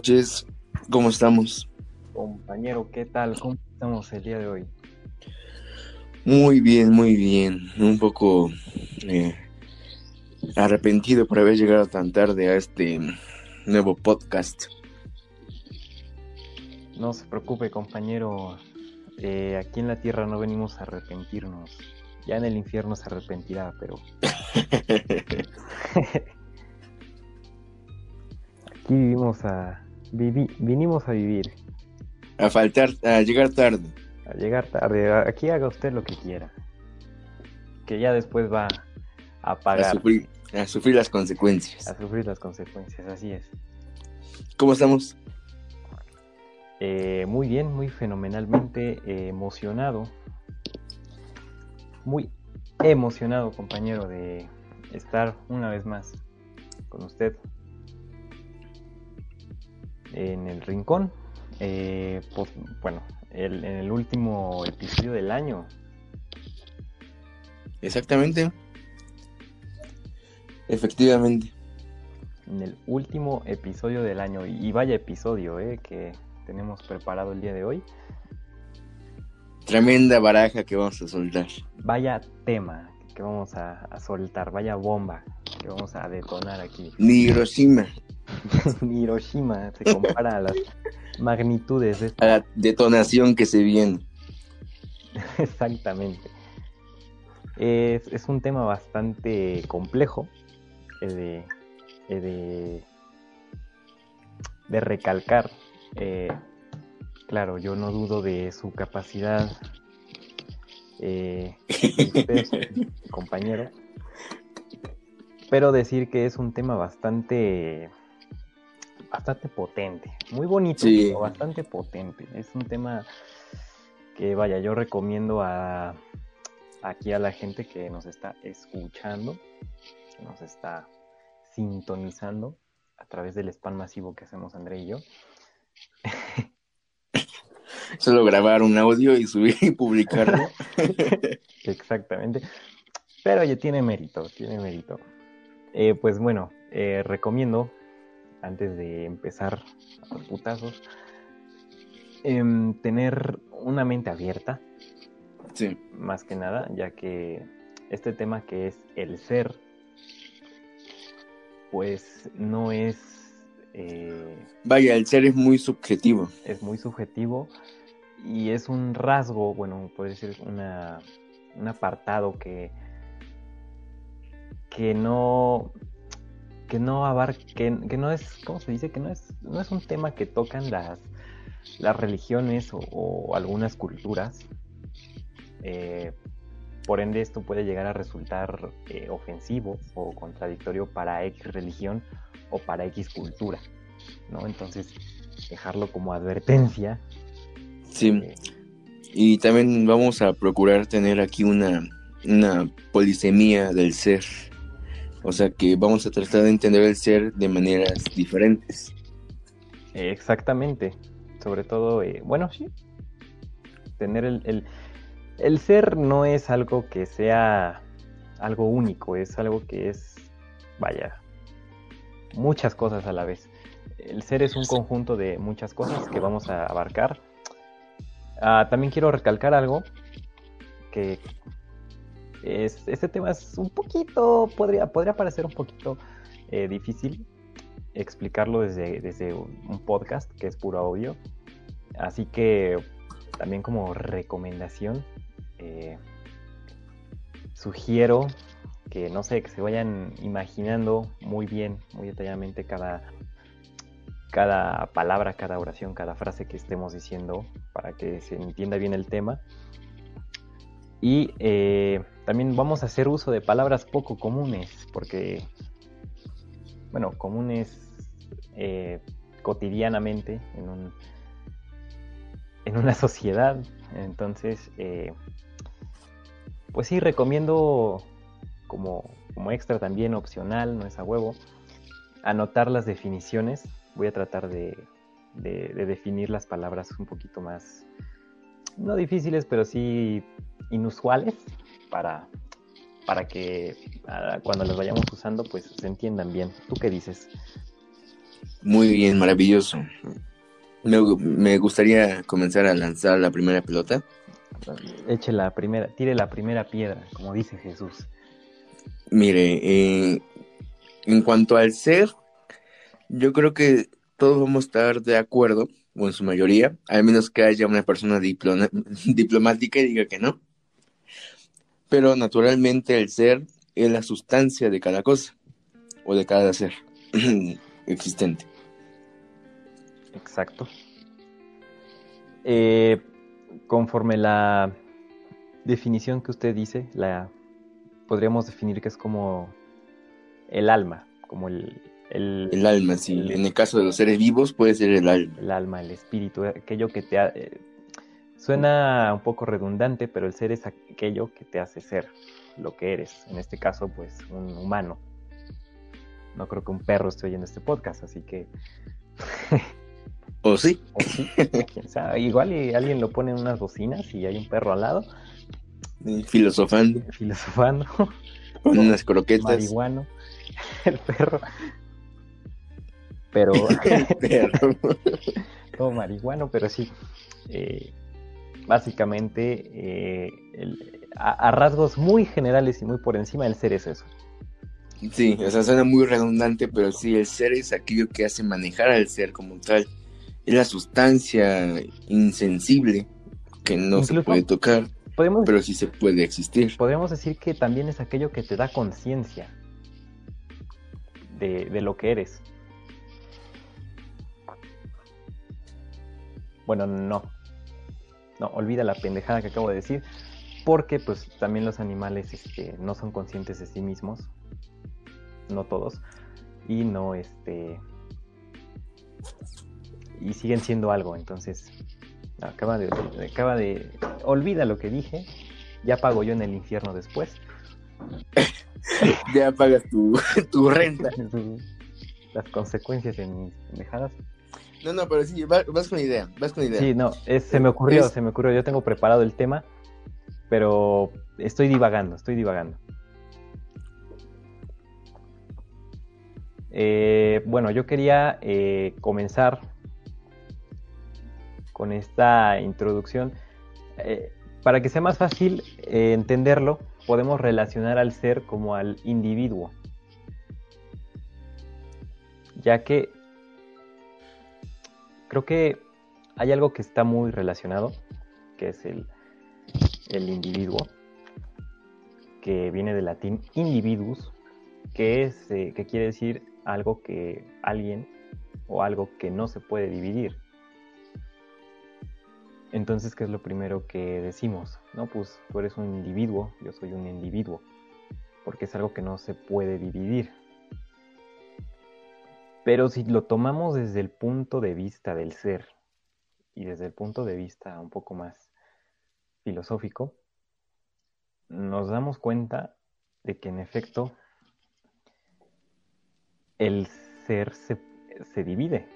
noches, ¿cómo estamos? Compañero, ¿qué tal? ¿Cómo estamos el día de hoy? Muy bien, muy bien. Un poco eh, arrepentido por haber llegado tan tarde a este nuevo podcast. No se preocupe, compañero. Eh, aquí en la tierra no venimos a arrepentirnos. Ya en el infierno se arrepentirá, pero. Aquí vivimos a. vivi- vinimos a vivir. a faltar, a llegar tarde. A llegar tarde. A- Aquí haga usted lo que quiera. Que ya después va a A pagar. sufrir, a sufrir las consecuencias. a sufrir las consecuencias, así es. ¿Cómo estamos? Eh, muy bien, muy fenomenalmente eh, emocionado. Muy emocionado, compañero, de estar una vez más con usted en el rincón. Eh, pues, bueno, el- en el último episodio del año. Exactamente. Efectivamente. En el último episodio del año. Y, vaya episodio eh, que tenemos preparado el día de hoy. Tremenda baraja que vamos a soltar. Vaya tema que vamos a, a soltar. Vaya bomba que vamos a detonar aquí. Ni Hiroshima, Ni Hiroshima se compara a las magnitudes de a la detonación que se viene. Exactamente. Es, es un tema bastante complejo de, de, de recalcar. Eh, claro, yo no dudo de su capacidad, eh, usted, compañero, pero decir que es un tema bastante, bastante potente, muy bonito, Sí. pero bastante potente. Es un tema que vaya, yo recomiendo a aquí a la gente que nos está escuchando, que nos está sintonizando a través del spam masivo que hacemos André y yo. Solo grabar un audio y subir y publicarlo. Exactamente. Pero oye, tiene mérito, tiene mérito. Eh, pues bueno, eh, recomiendo, antes de empezar a los putazos, em, tener una mente abierta, Sí. más que nada, ya que este tema que es el ser, pues no es, eh, Vaya, el ser es muy subjetivo. es muy subjetivo y es un rasgo, bueno, puede ser una, un apartado que, que no que no abarca, que, que no es, ¿cómo se dice? Que no es, no es un tema que tocan las, las religiones o, o algunas culturas. Eh, por ende, esto puede llegar a resultar eh, ofensivo o contradictorio para X religión o para X cultura, ¿no? Entonces, dejarlo como advertencia. Sí. eh, Y también vamos a procurar tener aquí una, una polisemia del ser. O sea que vamos a tratar de entender el ser de maneras diferentes. Eh, Exactamente. Sobre todo, eh, bueno, sí. Tener el, el, el ser no es algo que sea algo único, es algo que es, vaya, muchas cosas a la vez. El ser es un conjunto de muchas cosas que vamos a abarcar. Ah, también quiero recalcar algo que es, este tema es un poquito, podría, podría parecer un poquito eh, difícil explicarlo desde, desde un podcast que es puro audio. Así que también como recomendación, eh, sugiero que no sé, que se vayan imaginando muy bien, muy detalladamente cada, cada palabra, cada oración, cada frase que estemos diciendo para que se entienda bien el tema. Y eh, también vamos a hacer uso de palabras poco comunes, porque, bueno, comunes eh, cotidianamente en, un, en una sociedad. Entonces, eh, pues sí, recomiendo como, como extra también opcional, no es a huevo, anotar las definiciones. Voy a tratar de, de, de definir las palabras un poquito más no difíciles, pero sí inusuales para, para que ah, cuando las vayamos usando, pues se entiendan bien. ¿Tú qué dices? Muy bien, maravilloso. Me, gustaría comenzar a lanzar la primera pelota. Eche la primera, tire la primera piedra, como dice Jesús. Mire, eh, en cuanto al ser, yo creo que todos vamos a estar de acuerdo, o en su mayoría, al menos que haya una persona diplomática y diga que no. Pero naturalmente el ser es la sustancia de cada cosa, o de cada ser existente. Exacto. Eh, conforme la definición que usted dice, la podríamos definir que es como el alma, como el... El, alma, sí. en el caso de los seres vivos puede ser el alma. El alma, el espíritu, aquello que te... Eh, suena un poco redundante, pero el ser es aquello que te hace ser lo que eres. En este caso, pues un humano. No creo que un perro esté oyendo este podcast, así que ¿O sí? Igual y alguien lo pone en unas bocinas y hay un perro al lado. Filosofando. Filosofando. Con unas croquetas. Marihuano. El perro. Pero. Todo marihuano, pero sí. Eh, básicamente, eh, a, rasgos muy generales y muy por encima, el ser es eso. Sí, o sea, suena muy redundante, pero sí, el ser es aquello que hace manejar al ser como tal es la sustancia insensible que no se puede tocar, pero sí se puede existir. Podríamos decir que también es aquello que te da conciencia de, de lo que eres. Bueno, no. No, olvida la pendejada que acabo de decir. Porque pues también los animales este, no son conscientes de sí mismos. No todos. Y no este y siguen siendo algo. Entonces, acaba de, acaba de, olvida lo que dije, ya pago yo en el infierno después. ya pagas tu, tu renta. Las consecuencias en mis pendejadas. No, no, pero sí, vas, con idea, vas con idea. Sí, no, se me ocurrió, se me ocurrió, yo tengo preparado el tema, pero estoy divagando, estoy divagando. Eh, bueno, yo quería eh, comenzar con esta introducción. Eh, para que sea más fácil entenderlo, podemos relacionar al ser como al individuo. Ya que creo que hay algo que está muy relacionado, que es el, individuo, que viene del latín individus, que, es, eh, que quiere decir algo que alguien o algo que no se puede dividir. Entonces, ¿qué es lo primero que decimos? No, pues tú eres un individuo, yo soy un individuo, porque es algo que no se puede dividir. Pero si lo tomamos desde el punto de vista del ser y desde el punto de vista un poco más filosófico, nos damos cuenta de que en efecto el ser se, se divide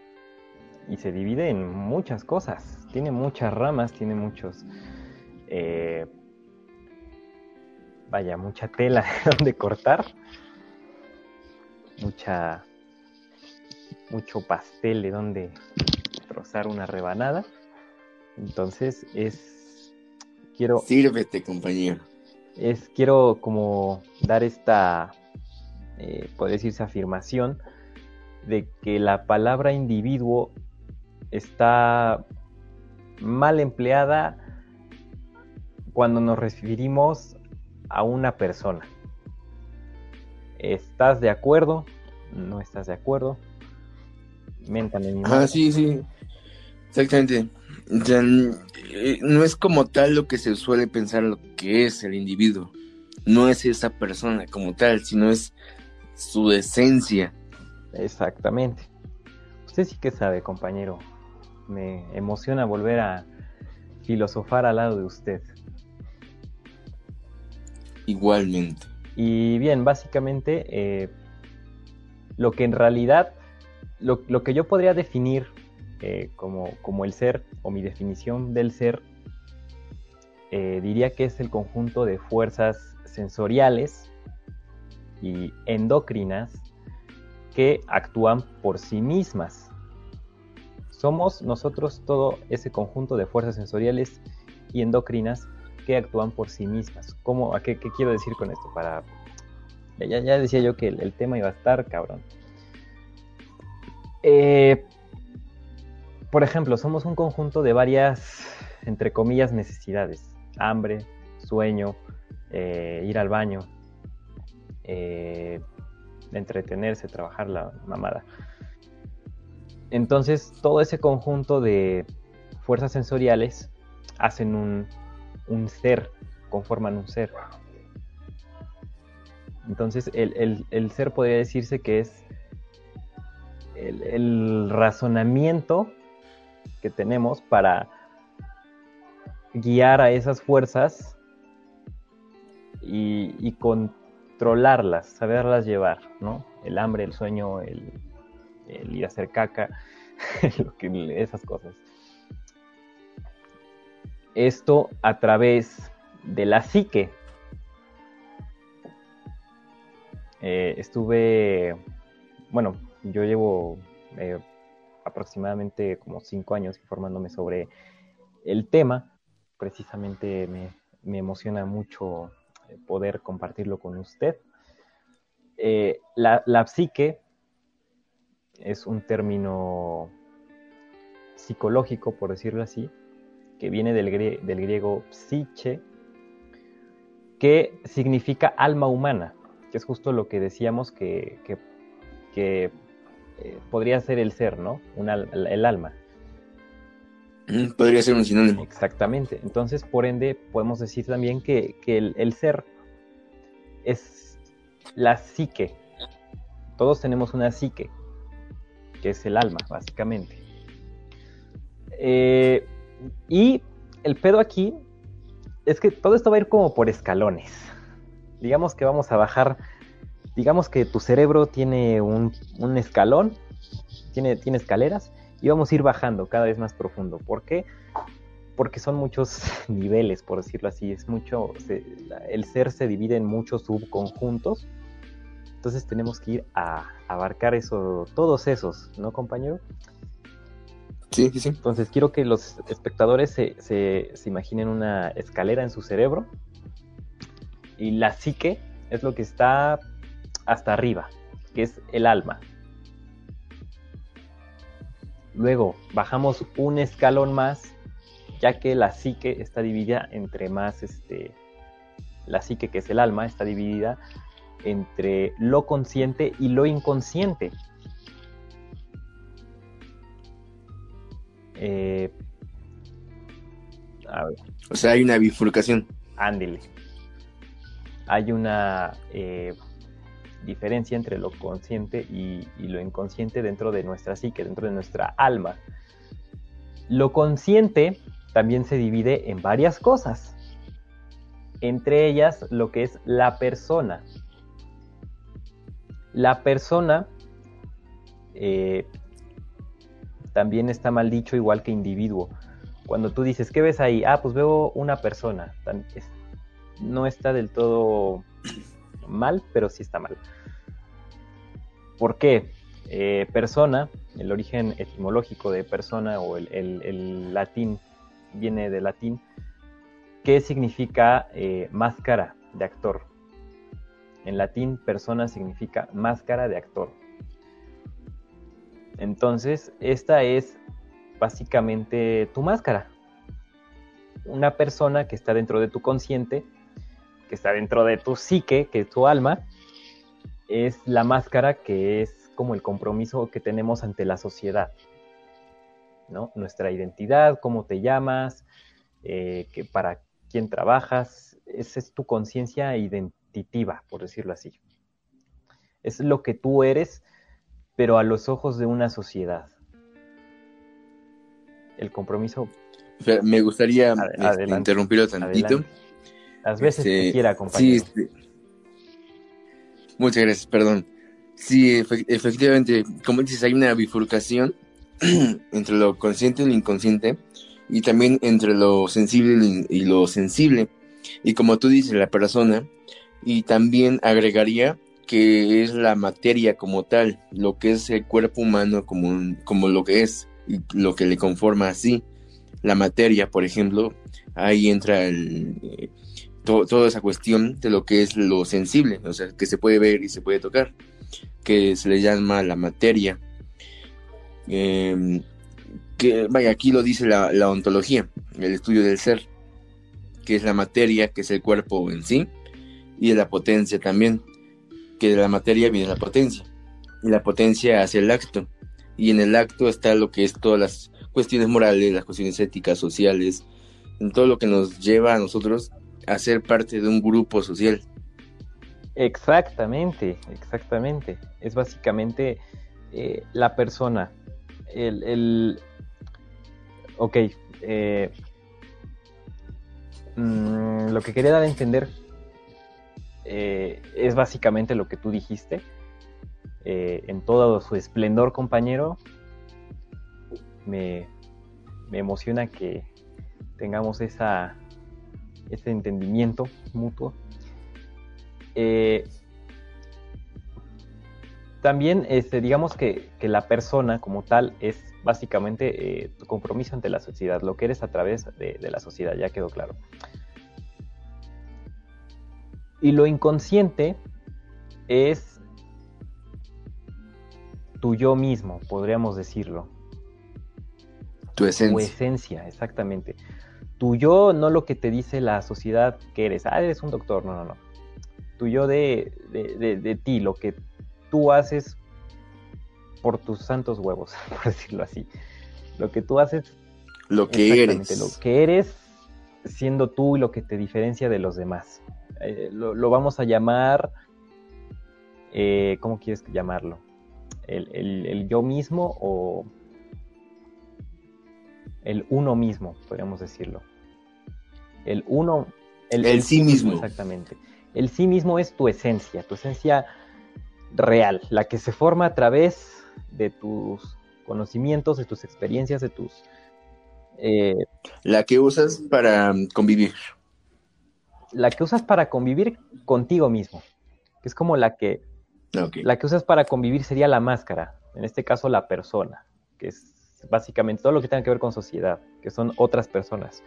y se divide en muchas cosas. Tiene muchas ramas, tiene muchos... Eh, vaya, mucha tela donde cortar. Mucha... Mucho pastel de donde trozar una rebanada. Entonces es... Quiero... Sírvete, compañero. Es, quiero como dar esta, eh, puede decirse, afirmación de que la palabra individuo está mal empleada cuando nos referimos a una persona. ¿Estás de acuerdo? ¿No estás de acuerdo? Méntame mi Ah, sí, sí. Exactamente. Eh, no es como tal lo que se suele pensar lo que es el individuo. No es esa persona como tal, sino es su esencia. Exactamente. Usted sí que sabe, compañero me emociona volver a filosofar al lado de usted. Igualmente. Y bien, básicamente, eh, lo que en realidad, lo, que yo podría definir eh, como, como, el ser, o mi definición del ser, eh, diría que es el conjunto de fuerzas sensoriales y endocrinas que actúan por sí mismas. Somos nosotros todo ese conjunto de fuerzas sensoriales y endocrinas que actúan por sí mismas. ¿Cómo, a qué, quiero decir con esto? Para, ya, ya decía yo que el, tema iba a estar cabrón. Eh, por ejemplo, somos un conjunto de varias, entre comillas, necesidades. Hambre, sueño, eh, ir al baño, eh, entretenerse, trabajar la mamada. Entonces, todo ese conjunto de fuerzas sensoriales hacen un, un ser, conforman un ser. Entonces, el, ser podría decirse que es el, razonamiento que tenemos para guiar a esas fuerzas y, controlarlas, saberlas llevar, ¿no? El hambre, el sueño, el, ir a hacer caca, esas cosas esto a través de la psique. Eh, estuve, bueno, yo llevo eh, aproximadamente como cinco años informándome sobre el tema. Precisamente me, emociona mucho eh, poder compartirlo con usted. la, la psique es un término psicológico, por decirlo así, que viene del, griego psiche, que significa alma humana, que es justo lo que decíamos que, eh, podría ser el ser, ¿no? el alma. Podría ser un sinónimo. Exactamente. Entonces, por ende, podemos decir también que, el, ser es la psique. Todos tenemos una psique, que es el alma, básicamente. Eh, y el pedo aquí es que todo esto va a ir como por escalones. Digamos que vamos a bajar, digamos que tu cerebro tiene un, escalón, tiene, tiene escaleras, y vamos a ir bajando cada vez más profundo. ¿Por qué? Porque son muchos niveles, por decirlo así. Es mucho. el ser se divide en muchos subconjuntos. Entonces tenemos que ir a abarcar eso, todos esos, ¿no, compañero? Sí, sí, sí. Entonces quiero que los espectadores se, imaginen una escalera en su cerebro y la psique es lo que está hasta arriba, que es el alma. Luego bajamos un escalón más, ya que la psique está dividida entre más, este, la psique que es el alma está dividida entre lo consciente y lo inconsciente. Eh, o sea, hay una bifurcación. Ándile. Hay una eh, diferencia entre lo consciente y, lo inconsciente dentro de nuestra psique, dentro de nuestra alma. Lo consciente también se divide en varias cosas. Entre ellas lo que es la persona. La persona eh, también está mal dicho igual que individuo. Cuando tú dices, ¿qué ves ahí? Ah, pues veo una persona. No está del todo mal, pero sí está mal. ¿Por qué? Eh, persona, el origen etimológico de persona o el, latín viene del latín, que significa eh, máscara de actor. En latín, persona significa máscara de actor. Entonces, esta es básicamente tu máscara. Una persona que está dentro de tu consciente, que está dentro de tu psique, que es tu alma, es la máscara que es como el compromiso que tenemos ante la sociedad. ¿no? Nuestra identidad, cómo te llamas, eh, que para quién trabajas, esa es tu conciencia identitiva, por decirlo así. Es lo que tú eres pero a los ojos de una sociedad. El compromiso. Me gustaría este, interrumpirlo tantito. Las veces que este, quiera, compañero. Sí, este, Muchas gracias, perdón. Sí, efectivamente, como dices, hay una bifurcación entre lo consciente y lo inconsciente. y también entre lo sensible y lo sensible. Y como tú dices, la persona, y también agregaría que es la materia como tal, lo que es el cuerpo humano como, como lo que es, y lo que le conforma así. La materia, por ejemplo, ahí entra el, toda esa cuestión de lo que es lo sensible, o sea, que se puede ver y se puede tocar, que se le llama la materia. Em, que, vaya, aquí lo dice la, la ontología, el estudio del ser, que es la materia, que es el cuerpo en sí, y de la potencia también, que de la materia viene la potencia, y la potencia hace el acto, y en el acto está lo que es todas las cuestiones morales, las cuestiones éticas, sociales, en todo lo que nos lleva a nosotros a ser parte de un grupo social. Exactamente, exactamente. Es básicamente eh, la persona. El, ok. Eh, mm, lo que quería dar a entender eh, es básicamente lo que tú dijiste. en todo su esplendor, compañero. Me, me emociona que tengamos esa, ese entendimiento mutuo. Eh, también este, digamos que, la persona como tal es básicamente eh, tu compromiso ante la sociedad, lo que eres a través de, la sociedad, ya quedó claro. Y lo inconsciente es tu yo mismo, podríamos decirlo. Tu esencia. Tu esencia, exactamente tu yo, no lo que te dice la sociedad que eres. Ah, eres un doctor. No, no, no. Tu yo de, de, ti, lo que tú haces por tus santos huevos, por decirlo así. Lo que tú haces. Lo que eres. Lo que eres siendo tú y lo que te diferencia de los demás. Eh, lo, vamos a llamar. Eh, ¿Cómo quieres llamarlo? el yo mismo o el uno mismo, podríamos decirlo. El uno. El, sí mismo. Exactamente. El sí mismo es tu esencia, tu esencia real, la que se forma a través de tus conocimientos, de tus experiencias, de tus... Eh, la que usas para convivir. La que usas para convivir contigo mismo, que es como la que... La que usas para convivir sería la máscara, en este caso la persona, que es básicamente todo lo que tenga que ver con sociedad, que son otras personas.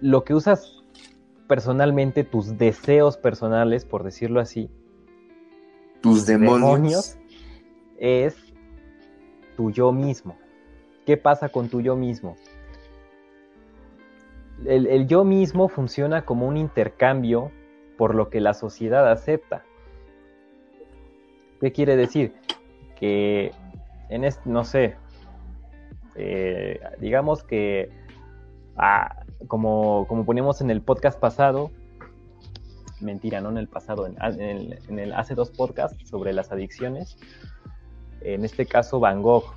Lo que usas personalmente, tus deseos personales, por decirlo así, tus demonios, es tu yo mismo. ¿Qué pasa con tu yo mismo? El, el, yo mismo funciona como un intercambio por lo que la sociedad acepta. ¿Qué quiere decir? Que en este, no sé, eh, digamos que, ah, como, como ponemos en el podcast pasado, mentira, no en el pasado, en, el, hace dos podcasts sobre las adicciones, en este caso Van Gogh,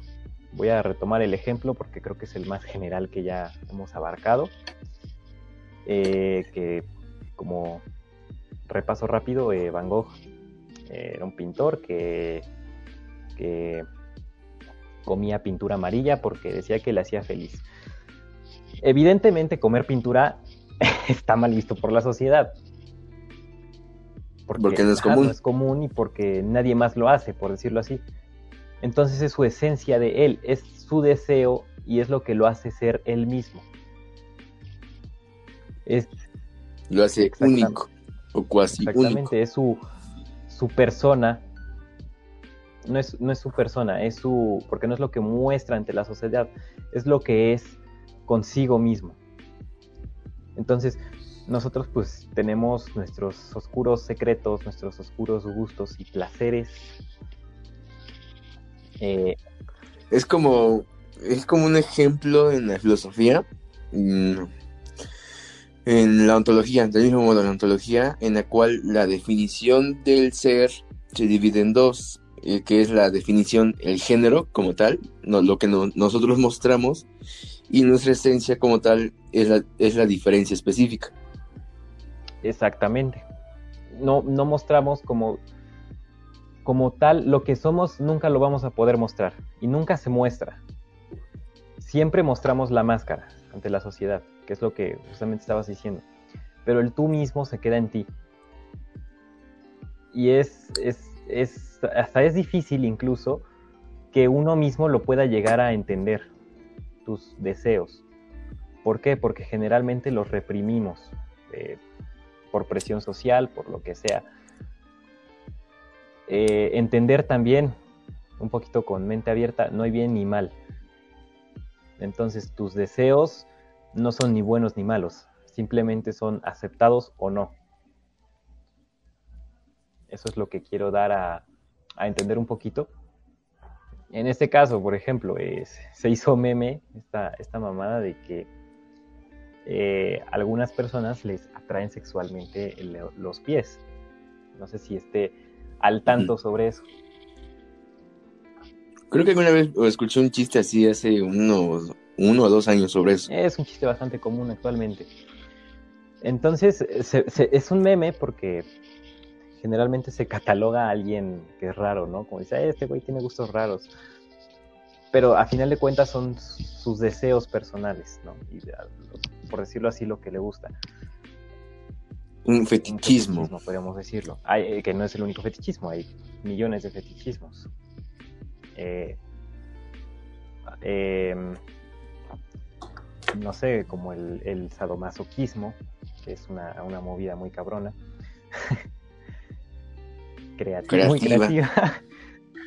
voy a retomar el ejemplo porque creo que es el más general que ya hemos abarcado, eh, que como repaso rápido, eh, Van Gogh era un pintor que, que comía pintura amarilla porque decía que le hacía feliz. Evidentemente comer pintura está mal visto por la sociedad. Porque, no es común. No es común y porque nadie más lo hace, por decirlo así. Entonces es su esencia de él, es su deseo y es lo que lo hace ser él mismo. Es, lo hace único o cuasi Exactamente, es su, su persona no es, no es su persona, es su, porque no es lo que muestra ante la sociedad, es lo que es consigo mismo. Entonces, nosotros pues tenemos nuestros oscuros secretos, nuestros oscuros gustos y placeres. Eh, es como es como un ejemplo en la filosofía, mm, en la ontología, del mismo modo en la ontología, en la cual la definición del ser se divide en dos, que es la definición, el género como tal, lo que nosotros mostramos, y nuestra esencia como tal es la, es la diferencia específica. Exactamente. No, no mostramos como, como tal, lo que somos nunca lo vamos a poder mostrar y nunca se muestra. Siempre mostramos la máscara. ante la sociedad, que es lo que justamente estabas diciendo. Pero el tú mismo se queda en ti. Y es, es, es, hasta es difícil incluso que uno mismo lo pueda llegar a entender, tus deseos. ¿Por qué? Porque generalmente los reprimimos eh, por presión social, por lo que sea. Eh, entender también, un poquito con mente abierta, no hay bien ni mal. Entonces tus deseos no son ni buenos ni malos, simplemente son aceptados o no. Eso es lo que quiero dar a, entender un poquito. En este caso, por ejemplo, se hizo meme esta, esta mamada de que eh, algunas personas les atraen sexualmente los pies. No sé si esté al tanto sobre eso. Creo que alguna vez escuché un chiste así hace unos uno o dos años sobre eso. Es un chiste bastante común actualmente. Entonces, es un meme porque generalmente se cataloga a alguien que es raro, ¿no? Como dice, este güey tiene gustos raros. Pero a final de cuentas son sus deseos personales, ¿no? Y por decirlo así, lo que le gusta. Un fetichismo. podríamos decirlo. Hay, eh, que no es el único fetichismo, hay millones de fetichismos. Eh, em, no sé, como el, el sadomasoquismo, que es una, movida muy cabrona. creativa, muy creativa.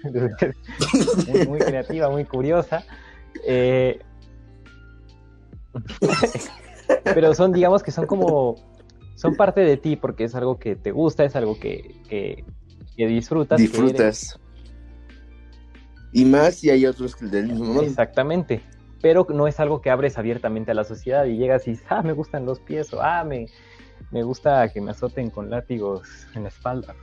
muy, creativa, muy curiosa. Eh, pero son, digamos que son como, son parte de ti porque es algo que te gusta, es algo que, que, disfrutas. Disfrutas. y más si hay otros que del mismo modo. Exactamente. Pero no es algo que abres abiertamente a la sociedad y llegas y dices, ah, me gustan los pies o ah, me, me gusta que me azoten con látigos en la espalda.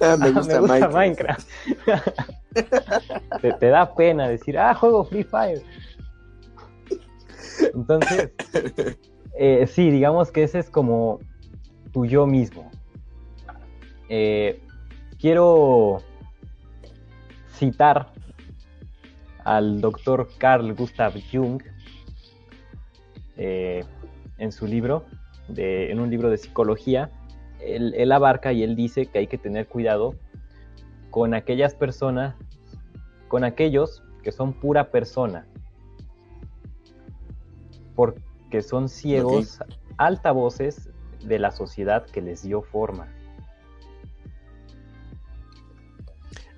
Ah, me gusta, Minecraft. te, te da pena decir, ah, juego Free Fire. Entonces, eh, sí, digamos que ese es como tu yo mismo. Eh, quiero citar al doctor Carl Gustav Jung eh, en su libro, en un libro de psicología. Él abarca y él dice que hay que tener cuidado con aquellas personas, con aquellos que son pura persona, porque son ciegos altavoces de la sociedad que les dio forma.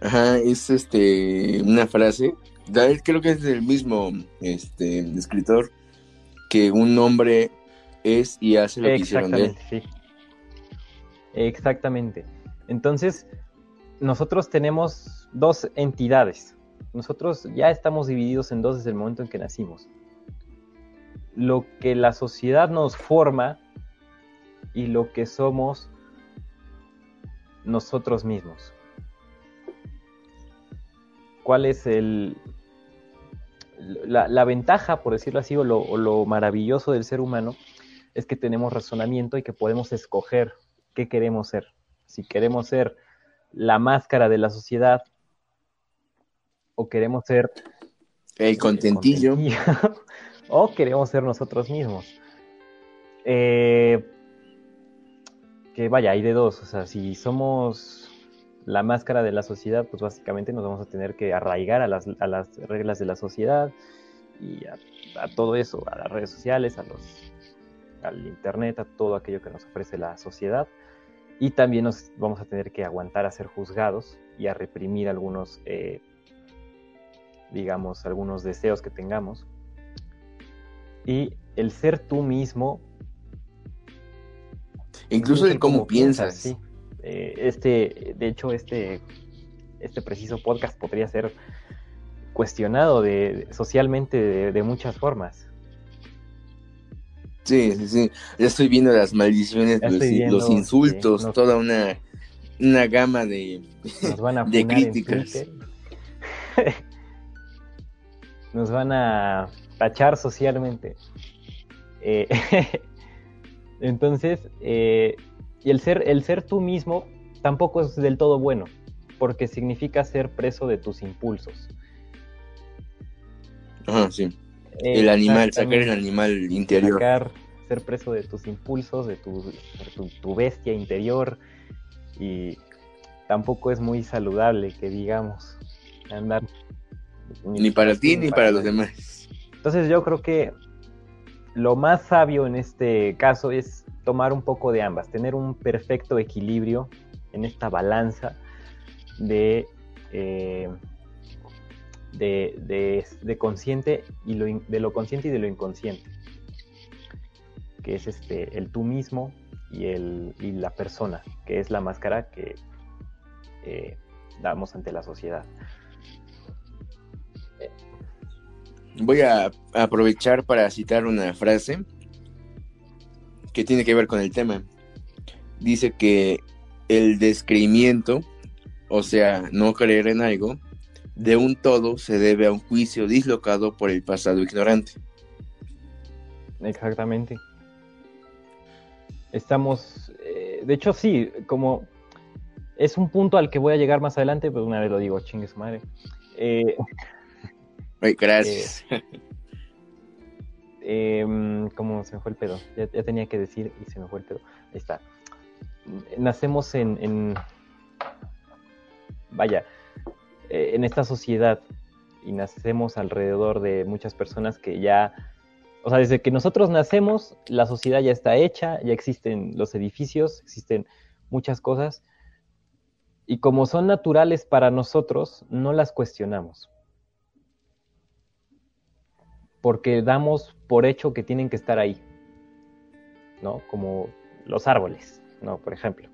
Ajá, es este una frase, creo que es del mismo este escritor que un hombre es y hace lo que hicieron de él. Sí. Exactamente. Entonces, nosotros tenemos dos entidades. Nosotros ya estamos divididos en dos desde el momento en que nacimos lo que la sociedad nos forma y lo que somos nosotros mismos. ¿Cuál es el, la, ventaja, por decirlo así, o lo, maravilloso del ser humano? Es que tenemos razonamiento y que podemos escoger qué queremos ser. Si queremos ser la máscara de la sociedad o queremos ser el contentillo. o queremos ser nosotros mismos. Eh, que vaya, hay de dos, o sea, si somos la máscara de la sociedad, pues básicamente nos vamos a tener que arraigar a las, reglas de la sociedad y a, todo eso, a las redes sociales, a los, al internet, a todo aquello que nos ofrece la sociedad. Y también nos vamos a tener que aguantar a ser juzgados y a reprimir algunos, eh, digamos, algunos deseos que tengamos y el ser tú mismo. Incluso el cómo piensas. Sí. Eh, este, de hecho, este, este preciso podcast podría ser cuestionado de, socialmente de, muchas formas. Sí, sí, sí. Ya estoy viendo las maldiciones, los, insultos, toda una, una gama de, de críticas. Nos van a tachar socialmente. Eh, entonces, eh, y el ser, el ser tú mismo tampoco es del todo bueno, porque significa ser preso de tus impulsos. Ajá, sí. El animal, sacar el animal interior. Sacar, ser preso de tus impulsos, de tu, tu, bestia interior. Y tampoco es muy saludable que digamos andar. Ni para ti ni para los demás. Entonces yo creo que lo más sabio en este caso es tomar un poco de ambas, tener un perfecto equilibrio en esta balanza de, eh, de, consciente y lo, de lo consciente y de lo inconsciente, que es este, el tú mismo y, el, y la persona, que es la máscara que eh, damos ante la sociedad. Voy a aprovechar para citar una frase que tiene que ver con el tema. Dice que el descreimiento, o sea, no creer en algo, de un todo se debe a un juicio dislocado por el pasado ignorante. Exactamente. Estamos, eh, de hecho sí, como es un punto al que voy a llegar más adelante, pues una vez lo digo, chingue su madre. Eh, gracias. Eh, em, como se me fue el pedo, ya, tenía que decir y se me fue el pedo. Ahí está. Nacemos en, vaya, eh, en esta sociedad y nacemos alrededor de muchas personas que ya, o sea, desde que nosotros nacemos, la sociedad ya está hecha, ya existen los edificios, existen muchas cosas, y como son naturales para nosotros, no las cuestionamos porque damos por hecho que tienen que estar ahí, ¿no? Como los árboles, ¿no? Por ejemplo,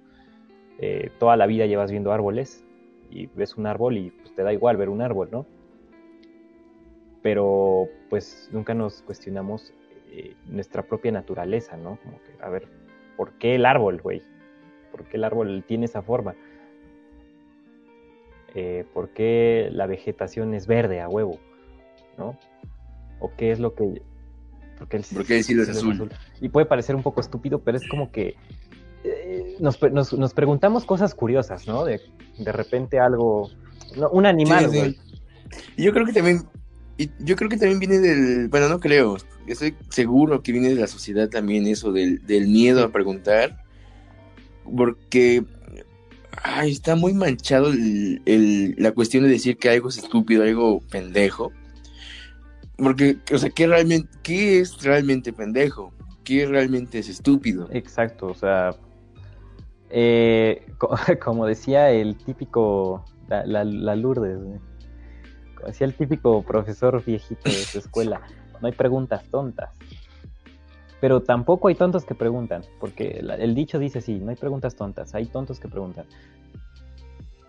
eh, toda la vida llevas viendo árboles y ves un árbol y pues, te da igual ver un árbol, ¿no? Pero pues nunca nos cuestionamos eh, nuestra propia naturaleza, ¿no? Como que, a ver, ¿por qué el árbol, güey? ¿Por qué el árbol tiene esa forma? Eh, ¿Por qué la vegetación es verde a huevo? ¿No? o qué es lo que... Porque el, ¿Por qué es azul? Y puede parecer un poco estúpido, pero es como que nos, nos, preguntamos cosas curiosas, ¿no? De, de repente algo... un animal, güey. Yo creo que también... yo creo que también viene del... Bueno, no creo. Estoy seguro que viene de la sociedad también eso, del, del miedo a preguntar. Porque ay, está muy manchado el, la cuestión de decir que algo es estúpido, algo pendejo. Porque, o sea, ¿qué, realmente, ¿qué es realmente pendejo? ¿Qué realmente es estúpido? Exacto, o sea, eh, como decía el típico, la, la, Lourdes, como decía el típico profesor viejito de su escuela, no hay preguntas tontas. Pero tampoco hay tontos que preguntan, porque el dicho dice sí, no hay preguntas tontas, hay tontos que preguntan.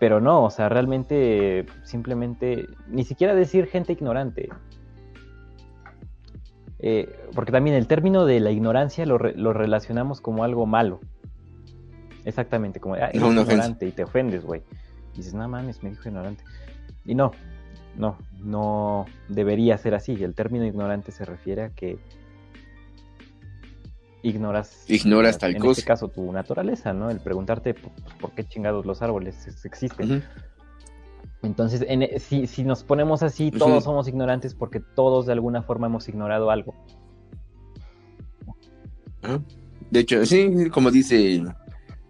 Pero no, o sea, realmente simplemente, ni siquiera decir gente ignorante, eh, porque también el término de la ignorancia lo, relacionamos como algo malo. Exactamente, como ah, ignorante y te ofendes, güey. Y dices, no mames, me dijo ignorante. Y no, no, no debería ser así. El término ignorante se refiere a que ignoras, ignoras tal en este caso tu naturaleza, ¿no? El preguntarte pues, por qué chingados los árboles existen. Entonces, e, si, nos ponemos así, todos somos ignorantes porque todos de alguna forma hemos ignorado algo. Ah, de hecho, sí, como dice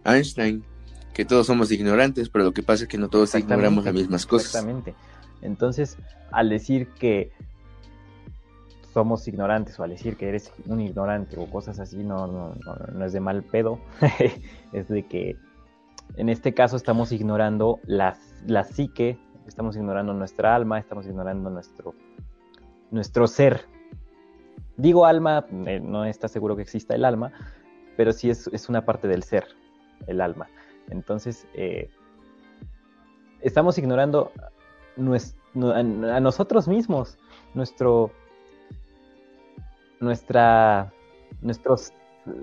Einstein, que todos somos ignorantes, pero lo que pasa es que no todos ignoramos las mismas cosas. Exactamente. Entonces, al decir que somos ignorantes o al decir que eres un ignorante o cosas así, no, no, no es de mal pedo, es de que en este caso estamos ignorando la, la psique, estamos ignorando nuestra alma, estamos ignorando nuestro, nuestro ser. Digo alma, eh, no está seguro que exista el alma, pero sí es, una parte del ser, el alma. Entonces, eh, estamos ignorando a, nosotros mismos, nuestro, nuestra, nuestros,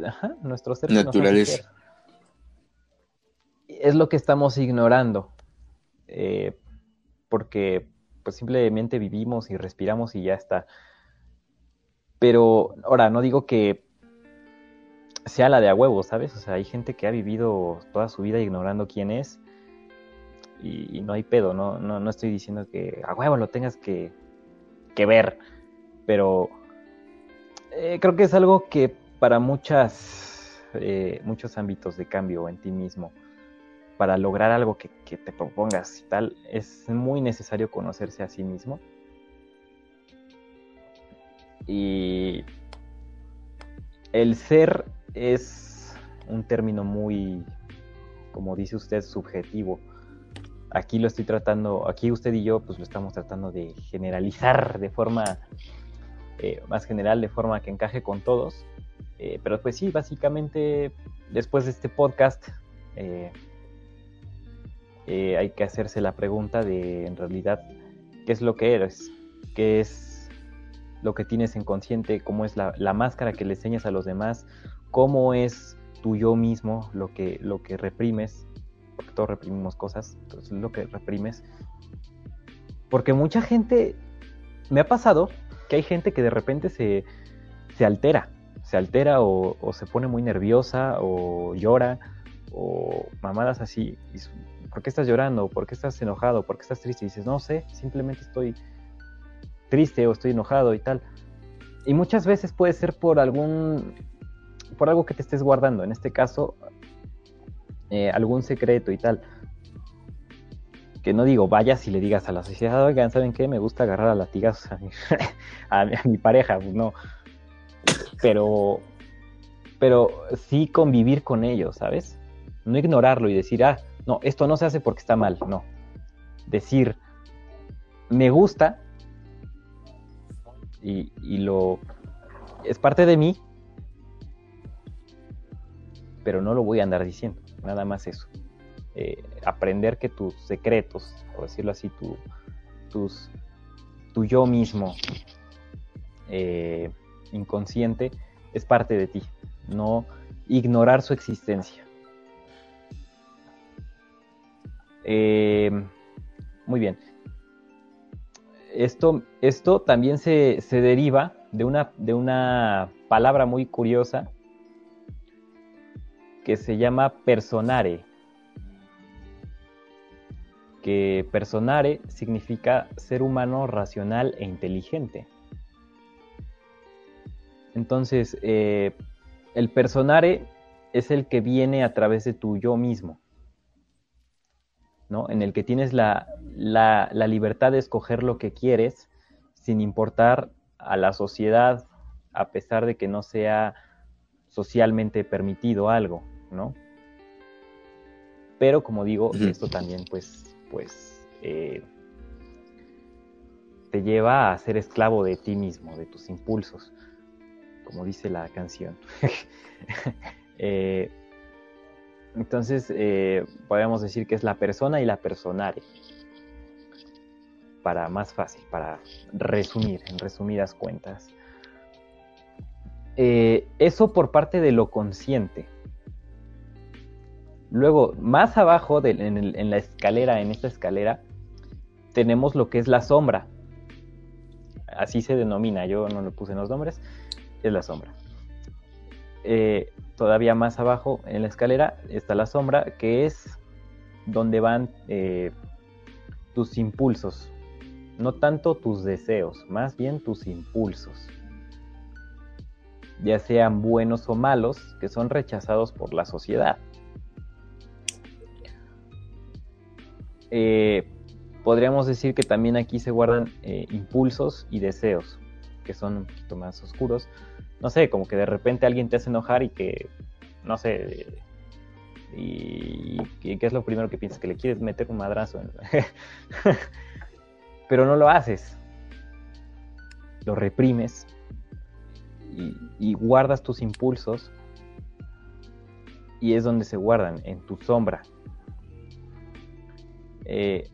ajá, nuestro ser. Naturaleza es lo que estamos ignorando. Eh, porque pues simplemente vivimos y respiramos y ya está. Pero ahora, no digo que sea la de a huevo, ¿sabes? O sea, hay gente que ha vivido toda su vida ignorando quién es y, no hay pedo, ¿no? ¿no? No estoy diciendo que a huevo lo tengas que, que ver, pero eh, creo que es algo que para muchas, eh, muchos ámbitos de cambio en ti mismo, para lograr algo que, que, te propongas y tal, es muy necesario conocerse a sí mismo. Y el ser es un término muy, como dice usted, subjetivo. Aquí lo estoy tratando, aquí usted y yo pues lo estamos tratando de generalizar de forma eh, más general, de forma que encaje con todos. Eh, pero pues sí, básicamente después de este podcast eh, hay que hacerse la pregunta de en realidad qué es lo que eres, qué es lo que tienes en consciente, cómo es la, la máscara que le enseñas a los demás, cómo es tu yo mismo, lo que, lo que reprimes, porque todos reprimimos cosas, entonces lo que reprimes. Porque mucha gente, me ha pasado que hay gente que de repente se, se altera, se altera o, se pone muy nerviosa o llora o mamadas así. ¿Por qué estás llorando? ¿Por qué estás enojado? ¿Por qué estás triste? Y dices, no sé, simplemente estoy triste o estoy enojado y tal. Y muchas veces puede ser por algún por algo que te estés guardando, en este caso, eh, algún secreto y tal. Que no digo, vayas y le digas a la sociedad, oigan, ¿saben qué? Me gusta agarrar a latigas a mi, a, mi pareja, pues no. Pero, pero sí convivir con ellos, ¿sabes? No ignorarlo y decir, ah, no, esto no se hace porque está mal, no. Decir, me gusta y, y lo es parte de mí, pero no lo voy a andar diciendo, nada más eso. Eh, aprender que tus secretos, por decirlo así, tu, tus, tu yo mismo eh, inconsciente es parte de ti, no ignorar su existencia. Eh, muy bien. Esto, esto también se, se deriva de una, de una palabra muy curiosa que se llama personare. Que personare significa ser humano racional e inteligente. Entonces, eh, el personare es el que viene a través de tu yo mismo, ¿no? En el que tienes la, la, la libertad de escoger lo que quieres sin importar a la sociedad, a pesar de que no sea socialmente permitido algo. ¿No? Pero como digo, esto también pues, pues eh, te lleva a ser esclavo de ti mismo, de tus impulsos, como dice la canción. Eh, entonces, eh, podríamos decir que es la persona y la personare. Para más fácil, para resumir, en resumidas cuentas. eso por parte de lo consciente. Luego, más abajo en, la escalera, en esta escalera, tenemos lo que es la sombra. Así se denomina, yo no le puse los nombres, es la sombra. Eh, todavía más abajo en la escalera está la sombra, que es donde van eh, tus impulsos. No tanto tus deseos, más bien tus impulsos. Ya sean buenos o malos, que son rechazados por la sociedad. Eh, podríamos decir que también aquí se guardan eh, impulsos y deseos, que son un poquito más oscuros. No sé, como que de repente alguien te hace enojar y que, no sé, y, ¿qué es lo primero que piensas? Que le quieres meter un madrazo. Pero no lo haces. Lo reprimes y guardas tus impulsos y es donde se guardan, en tu sombra, eh,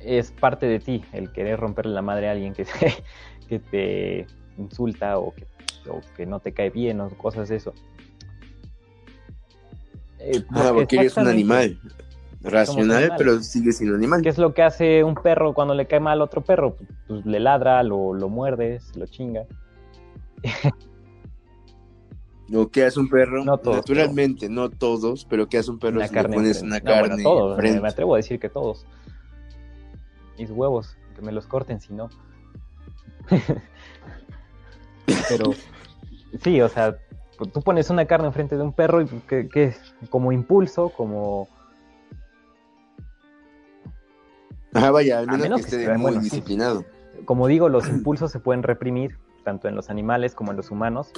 es parte de ti el querer romperle la madre a alguien que, que te insulta o que, que, no te cae bien o cosas de eso. Eh, ah, porque eres un animal racional, pero sigue siendo animal. ¿Qué es lo que hace un perro cuando le cae mal a otro perro? Pues, le ladra, lo, lo muerde, lo chinga. O que hace un perro, naturalmente, no todos, pero que hace un perro si le pones una carne. todos, me, atrevo a decir que todos. Mis huevos, que me los corten si no. Pero sí, o sea, pues, tú pones una carne enfrente de un perro y que, como impulso, como... Ajá, vaya, al menos, que esté muy disciplinado. Como digo, los impulsos se pueden reprimir tanto en los animales como en los humanos,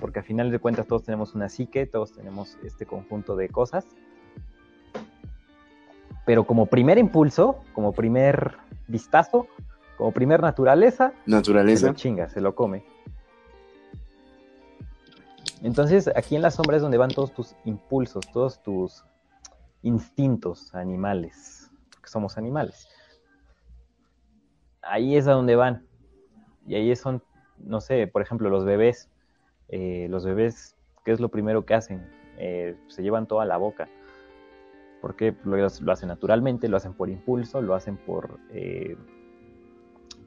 porque al final de cuentas todos tenemos una psique, todos tenemos este conjunto de cosas. Pero como primer impulso, como primer vistazo, como primer naturaleza, naturaleza. se lo chinga, se lo come. Entonces, aquí en la sombra es donde van todos tus impulsos, todos tus instintos animales, porque somos animales. Ahí es a donde van. Y ahí son, no sé, por ejemplo, los bebés. Eh, los bebés, ¿qué es lo primero que hacen? Eh, se llevan toda la boca. Porque lo, lo, hacen naturalmente, lo hacen por impulso, lo hacen por, eh,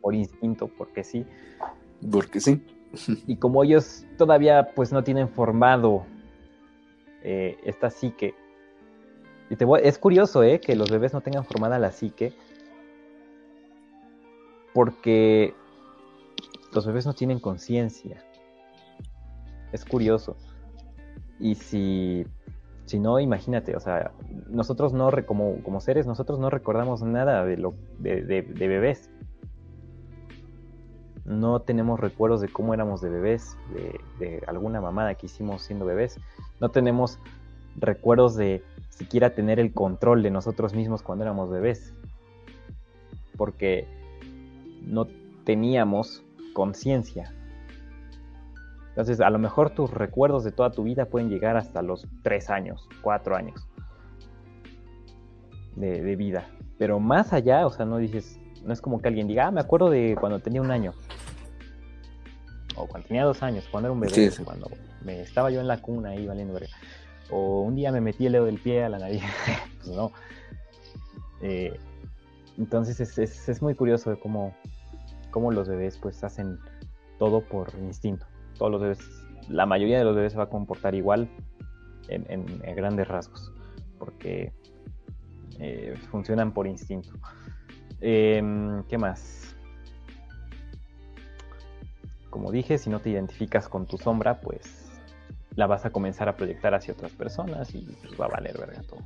por instinto, porque sí. Porque sí. Y como ellos todavía pues no tienen formado eh, esta psique, y te es curioso eh, que los bebés no tengan formada la psique, porque los bebés no tienen conciencia. Es curioso. Y si, si no, imagínate, o sea, nosotros no, como, como seres, nosotros no recordamos nada de, lo, de, de bebés no tenemos recuerdos de cómo éramos de bebés, de, alguna mamada que hicimos siendo bebés, no tenemos recuerdos de siquiera tener el control de nosotros mismos cuando éramos bebés, porque no teníamos conciencia. Entonces, a lo mejor tus recuerdos de toda tu vida pueden llegar hasta los tres años, cuatro años de, de vida. Pero más allá, o sea, no dices, no es como que alguien diga, ah, me acuerdo de cuando tenía un año. O cuando tenía dos años, cuando era un bebé, cuando me estaba yo en la cuna ahí valiendo verga. O un día me metí el dedo del pie a la nariz. pues no. Eh, entonces es, es, muy curioso de cómo, cómo los bebés pues hacen todo por instinto. Todos los bebés, la mayoría de los bebés se va a comportar igual en, grandes rasgos. Porque eh, funcionan por instinto. Em, ¿Qué más? Como dije, si no te identificas con tu sombra, pues la vas a comenzar a proyectar hacia otras personas y pues va a valer verga todo.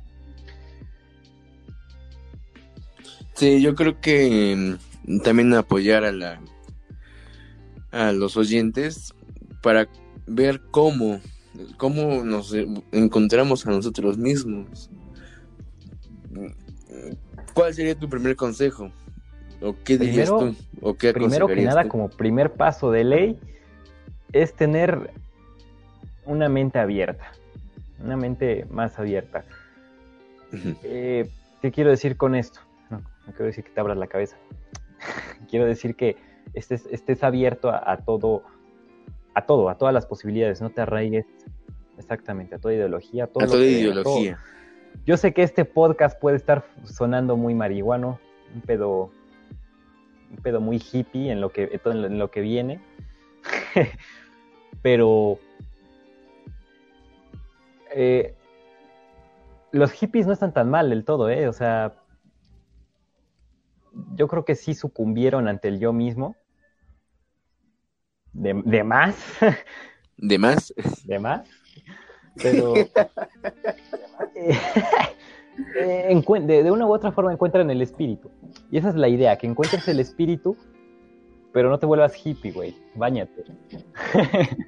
Sí, yo creo que em, también apoyar a la a los oyentes para ver cómo cómo nos encontramos a nosotros mismos ¿Cuál sería tu primer consejo? ¿O qué dirías tú? ¿O qué primero que nada, como primer paso de ley, es tener una mente abierta, una mente más abierta. Eh, ¿Qué quiero decir con esto? No, no quiero decir que te abras la cabeza. quiero decir que estés, estés abierto a, todo, a todo, a todas las posibilidades, no te arraigues exactamente a toda ideología, a, todo a toda ideología. Yo sé que este podcast puede estar sonando muy marihuano, un pedo, un pedo muy hippie en lo que, en lo que viene, pero eh, los hippies no están tan mal del todo, ¿eh? O sea, yo creo que sí sucumbieron ante el yo mismo. De, de más. ¿De más? De más. Pero Eh, de, una u otra forma encuentran el espíritu. Y esa es la idea, que encuentres el espíritu, pero no te vuelvas hippie, güey. Báñate.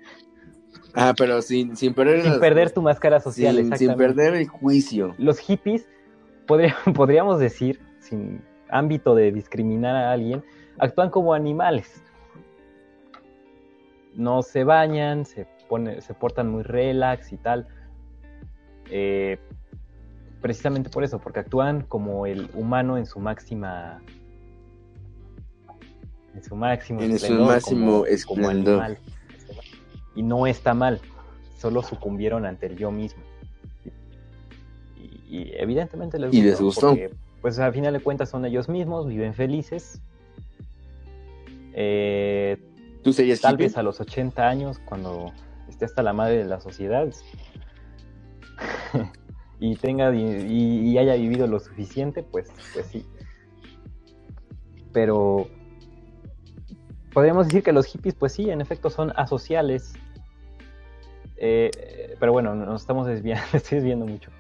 ah, pero sin, sin perder... Sin perder tu máscara social, sin, sin perder el juicio. Los hippies, podríamos decir, sin ámbito de discriminar a alguien, actúan como animales. No se bañan, se, pone, se portan muy relax y tal. Eh, precisamente por eso, porque actúan como el humano en su máxima en su máximo en su máximo esplendor. y no está mal, solo sucumbieron ante el yo mismo. Y, evidentemente les gustó. Y les gustó. Pues al final de cuentas son ellos mismos, viven felices. Eh, ¿Tú serías Tal vez a los 80 años, cuando esté hasta la madre de la sociedad, y tenga y, haya vivido lo suficiente, pues, pues sí. Pero podríamos decir que los hippies, pues sí, en efecto son asociales. Eh, pero bueno, nos estamos desviando, estoy desviando mucho.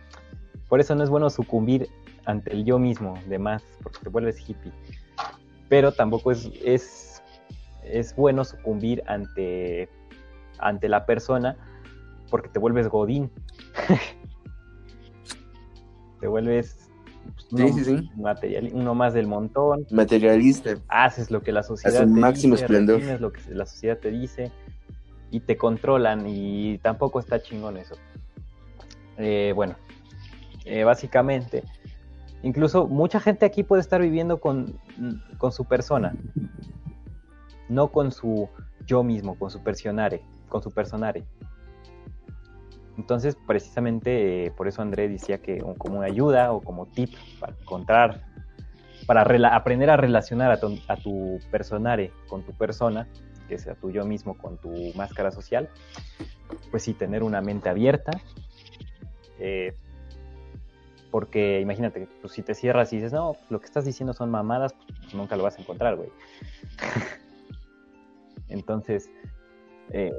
Por eso no es bueno sucumbir ante el yo mismo, de más, porque te vuelves hippie. Pero tampoco es, es, es bueno sucumbir ante, ante la persona porque te vuelves godín. te vuelves uno, sí, sí, sí. Material, uno más del montón. Materialista. Haces lo que la sociedad te máximo dice, esplendor. lo que la sociedad te dice y te controlan y tampoco está chingón eso. Eh, bueno, eh, básicamente, incluso mucha gente aquí puede estar viviendo con, con su persona, no con su yo mismo, con su personare, con su personare. Entonces, precisamente eh, por eso André decía que como ayuda o como tip para encontrar, para aprender a relacionar a tu, a tu, personare con tu persona, que sea tu yo mismo con tu máscara social, pues sí, tener una mente abierta. Eh, porque imagínate, pues si te cierras y dices, no, lo que estás diciendo son mamadas, pues nunca lo vas a encontrar, güey. Entonces, eh,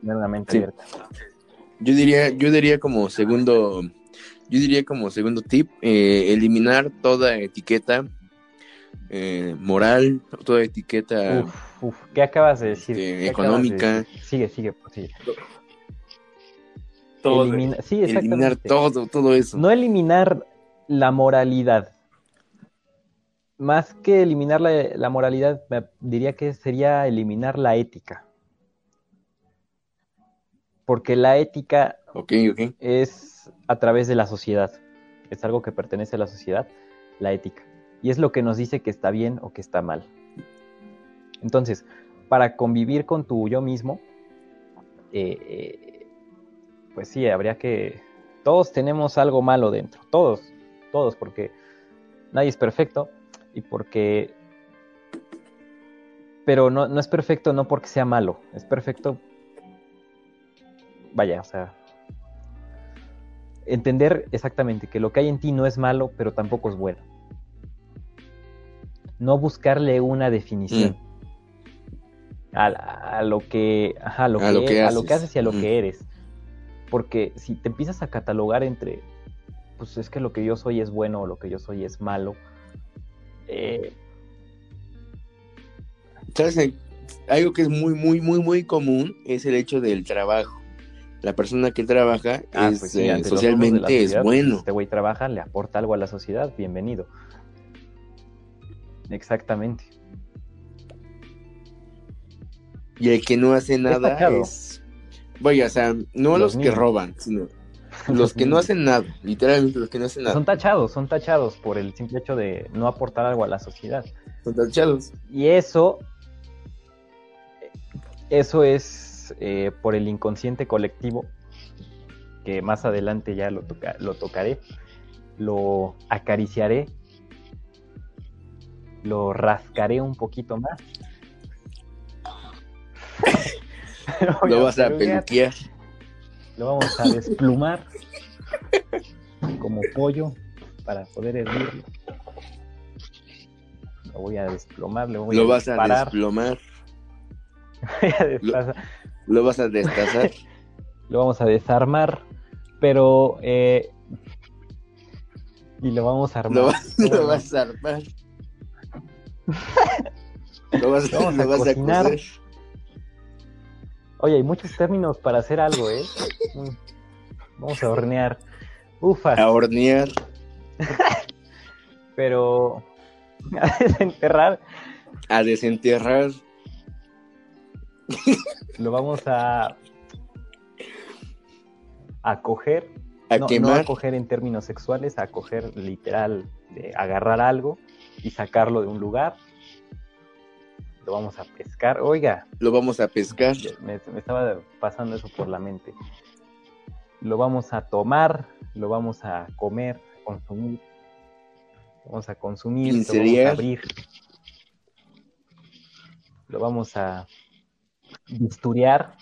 tener una mente Sí. abierta. Yo diría, yo diría como segundo, yo diría como segundo tip, eh, eliminar toda etiqueta eh, moral, toda etiqueta Uf, uf, ¿qué acabas de decir? este, ¿Qué acabas de económica. decir? Sigue, sigue, pues, sigue. Todo, Elimina- sí, eliminar todo, todo eso. No eliminar la moralidad. Más que eliminar la, la moralidad, me diría que sería eliminar la ética. Porque la ética es a través de la sociedad. Es algo que pertenece a la sociedad, la ética. Y es lo que nos dice que está bien o que está mal. Entonces, para convivir con tu yo mismo, eh, eh, pues sí, habría que... Todos tenemos algo malo dentro, todos, todos, porque nadie es perfecto y porque... Pero no, no es perfecto no porque sea malo, es perfecto... Vaya, o sea, entender exactamente que lo que hay en ti no es malo, pero tampoco es bueno. No buscarle una definición a, a lo que, ajá, a lo A que, lo que a lo haces. que haces y a lo Mm. que eres. Porque si te empiezas a catalogar entre, pues es que lo que yo soy es bueno o lo que yo soy es malo, eh, ¿Sabes? Algo que es muy, muy, muy, muy común es el hecho del trabajo. La persona que trabaja ah, es, pues sí, eh, socialmente es sociedad, bueno. Este güey trabaja, le aporta algo a la sociedad, bienvenido. Exactamente. Y el que no hace nada es... Vaya, o sea, no Los los, que roban, sino los que no hacen nada. Literalmente los que no hacen nada. Son tachados, son tachados por el simple hecho de no aportar algo a la sociedad. Son tachados. Y eso, eso es eh, por el inconsciente colectivo, que más adelante ya lo, toca- lo tocaré, lo acariciaré, lo rascaré un poquito más. Lo vas a peluquear. Lo vamos a desplumar como pollo para poder hervirlo. Lo voy a desplumar, le voy Lo a vas a disparar. desplomar. A desplazar. Lo vas a destazar. lo vamos a desarmar, pero eh, y lo vamos a armar. lo, vas, Bueno, lo vas a armar. Lo vas, Lo vamos a lo vas a cocinar. cocer. Oye, hay muchos términos para hacer algo, ¿eh? Mm. Vamos a hornear. Ufas, A hornear. pero a desenterrar A desenterrar. lo vamos a a coger, A no, no quemar. a coger en términos sexuales, a coger literal de agarrar algo y sacarlo de un lugar. Lo vamos a pescar. Oiga, Lo vamos a pescar. me, me estaba pasando eso por la mente. Lo vamos a tomar, lo vamos a comer, consumir. Vamos a consumir, lo vamos a abrir. Lo vamos a bisturiar.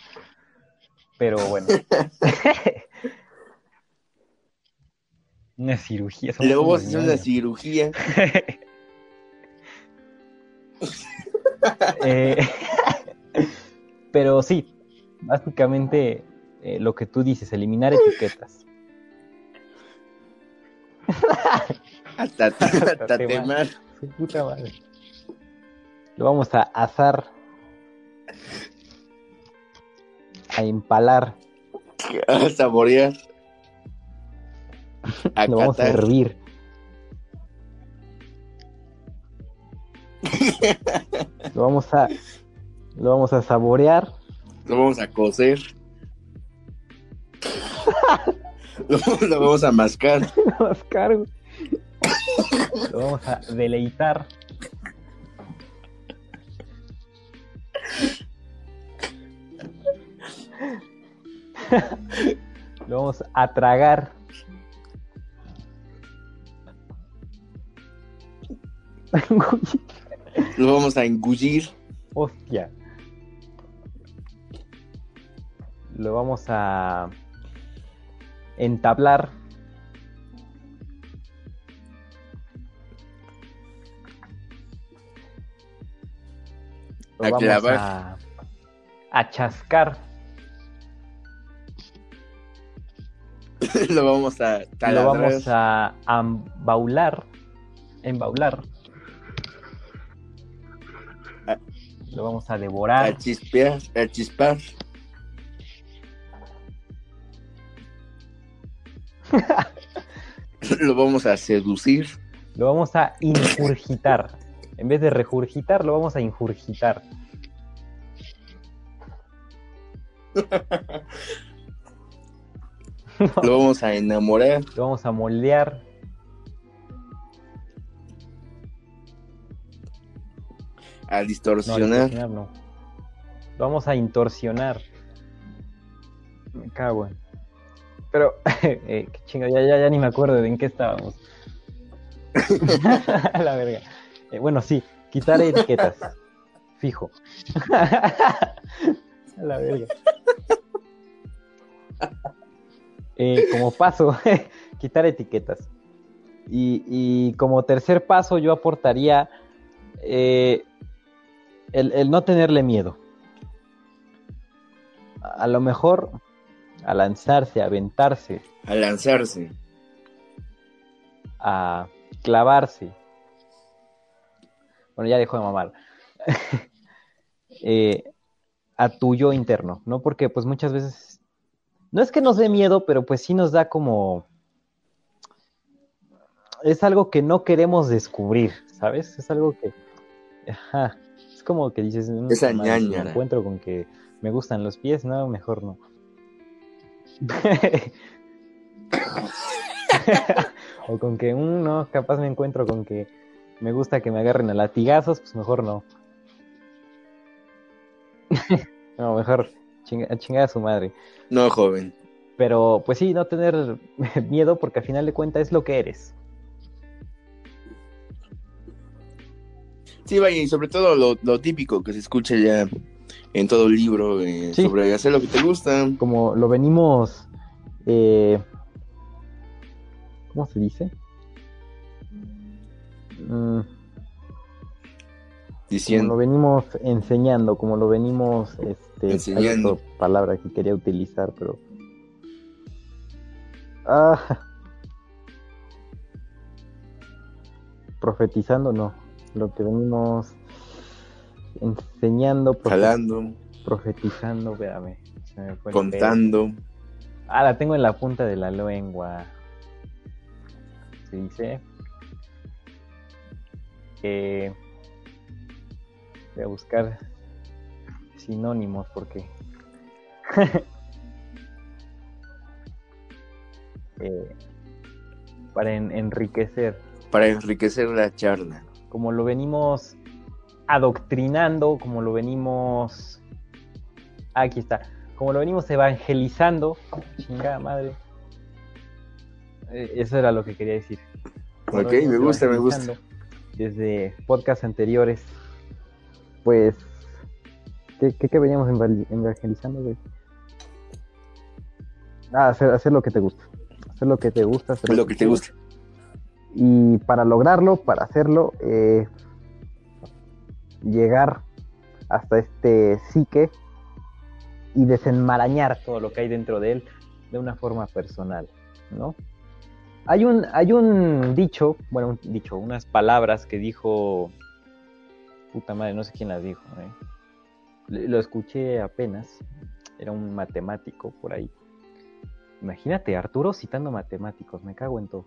Pero bueno. una cirugía. somos Le vamos a hacer una cirugía. Eh, Pero sí, básicamente eh, lo que tú dices, eliminar etiquetas. Hasta, hasta te temar. Su puta madre. Lo vamos a asar. A empalar. A saborear. A Lo vamos a hervir. Lo vamos a. Lo vamos a saborear. Lo vamos a cocer. lo, lo vamos a mascar. mascar. Lo vamos a deleitar. Lo vamos a tragar. Lo vamos a engullir. Hostia. Lo vamos a entablar. Lo A vamos clavar. a, a chascar. lo vamos a Lo taladrar. vamos a embaular. Embaular. Lo vamos a A devorar. chispear. A chispar. lo vamos a seducir. Lo vamos a injurgitar. En vez de regurgitar, lo vamos a injurgitar. Lo vamos a enamorar. Lo vamos a moldear. No, distorsionar. distorsionar no. Vamos a intorsionar. Me cago en. Pero, eh, qué chingo, ya, ya, ya ni me acuerdo de en qué estábamos. A la verga. Eh, bueno, sí, quitar etiquetas. Fijo. La verga. Eh, como paso, quitar etiquetas. Y, y como tercer paso, yo aportaría eh, el, el no tenerle miedo. A, a lo mejor a lanzarse, a aventarse, A lanzarse. a clavarse. Bueno, ya dejo de mamar. Eh, a tu yo interno, ¿no? Porque pues muchas veces, no es que nos dé miedo, pero pues sí nos da como... Es algo que no queremos descubrir, ¿sabes? Es algo que... Ajá. Es como que dices, "Mm, Esa madre, si me encuentro con que me gustan los pies, no, mejor no. o con que, "Mm, no, capaz me encuentro con que me gusta que me agarren a latigazos, pues mejor no. no, mejor chinga, a chingar a su madre. No, joven. Pero pues sí, no tener miedo porque al final de cuentas es lo que eres. Sí, vaya, y sobre todo lo, lo típico que se escucha ya en todo el libro eh, Sí. sobre hacer lo que te gusta. Como lo venimos... eh, ¿Cómo se dice? Mm, como Diciendo. lo venimos enseñando, como lo venimos, este, Enseñando. hay otra palabra que quería utilizar, pero ah, profetizando no, lo que venimos enseñando, Jalando, profetizando, espérame, se me fue contando. Ah, la tengo en la punta de la lengua. Se dice. Eh, voy a buscar sinónimos porque. Eh, para en- enriquecer. para enriquecer la charla. Como lo venimos adoctrinando, como lo venimos. Aquí está. Como lo venimos evangelizando. Chingada madre. Eh, Eso era lo que quería decir. Como Ok, me gusta, me gusta. Desde podcasts anteriores. Pues. ¿Qué, qué, qué veníamos evan- evangelizando, güey? Ah, hacer, hacer lo que te gusta. Hacer lo que te gusta. Hacer Lo que te gusta. Y para lograrlo, para hacerlo, eh, llegar hasta este psique y desenmarañar todo lo que hay dentro de él de una forma personal, ¿no? Hay un, hay un dicho, bueno, un dicho, unas palabras que dijo, puta madre, no sé quién las dijo, ¿eh? lo escuché apenas, era un matemático por ahí. Imagínate, Arturo citando matemáticos, me cago en todo.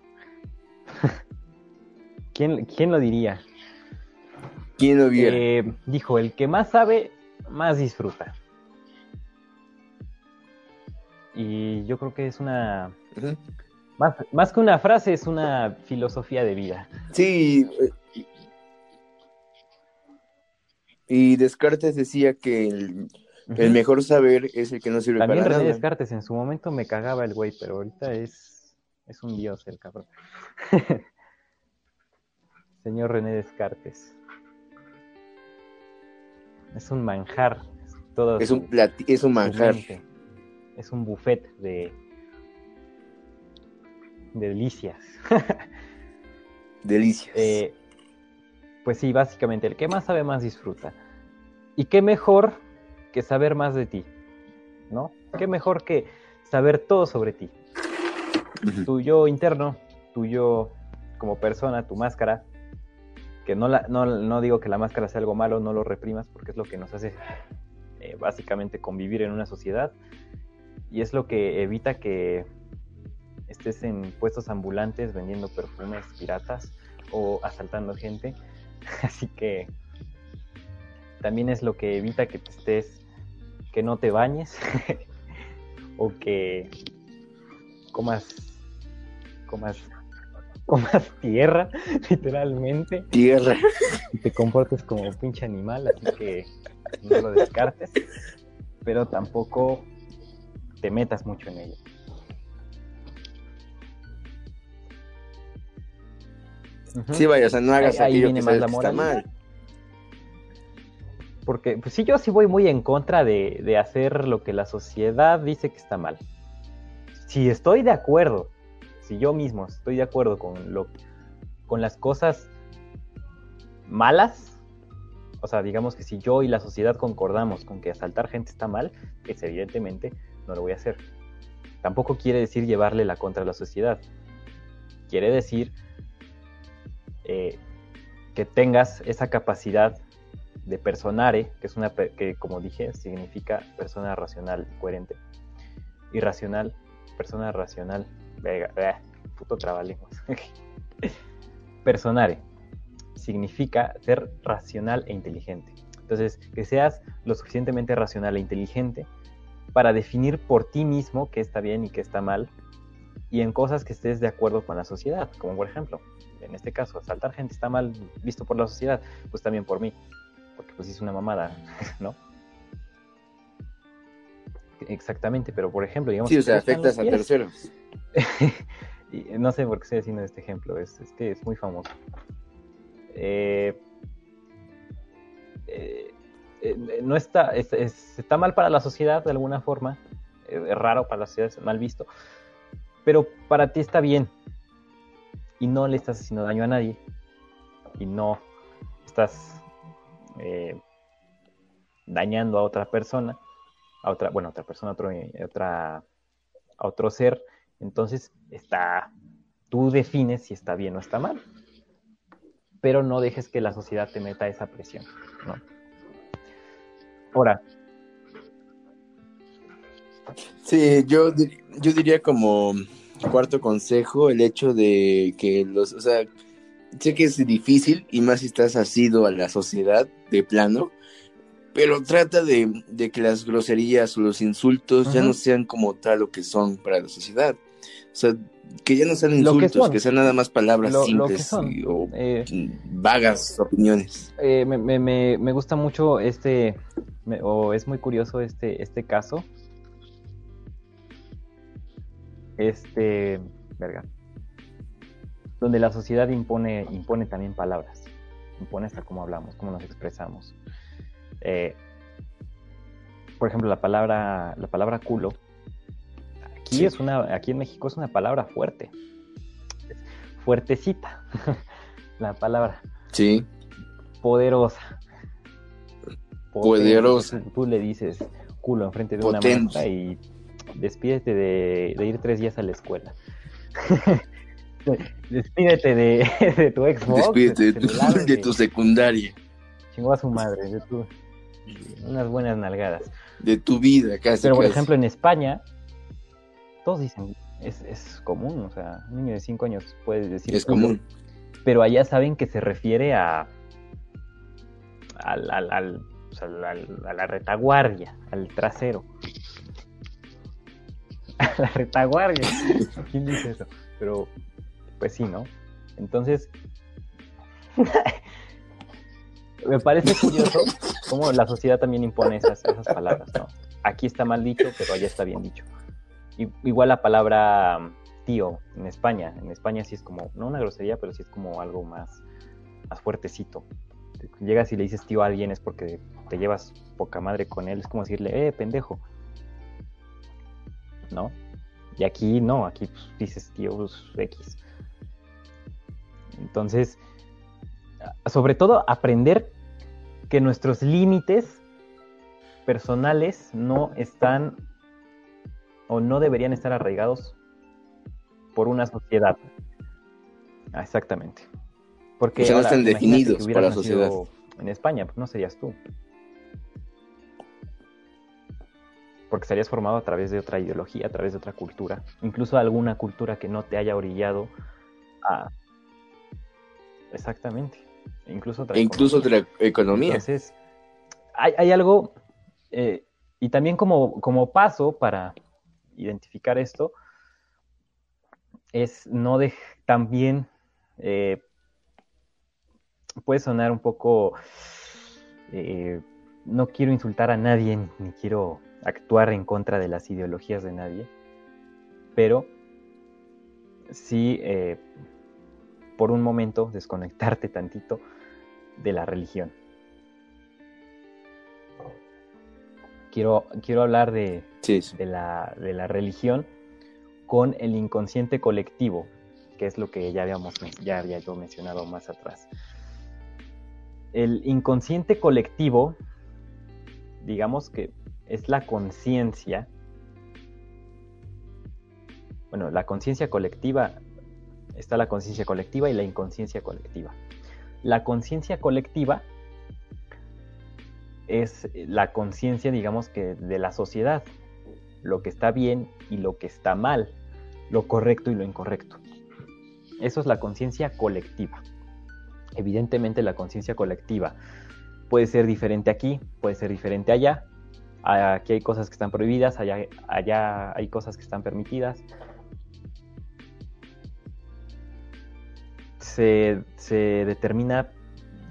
¿Quién, ¿Quién, lo diría? ¿Quién lo viera? Eh, dijo, el que más sabe, más disfruta. Y yo creo que es una... más, más, que una frase, es una filosofía de vida. Sí. Y Descartes decía que el, el mejor saber es el que no sirve También para René nada. Descartes en su momento me cagaba el güey, pero ahorita es, es un dios el cabrón. Señor René Descartes. Es un manjar. Es, todo Es un, es un manjar. mente. Es un buffet de, de delicias. Delicias. Eh, pues sí, básicamente, el que más sabe más disfruta. Y qué mejor que saber más de ti, ¿no? Qué mejor que saber todo sobre ti. Tu yo interno, tu yo como persona, tu máscara. Que no, la, no, no digo que la máscara sea algo malo, no lo reprimas porque es lo que nos hace eh, básicamente convivir en una sociedad y es lo que evita que estés en puestos ambulantes vendiendo perfumes piratas o asaltando gente. Así que también es lo que evita que te estés, que no te bañes o que comas, comas, comas tierra, literalmente, Tierra. y te comportes como pinche animal, así que no lo descartes, pero tampoco te metas mucho en ello. Sí, vaya, o sea, no hagas Ahí- ahí aquello viene que más la que está mal. Porque pues sí, yo sí voy muy en contra de, de hacer lo que la sociedad dice que está mal. Si estoy de acuerdo, si yo mismo estoy de acuerdo con, lo, con las cosas malas, o sea, digamos que si yo y la sociedad concordamos con que asaltar gente está mal, pues evidentemente no lo voy a hacer. Tampoco quiere decir llevarle la contra a la sociedad. Quiere decir eh, que tengas esa capacidad de personare, que es una que como dije significa persona racional coherente. Irracional, persona racional. Verga, ah, puto trabalenguas. Personare significa ser racional e inteligente. Entonces, que seas lo suficientemente racional e inteligente para definir por ti mismo qué está bien y qué está mal y en cosas que estés de acuerdo con la sociedad, como por ejemplo, en este caso, asaltar gente está mal visto por la sociedad, pues también por mí, porque pues es una mamada, ¿no? Exactamente, pero por ejemplo, digamos... Sí, o sea, afectas a terceros. y no sé por qué estoy haciendo este ejemplo, es, es que es muy famoso. Eh, eh, eh, no está, es- es- está mal para la sociedad de alguna forma, eh, es raro para la sociedad, es mal visto, pero para ti está bien y no le estás haciendo daño a nadie y no estás dañando a otra persona, a otra, bueno, a otra persona, a otro, eh, otra, a otro ser, entonces está, tú defines si está bien o está mal, pero no dejes que la sociedad te meta esa presión, ¿no? Ahora, Sí, yo, yo diría como cuarto consejo el hecho de que los, o sea, sé que es difícil y más si estás asido a la sociedad de plano, pero trata de, de que las groserías o los insultos ya no sean como tal lo que son para la sociedad. O sea, que ya no sean que insultos, son. que, sean nada más palabras Lo- simples y- o eh, vagas opiniones. eh, me, me- me- me gusta mucho este, me- o es muy curioso este, este caso. Este, verga. Donde la sociedad impone, impone también palabras. Impone hasta cómo hablamos, cómo nos expresamos. Eh, por ejemplo, la palabra, la palabra culo. Aquí Sí. es una, aquí en México es una palabra fuerte. Es fuertecita. la palabra Sí, poderosa. Poderosa. Tú, le dices culo enfrente de una maestra y despídete de, ir tres días a la escuela. despídete de, tu Xbox. Despídete de, tu, secundaria. Chingó a su madre, de tu, unas buenas nalgadas. De tu vida, casi. Pero por ejemplo en España, todos dicen, es, es común, o sea, un niño de cinco años puede decir. Es común. Pero allá saben que se refiere a. al, al, al a la retaguardia, al trasero. A la retaguardia. ¿Quién dice eso? Pero, pues sí, ¿no? Entonces, me parece curioso cómo la sociedad también impone esas, esas palabras, ¿no? Aquí está mal dicho, pero allá está bien dicho. igual la palabra tío en España. En España sí es como, no una grosería, pero sí es como algo más, más fuertecito llegas y le dices tío a alguien es porque te llevas poca madre con él, es como decirle, eh, pendejo. ¿No? Y aquí no, aquí pues, dices tío pues, X. Entonces, sobre todo aprender que nuestros límites personales no están o no deberían estar arraigados por una sociedad. Ah, exactamente. Porque no están definidos para la sociedad. En España, pues no serías tú. Porque estarías formado a través de otra ideología, a través de otra cultura, incluso alguna cultura que no te haya orillado a. Exactamente. Incluso otra, incluso economía. otra economía. Entonces, hay, algo, eh, y también como, como paso para identificar esto, es no de también eh, puede sonar un poco, eh, no quiero insultar a nadie, ni quiero actuar en contra de las ideologías de nadie, pero sí, eh, por un momento, desconectarte tantito de la religión. Quiero, quiero hablar de, De, la, de la religión con el inconsciente colectivo, que es lo que ya habíamos ya había yo mencionado más atrás el inconsciente colectivo, digamos que es la conciencia, bueno, la conciencia colectiva, está la conciencia colectiva y la inconsciencia colectiva. La conciencia colectiva es la conciencia, digamos que, de la sociedad, lo que está bien y lo que está mal, lo correcto y lo incorrecto. Eso es la conciencia colectiva. Evidentemente la conciencia colectiva puede ser diferente aquí, puede ser diferente allá. Aquí hay cosas que están prohibidas, allá, allá hay cosas que están permitidas. Se, determina,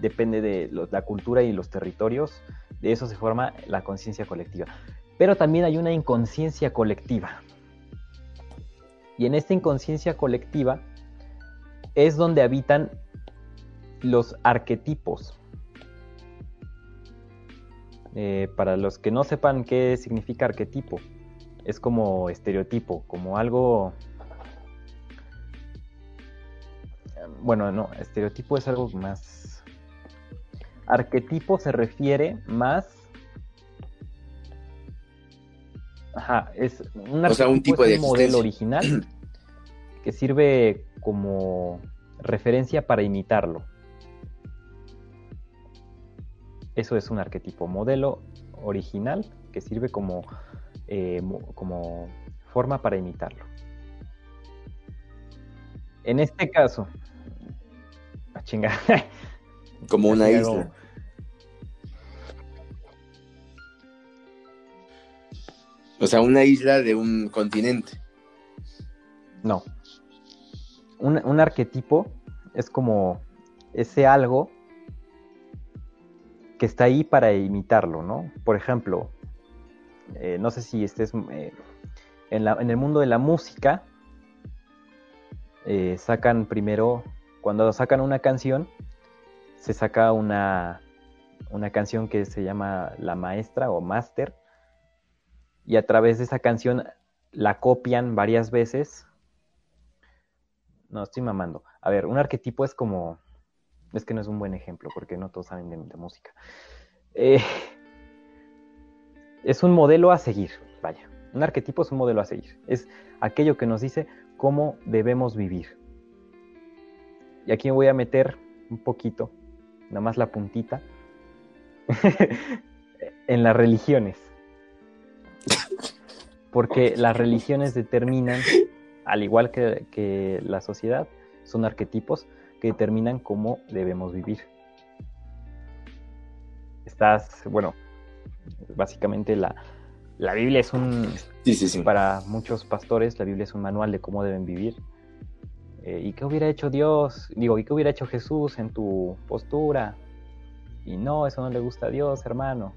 depende de la cultura y los territorios, de eso se forma la conciencia colectiva. Pero también hay una inconsciencia colectiva. Y en esta inconsciencia colectiva es donde habitan los arquetipos. Eh, para los que no sepan qué significa arquetipo, es como estereotipo, como algo... Bueno, no, estereotipo es algo más... Arquetipo se refiere más... Ajá, es un, un tipo de modelo original que sirve como referencia para imitarlo. Eso es un arquetipo modelo original que sirve como, eh, como forma para imitarlo. En este caso, a chingar. Como una isla. O sea, una isla de un continente. No. Un, un, arquetipo es como ese algo que está ahí para imitarlo, ¿no? Por ejemplo, eh, no sé si estés eh, en, el mundo de la música, eh, sacan primero, cuando sacan una canción, se saca una, una canción que se llama La Maestra o Master, y a través de esa canción la copian varias veces. No, estoy mamando. A ver, un arquetipo es como es que no es un buen ejemplo porque no todos saben de, música. Eh, es un modelo a seguir, vaya. Un arquetipo es un modelo a seguir. Es aquello que nos dice cómo debemos vivir. Y aquí me voy a meter un poquito, nada más la puntita, en las religiones. Porque las religiones determinan, al igual que, que la sociedad, son arquetipos que determinan cómo debemos vivir. Estás, bueno, básicamente la, la Biblia es un, Sí, sí, sí. para muchos pastores, la Biblia es un manual de cómo deben vivir. Eh, ¿Y qué hubiera hecho Dios? Digo, ¿y qué hubiera hecho Jesús en tu postura? Y no, eso no le gusta a Dios, hermano.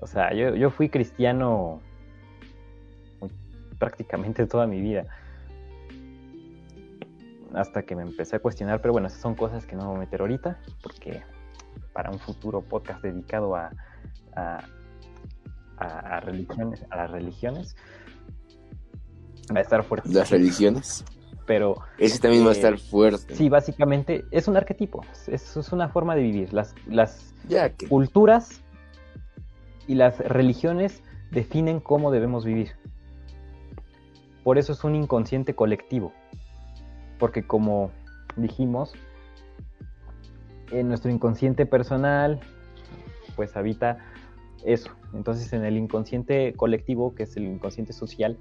O sea, yo, yo fui cristiano prácticamente toda mi vida. Hasta que me empecé a cuestionar, pero bueno, esas son cosas que no voy a meter ahorita, porque para un futuro podcast dedicado a, a- a religiones, a las religiones, va a estar fuerte. Las religiones. Pero Ese también va a Eh, estar fuerte. sí, básicamente es un arquetipo, es, es una forma de vivir. Las, las Ya que. culturas y las religiones definen cómo debemos vivir. Por eso es un inconsciente colectivo. Porque como dijimos, en nuestro inconsciente personal, pues habita eso. Entonces en el inconsciente colectivo, que es el inconsciente social,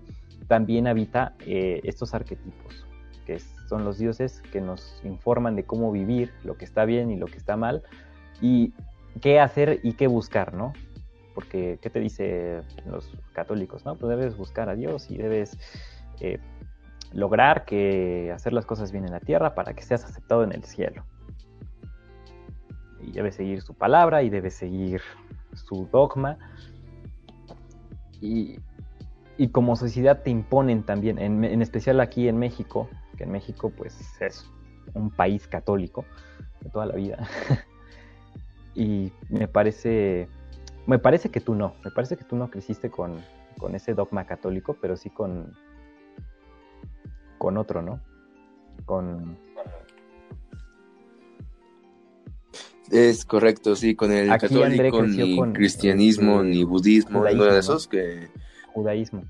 también habita eh, estos arquetipos, que son los dioses que nos informan de cómo vivir, lo que está bien y lo que está mal, y qué hacer y qué buscar, ¿no? Porque, ¿qué te dice los católicos? No, pues debes buscar a Dios y debes eh, lograr que hacer las cosas bien en la tierra para que seas aceptado en el cielo. Y debes seguir su palabra y debes seguir su dogma. Y, y como sociedad te imponen también, en, en especial aquí en México, que en México pues es un país católico de toda la vida. y me parece, me parece que tú no, me parece que tú no creciste con, con ese dogma católico, pero sí con, con otro, ¿no? Con... Es correcto, sí, con el Aquí católico, ni con, cristianismo, ni budismo, judaísmo, uno de esos que... judaísmo.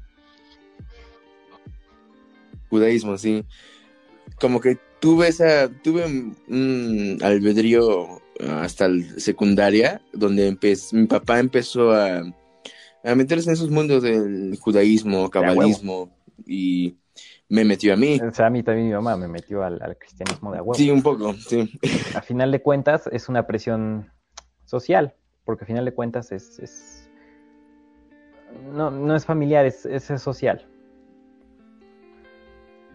Judaísmo, sí. Como que tuve esa, tuve un albedrío hasta el secundaria, donde mi papá empezó a, a meterse en esos mundos del judaísmo, cabalismo, y me metió a mí. O sea, a mí también mi mamá me metió al, al cristianismo de a huevo. Sí, un poco, sí. a final de cuentas es una presión social, porque a final de cuentas es, es- no, no es familiar, es, es social.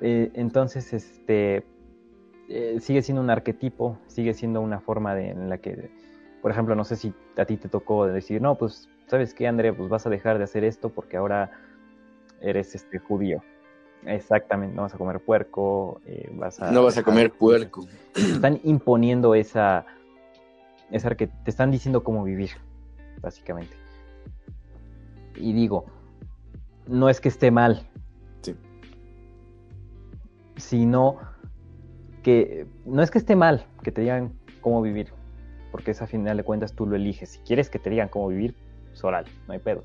Eh, entonces, este eh, sigue siendo un arquetipo, sigue siendo una forma de, en la que, por ejemplo, no sé si a ti te tocó decir, no, pues, ¿sabes qué, Andrea? Pues vas a dejar de hacer esto porque ahora eres este judío. Exactamente, no vas a comer puerco, eh, vas a... No vas a comer puerco. están imponiendo esa, esa que te están diciendo cómo vivir, básicamente. Y digo, no es que esté mal. Sino que no es que esté mal que te digan cómo vivir, porque es a final de cuentas tú lo eliges. Si quieres que te digan cómo vivir, soral, no hay pedo.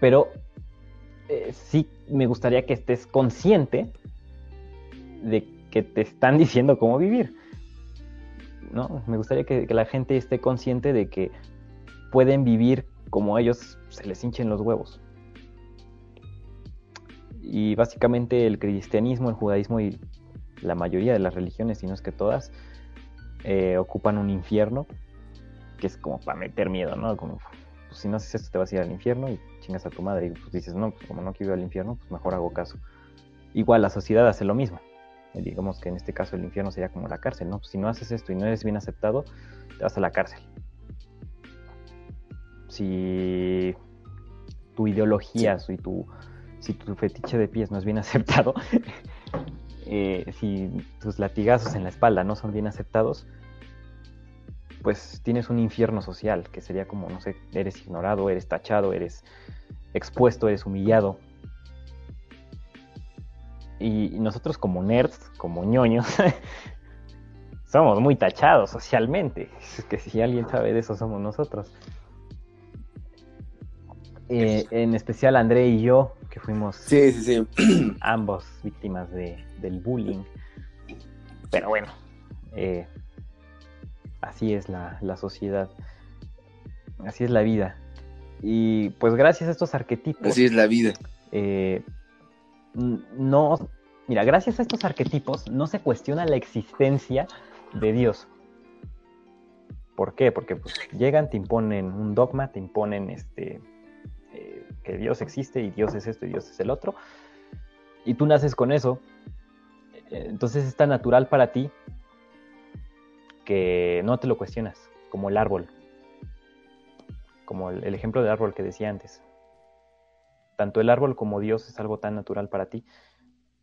Pero eh, sí me gustaría que estés consciente de que te están diciendo cómo vivir. ¿no? Me gustaría que, que la gente esté consciente de que pueden vivir como a ellos se les hinchen los huevos. Y básicamente el cristianismo, el judaísmo y la mayoría de las religiones, si no es que todas, eh, ocupan un infierno que es como para meter miedo, ¿no? Como, pues, si no haces esto te vas a ir al infierno y chingas a tu madre y pues dices, no, pues como no quiero ir al infierno, pues mejor hago caso. Igual la sociedad hace lo mismo. Y digamos que en este caso el infierno sería como la cárcel, ¿no? Pues, si no haces esto y no eres bien aceptado, te vas a la cárcel. Si tu ideología, si, tu, si tu fetiche de pies no es bien aceptado, eh, si tus latigazos en la espalda no son bien aceptados, pues tienes un infierno social, que sería como, no sé, eres ignorado, eres tachado, eres expuesto, eres humillado. Y nosotros como nerds, como ñoños, somos muy tachados socialmente. Es que si alguien sabe de eso somos nosotros. Eh, en especial André y yo, que fuimos Sí, sí, sí. ambos víctimas de, del bullying. Pero bueno, eh, así es la, la sociedad, así es la vida. Y pues gracias a estos arquetipos, Así es la vida. eh, no, mira, gracias a estos arquetipos no se cuestiona la existencia de Dios. ¿Por qué? Porque pues, llegan, te imponen un dogma, te imponen este eh, que Dios existe y Dios es esto y Dios es el otro, y tú naces con eso. Eh, Entonces es tan natural para ti que no te lo cuestionas, como el árbol, como el, el ejemplo del árbol que decía antes. Tanto el árbol como Dios es algo tan natural para ti.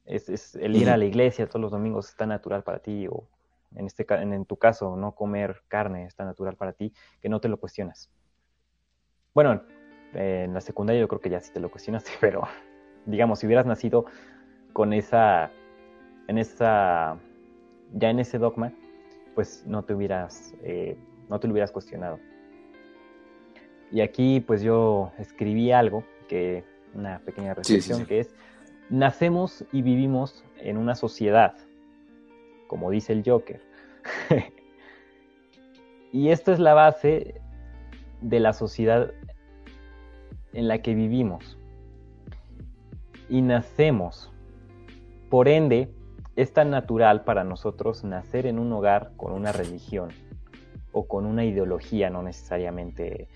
Es, es el ir a la iglesia todos los domingos es tan natural para ti, o en, este, en tu caso, no comer carne es tan natural para ti que no te lo cuestionas. Bueno, eh, en la secundaria yo creo que ya sí te lo cuestionaste, pero digamos, si hubieras nacido con esa, en esa, ya en ese dogma, pues no te hubieras, eh, no te lo hubieras cuestionado. Y aquí pues yo escribí algo, que una pequeña Sí, sí, reflexión, sí. que es, nacemos y vivimos en una sociedad, como dice el Joker. y esto es la base de la sociedad en la que vivimos. Y nacemos. Por ende, es tan natural para nosotros nacer en un hogar con una religión o con una ideología, no necesariamente.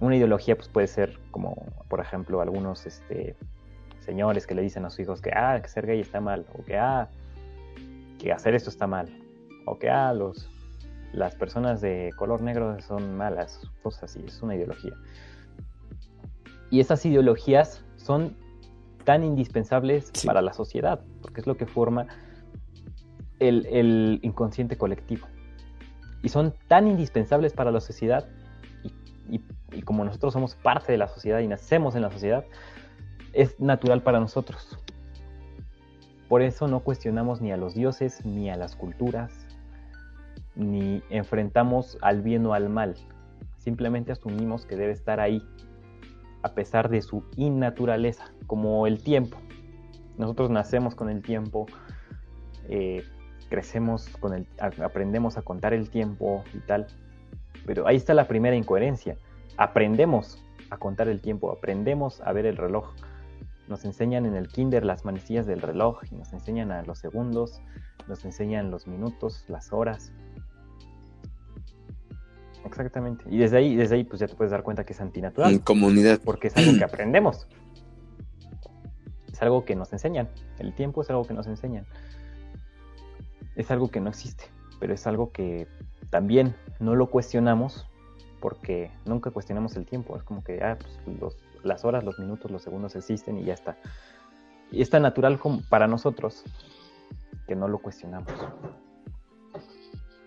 Una ideología pues, puede ser como, por ejemplo, algunos este, señores que le dicen a sus hijos que, ah, que ser gay está mal, o que, ah, que hacer esto está mal, o que, ah, los, las personas de color negro son malas, cosas así, es una ideología. Y esas ideologías son tan indispensables Sí. para la sociedad, porque es lo que forma el, el inconsciente colectivo. Y son tan indispensables para la sociedad, y, y- y como nosotros somos parte de la sociedad y nacemos en la sociedad, es natural para nosotros. Por eso no cuestionamos ni a los dioses, ni a las culturas, ni enfrentamos al bien o al mal. Simplemente asumimos que debe estar ahí, a pesar de su innaturaleza, como el tiempo. Nosotros nacemos con el tiempo, eh, crecemos con el, aprendemos a contar el tiempo y tal. Pero ahí está la primera incoherencia. Aprendemos a contar el tiempo, aprendemos a ver el reloj. Nos enseñan en el kinder las manecillas del reloj y nos enseñan a los segundos, nos enseñan los minutos, las horas. Exactamente. Y desde ahí, desde ahí, pues ya te puedes dar cuenta que es antinatural En comunidad. porque es algo que aprendemos. Es algo que nos enseñan. El tiempo es algo que nos enseñan. Es algo que no existe, pero es algo que también no lo cuestionamos porque nunca cuestionamos el tiempo. Es como que ah, pues, los- las horas, los minutos, los segundos existen y ya está. Y es tan natural como para nosotros que no lo cuestionamos.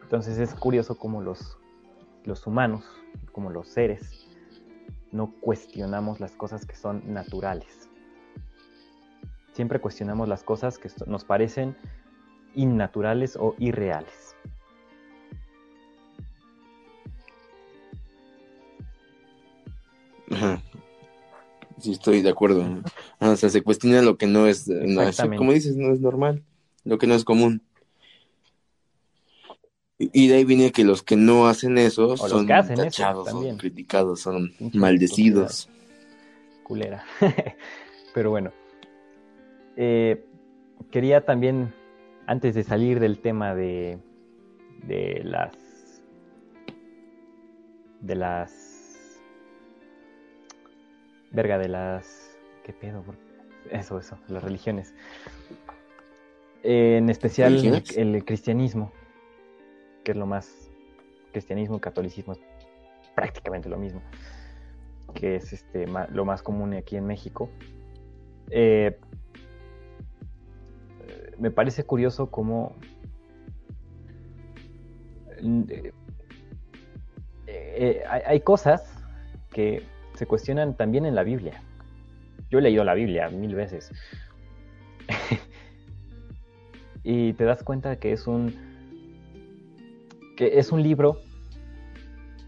Entonces es curioso cómo los, los humanos, como los seres, no cuestionamos las cosas que son naturales. Siempre cuestionamos las cosas que nos parecen innaturales o irreales. Sí, estoy de acuerdo. O sea, se cuestiona lo que no es, no es- como dices, no es normal, lo que no es común. Y de ahí viene que los que no hacen eso son hacen tachados, son criticados, son maldecidos. culera. Pero bueno, eh, quería también, antes de salir del tema de, de las... De las... Verga, de las... ¿Qué pedo? Eso, eso, las religiones. Eh, en especial el cristianismo, que es lo más... Cristianismo catolicismo es prácticamente lo mismo que es este, lo más común aquí en México. Eh, me parece curioso cómo eh, eh, hay, hay cosas que se cuestionan también en la Biblia. Yo he leído la Biblia mil veces. y te das cuenta que es un que es un libro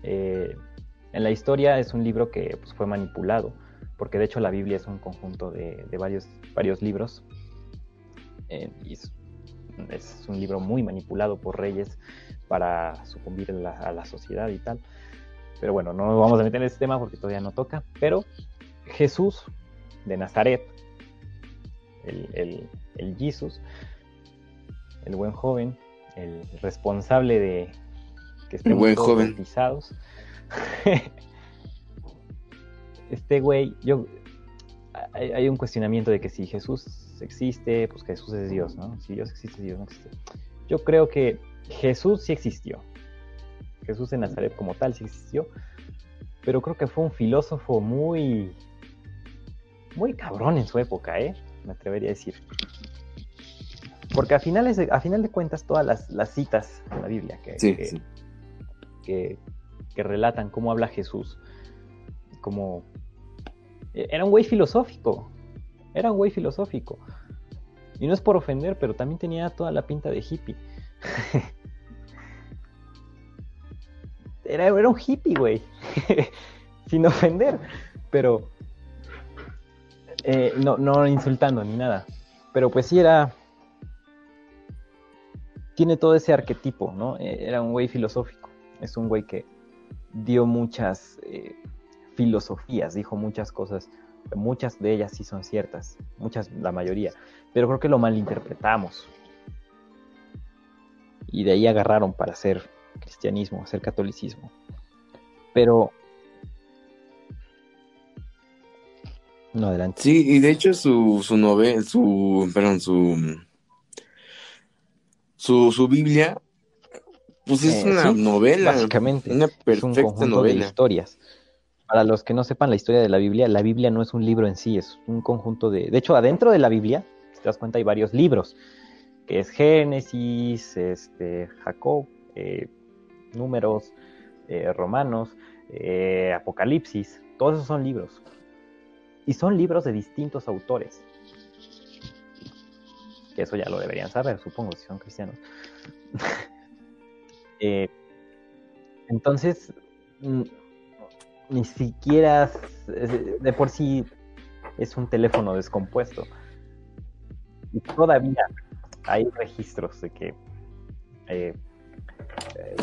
eh, En la historia es un libro que pues, fue manipulado, porque de hecho la Biblia es un conjunto de, varios, varios libros. Eh, y es, un libro muy manipulado por reyes para sucumbir a la, sociedad y tal. Pero bueno, no vamos a meter en ese tema porque todavía no toca. Pero Jesús de Nazaret, el, el, Jesus, el buen joven, el responsable de que estemos buen joven. este güey, yo hay, un cuestionamiento de que si Jesús existe, pues Jesús es Dios, ¿no? Si Dios existe, Dios no existe. Yo creo que Jesús sí existió. Jesús de Nazaret como tal sí existió, pero creo que fue un filósofo muy muy cabrón en su época, ¿eh? Me atrevería a decir. Porque a, finales a final de cuentas todas las, citas en la Biblia que, que, relatan cómo habla Jesús, como... E, era un güey filosófico, era un güey filosófico. Y no es por ofender, pero también tenía toda la pinta de hippie. era, era un hippie, güey. Sin ofender. Pero... Eh, no, no insultando ni nada. Pero pues sí era tiene todo ese arquetipo, ¿no? Eh, era un güey filosófico, es un güey que dio muchas eh, filosofías, dijo muchas cosas, muchas de ellas sí son ciertas, muchas, la mayoría, pero creo que lo malinterpretamos. Y de ahí agarraron para hacer cristianismo, hacer catolicismo. Pero... No, adelante. Sí, y de hecho su, su novela, su, perdón, su su, su Biblia, pues es eh, una novela. Básicamente. Una perfecta novela. De historias. Para los que no sepan la historia de la Biblia, la Biblia no es un libro en sí, es un conjunto de. De hecho, adentro de la Biblia, si te das cuenta, hay varios libros, que es Génesis, este, Jacob, eh, Números, eh, Romanos, Apocalipsis, todos esos son libros. Y son libros de distintos autores eso ya lo deberían saber, supongo, si son cristianos. Eh, entonces, mm, ni siquiera de por sí es un teléfono descompuesto. Y todavía hay registros de que eh,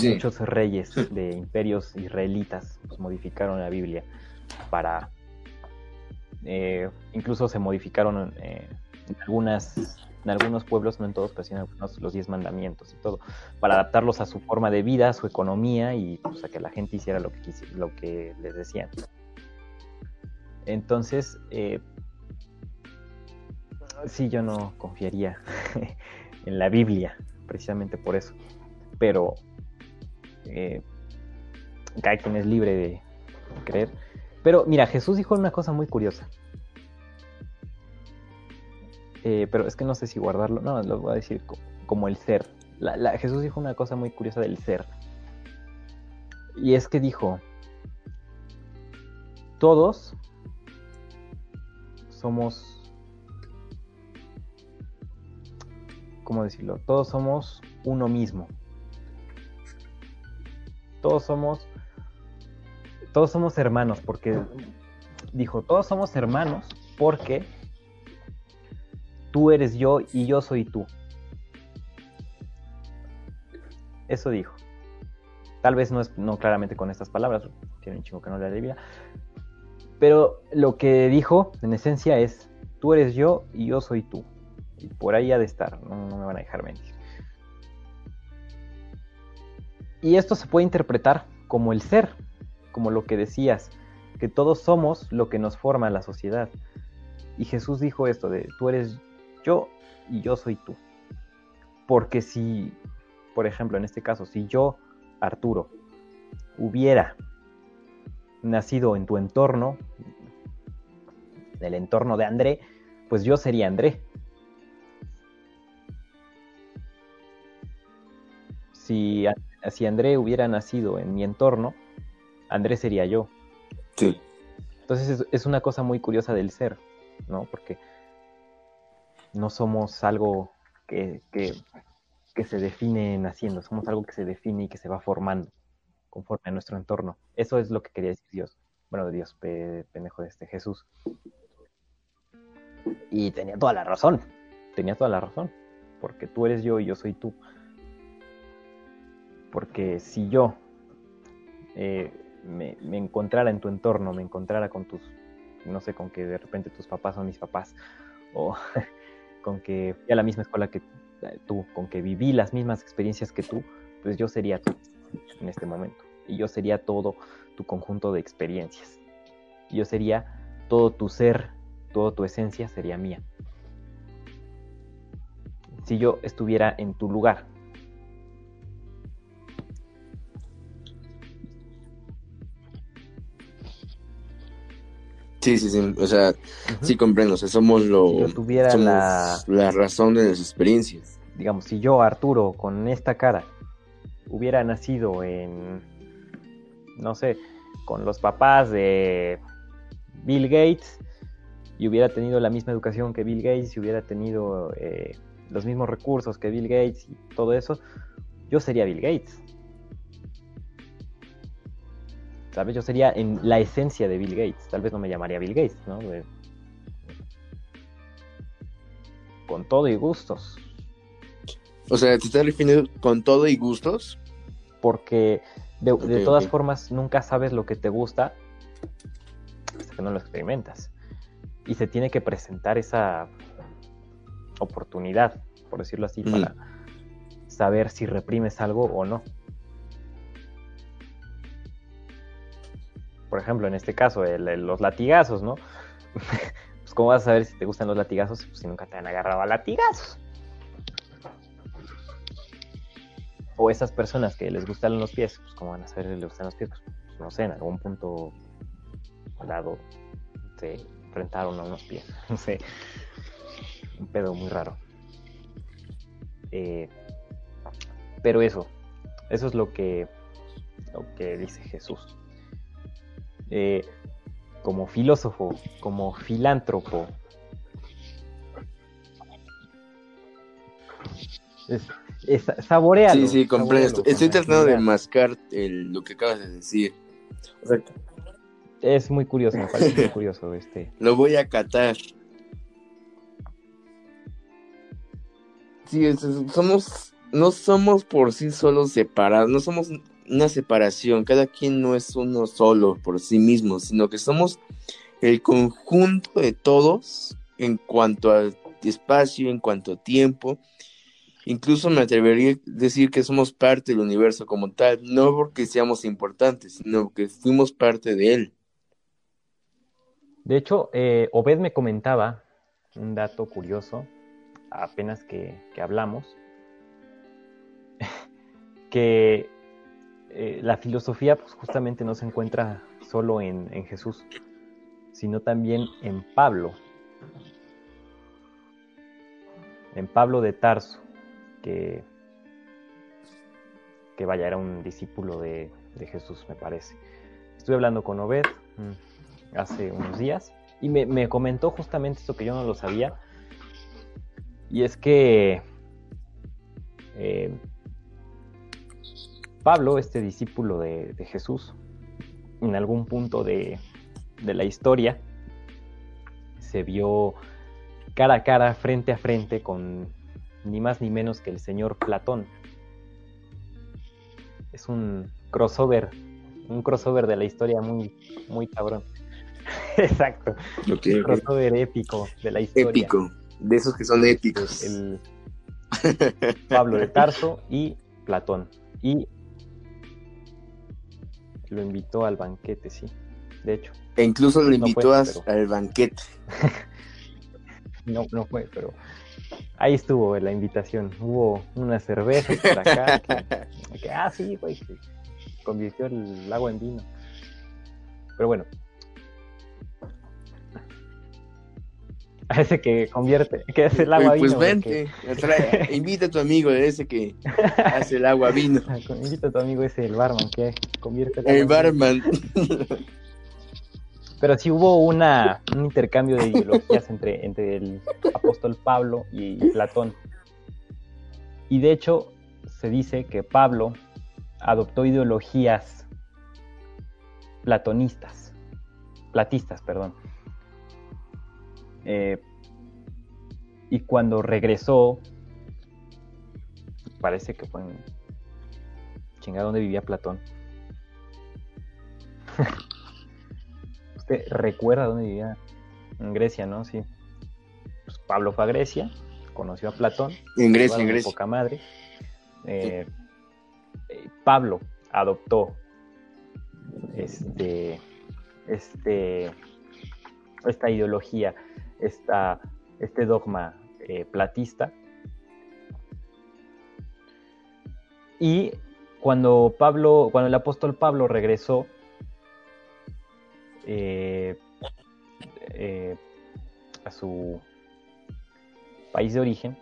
muchos reyes de imperios israelitas pues, modificaron la Biblia para... Eh, incluso se modificaron algunas en algunos pueblos, no en todos, pero sí en algunos, los diez mandamientos y todo, para adaptarlos a su forma de vida, a su economía y pues, a que la gente hiciera lo que, lo que les decían. Entonces, eh, sí, yo no confiaría en la Biblia, precisamente por eso. Pero eh, cada quien es libre de creer. Pero mira, Jesús dijo una cosa muy curiosa. Eh, pero es que no sé si guardarlo. No, lo voy a decir como, el ser. Jesús dijo una cosa muy curiosa del ser. Y es que dijo, todos somos, ¿cómo decirlo? Todos somos uno mismo. Todos somos, todos somos hermanos, porque dijo, todos somos hermanos porque tú eres yo y yo soy tú. Eso dijo. Tal vez no es no claramente con estas palabras, tiene un chingo que no le Biblia. Pero lo que dijo en esencia es, tú eres yo y yo soy tú. Y por ahí ha de estar, no, no me van a dejar mentir. Y esto se puede interpretar como el ser, como lo que decías, que todos somos lo que nos forma la sociedad. Y Jesús dijo esto de, tú eres yo y yo soy tú. Porque si, por ejemplo, en este caso, si yo, Arturo, hubiera nacido en tu entorno, el entorno de André, pues yo sería André. Si, si André hubiera nacido en mi entorno, André sería yo. Sí. Entonces es, es una cosa muy curiosa del ser, ¿no? Porque no somos algo que, se define naciendo, somos algo que se define y que se va formando conforme a nuestro entorno. Eso es lo que quería decir Dios. Bueno, Dios, pendejo de este Jesús. Y tenía toda la razón, tenía toda la razón, porque tú eres yo y yo soy tú. Porque si yo eh, me, encontrara en tu entorno, me encontrara con tus, no sé, con que de repente tus papás son mis papás, o con que fui a la misma escuela que tú, con que viví las mismas experiencias que tú, pues yo sería tú en este momento. Y yo sería todo tu conjunto de experiencias. yo sería todo tu ser, toda tu esencia sería mía. Si yo estuviera en tu lugar, Sí, sí, sí. O sea, sí comprendo. O sea, somos lo. Si yo tuviera la... la razón de las experiencias. Digamos, si yo, Arturo, con esta cara, hubiera nacido en. No sé, con los papás de Bill Gates y hubiera tenido la misma educación que Bill Gates y hubiera tenido eh, los mismos recursos que Bill Gates y todo eso, yo sería Bill Gates. ¿Sabes? Yo sería en la esencia de Bill Gates. Tal vez no me llamaría Bill Gates, ¿no? Con todo y gustos. O sea, ¿te estás refiriendo con todo y gustos? Porque de, todas formas nunca sabes lo que te gusta hasta que no lo experimentas. Y se tiene que presentar esa oportunidad, por decirlo así, para saber si reprimes algo o no. Por ejemplo, en este caso, los latigazos, ¿no? pues cómo vas a saber si te gustan los latigazos pues, si nunca te han agarrado a latigazos. O esas personas que les gustan los pies, pues cómo van a saber si les gustan los pies, pues, pues no sé, en algún punto lado se enfrentaron a unos pies, no sé, un pedo muy raro. Eh, pero eso, eso es lo que, lo que dice Jesús. Eh, como filósofo, como filántropo. Es, Sí, sí, comprendo. Estoy tratando de mascar lo que acabas de decir. Es muy curioso, me parece muy curioso este. Lo voy a catar. Sí, somos, no somos por sí solos separados, no somos una separación, cada quien no es uno solo por sí mismo, sino que somos el conjunto de todos en cuanto a espacio, en cuanto a tiempo. Incluso me atrevería a decir que somos parte del universo como tal, no porque seamos importantes, sino porque fuimos parte de él. De hecho, eh, Obed me comentaba un dato curioso, apenas que, que hablamos, que eh, la filosofía pues, justamente no se encuentra solo en, Jesús, sino también en Pablo, en Pablo de Tarso, que, vaya, era un discípulo de, Jesús, me parece. Estuve hablando con Obed mm, hace unos días y me, comentó justamente esto que yo no lo sabía, y es que eh, Pablo, este discípulo de, Jesús, en algún punto de, la historia, se vio cara a cara, frente a frente con ni más ni menos que el señor Platón. Es un crossover, un crossover de la historia muy, muy cabrón. Exacto. un crossover épico de la historia. Épico, de esos que son épicos. El Pablo de Tarso y Platón. Y lo invitó al banquete, sí. De hecho. E incluso lo invitó al banquete. no, no fue, pero ahí estuvo la invitación. Hubo una cerveza por acá. que, ah, sí, güey, convirtió el agua en vino. Pero bueno, ese que convierte, que hace el agua pues, vino. Pues vente, invita a tu amigo ese que hace el agua vino. invita a tu amigo ese, el barman, que convierte el, el barman. Pero sí hubo una, un intercambio de ideologías entre, entre el apóstol Pablo y Platón. Y de hecho se dice que Pablo adoptó ideologías platonistas, platistas, perdón. Eh, y cuando regresó, parece que fue en chingada donde vivía Platón. ¿Usted recuerda dónde vivía? En Grecia, ¿no? Sí. Pues Pablo fue a Grecia, conoció a Platón. En Grecia, en Grecia. Poca madre. Eh, eh, Pablo adoptó este, este, esta ideología, esta, este dogma eh, platista. Y cuando Pablo, cuando el apóstol Pablo regresó eh, eh, a su país de origen,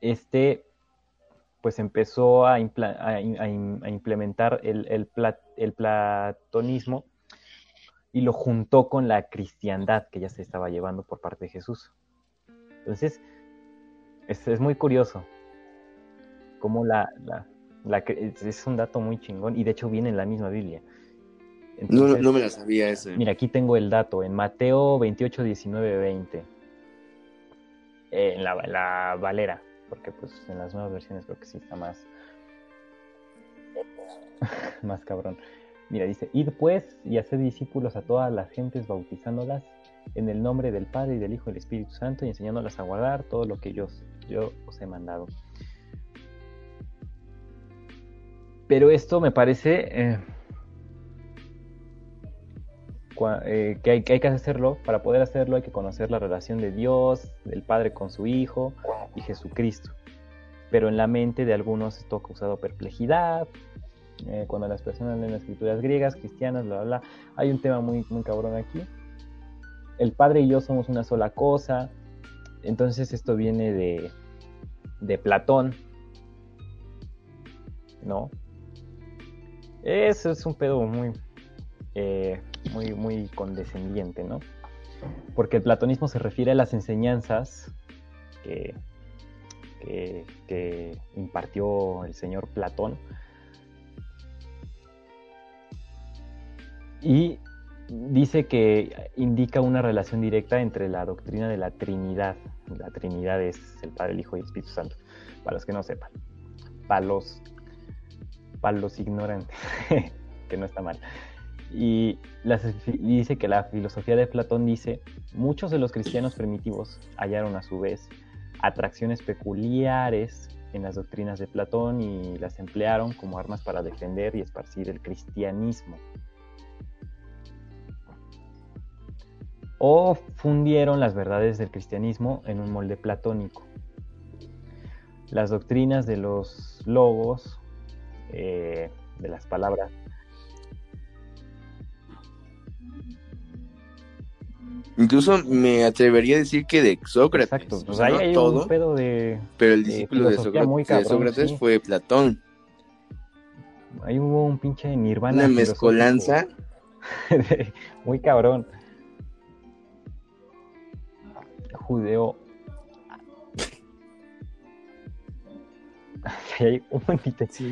este pues empezó a, implementar el, el, platonismo y lo juntó con la cristiandad que ya se estaba llevando por parte de Jesús. Entonces, es, muy curioso cómo la, es un dato muy chingón y de hecho viene en la misma Biblia. no, me la sabía eso. Mira, aquí tengo el dato, en Mateo 28, 19, 20, en la, la Valera porque pues en las nuevas versiones creo que sí está más más cabrón. Mira, dice, id pues y haced discípulos a todas las gentes bautizándolas en el nombre del Padre y del Hijo y del Espíritu Santo y enseñándolas a guardar todo lo que yo, yo os he mandado. Pero esto me parece eh, eh, que, hay, que hay que hacerlo. Para poder hacerlo hay que conocer la relación de Dios, del Padre con su Hijo y Jesucristo. Pero en la mente de algunos esto ha causado perplejidad. Eh, cuando las personas leen las escrituras griegas, cristianas, bla, bla, bla, hay un tema muy, muy cabrón aquí. El Padre y yo somos una sola cosa. Entonces esto viene de, de Platón. ¿No? Eso es un pedo muy, eh, muy, muy condescendiente, ¿no? Porque el platonismo se refiere a las enseñanzas que, que, impartió el señor Platón. Y dice que indica una relación directa entre la doctrina de la Trinidad. La Trinidad es el Padre, el Hijo y el Espíritu Santo, para los que no sepan. Para los, para los ignorantes, que no está mal. Y dice que la filosofía de Platón dice, muchos de los cristianos primitivos hallaron a su vez atracciones peculiares en las doctrinas de Platón y las emplearon como armas para defender y esparcir el cristianismo. O fundieron las verdades del cristianismo en un molde platónico. Las doctrinas de los logos, eh, de las palabras, Incluso me atrevería a decir que de Sócrates. Exacto, pues ahí hay todo, un pedo de. Pero el discípulo de, Sócrates, fue Platón. Ahí hubo un pinche nirvana. Una mezcolanza. muy cabrón. Judeo. hay humo en mi techo.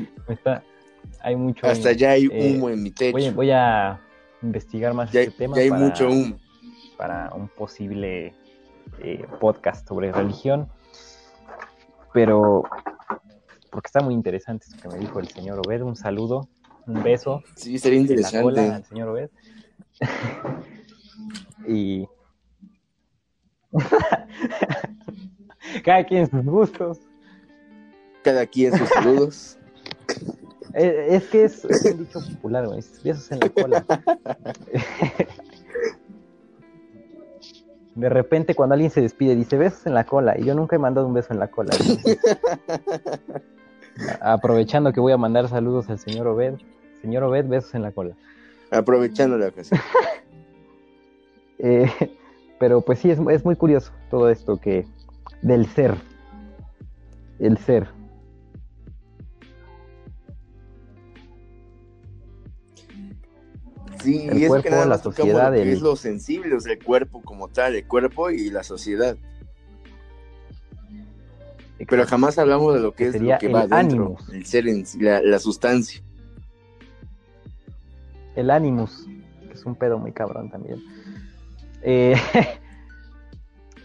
hay mucho. Hasta ya hay eh, humo en mi techo. Voy, a investigar más este tema. Ya hay mucho humo para un posible eh, podcast sobre religión. Pero, porque está muy interesante eso que me dijo el señor Obed. Un saludo, un beso. Sí, sería interesante. al señor Obed. y. Cada quien sus gustos. Cada quien sus saludos. Eh, es, que es, un dicho popular, güey. Besos en la cola. de repente cuando alguien se despide dice besos en la cola y yo nunca he mandado un beso en la cola. aprovechando que voy a mandar saludos al señor Obed. Señor Obed, besos en la cola. Aprovechando la ocasión. Eh, pero pues sí, es, es muy curioso todo esto que del ser. El ser. Sí, el cuerpo, la sociedad. es lo sensible, o sea, el cuerpo como tal, el cuerpo y la sociedad. Pero jamás hablamos de lo que, es lo que va dentro, el ser en la, la sustancia. el Animus, que es un pedo muy cabrón también. Eh,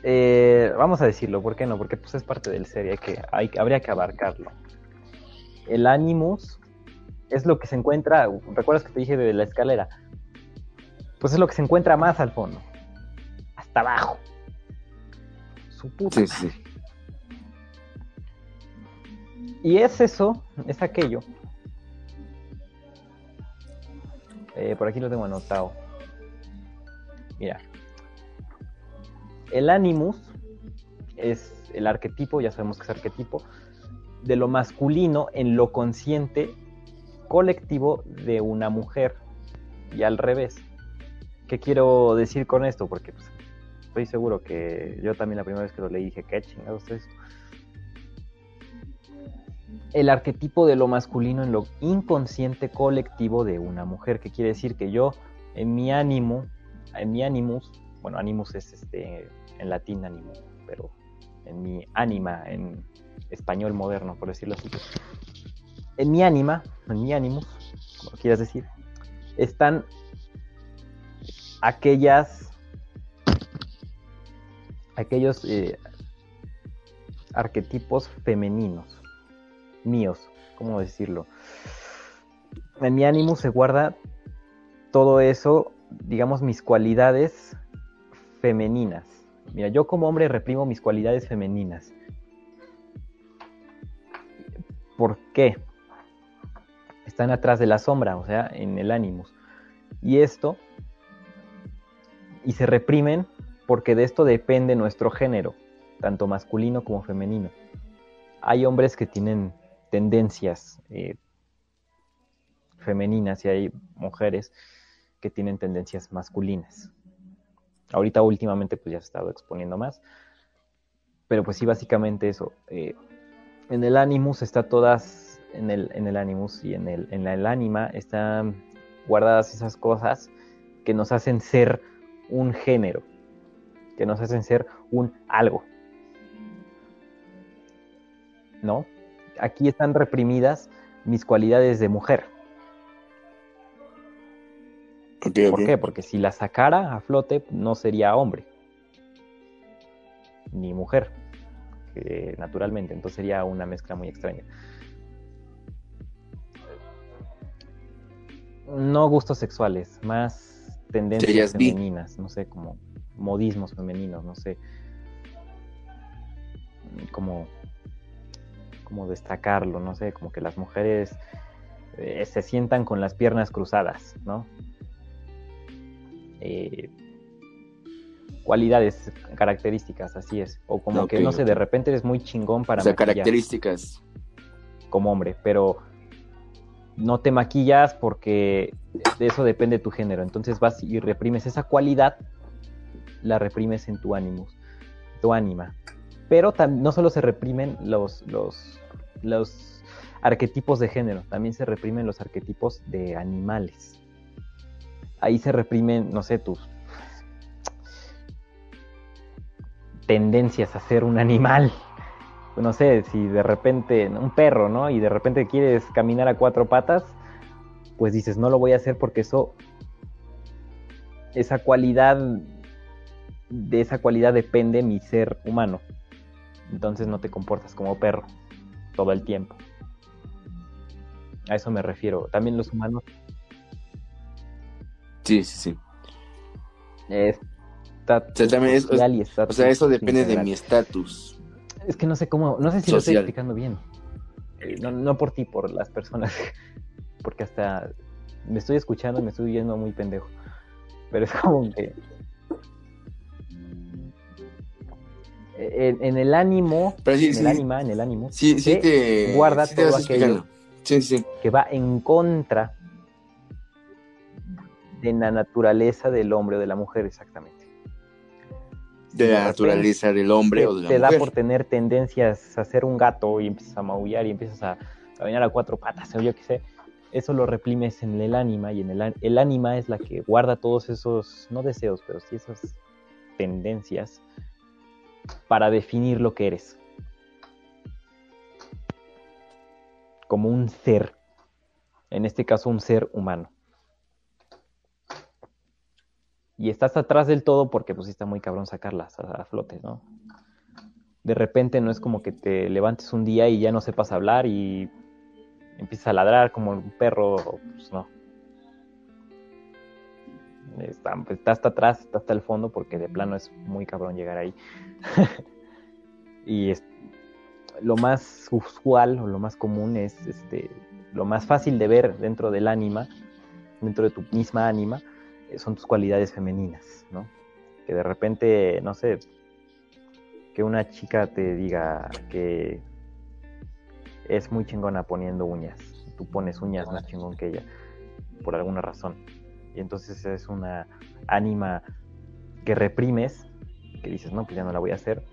eh, vamos a decirlo, ¿por qué no? Porque pues es parte del serie, que hay, habría que abarcarlo. El Animus es lo que se encuentra, ¿recuerdas que te dije de la escalera? Pues es lo que se encuentra más al fondo, hasta abajo. Su puta. Sí, sí. Y es eso, es aquello. Eh, por aquí lo tengo anotado. Mira. El Animus es el arquetipo, ya sabemos que es arquetipo, de lo masculino en lo consciente colectivo de una mujer y al revés. ¿Qué quiero decir con esto? Porque pues, estoy seguro que yo también la primera vez que lo leí dije, ¿qué chingados es esto? El arquetipo de lo masculino en lo inconsciente colectivo de una mujer, que quiere decir que yo en mi ánimo, en mi animus, bueno, animus es este en latín ánimo, pero en mi ánima, en español moderno, por decirlo así, en mi ánima, en mi animus, como quieras decir, están aquellas, aquellos eh, arquetipos femeninos míos, ¿cómo decirlo? En mi ánimo se guarda todo eso, digamos, mis cualidades femeninas. Mira, yo como hombre reprimo mis cualidades femeninas. ¿Por qué? Están atrás de la sombra, o sea, en el ánimo. Y esto y se reprimen porque de esto depende nuestro género, tanto masculino como femenino. Hay hombres que tienen tendencias eh, femeninas y hay mujeres que tienen tendencias masculinas. Ahorita últimamente pues ya se ha estado exponiendo más, pero pues sí básicamente eso. Eh, en el Animus está todas, en el, en el Animus y en el, en el ánima están guardadas esas cosas que nos hacen ser un género, que nos hacen ser un algo. ¿No? Aquí están reprimidas mis cualidades de mujer. ¿Por qué? Porque si la sacara a flote no sería hombre, ni mujer, naturalmente, entonces sería una mezcla muy extraña. No gustos sexuales, más tendencias femeninas, no sé, como modismos femeninos, no sé, como, como destacarlo, no sé, como que las mujeres eh, se sientan con las piernas cruzadas, ¿no? Eh, cualidades, características, así es. O como que, no sé, de repente eres muy chingón para... O sea, características. Como hombre, pero no te maquillas porque de eso depende tu género. Entonces vas y reprimes esa cualidad, la reprimes en tu ánimo, tu ánima. Pero no solo se reprimen los, los, los arquetipos de género, también se reprimen los arquetipos de animales. Ahí se reprimen, no sé, tus tendencias a ser un animal, no sé, si de repente, un perro, ¿no? Y de repente quieres caminar a cuatro patas, pues dices, no lo voy a hacer porque eso, esa cualidad, de esa cualidad depende mi ser humano. Entonces no te comportas como perro todo el tiempo. A eso me refiero. También los humanos. Sí, sí, sí. o sea, eso depende de mi estatus es que no sé cómo, no sé si lo estoy explicando bien. Eh, no, por ti, por las personas, porque hasta me estoy escuchando y me estoy yendo muy pendejo. Pero es como que en, el ánimo, en el ánima, en el ánimo, sí, sí te, guarda todo aquello que va en contra de la naturaleza del hombre o de la mujer, exactamente de la naturaleza del hombre te, o de la te da por tener tendencias a ser un gato y empiezas a maullar y empiezas a caminar a cuatro patas o yo qué sé, eso lo reprimes en el ánima y en el, el ánima es la que guarda todos esos, no deseos, pero sí esas tendencias para definir lo que eres. Como un ser, en este caso un ser humano. Y estás atrás del todo porque pues está muy cabrón sacarlas a, flote, ¿no? De repente no es como que te levantes un día y ya no sepas hablar y empiezas a ladrar como un perro, pues no. Está, está hasta atrás, está hasta el fondo porque de plano es muy cabrón llegar ahí. y es, lo más usual o lo más común es este lo más fácil de ver dentro del ánima, dentro de tu misma ánima, son tus cualidades femeninas, ¿no? Que de repente, no sé, que una chica te diga que es muy chingona poniendo uñas, tú pones uñas más chingón que ella, por alguna razón. Y entonces es una ánima que reprimes, que dices, no, pues ya no la voy a hacer,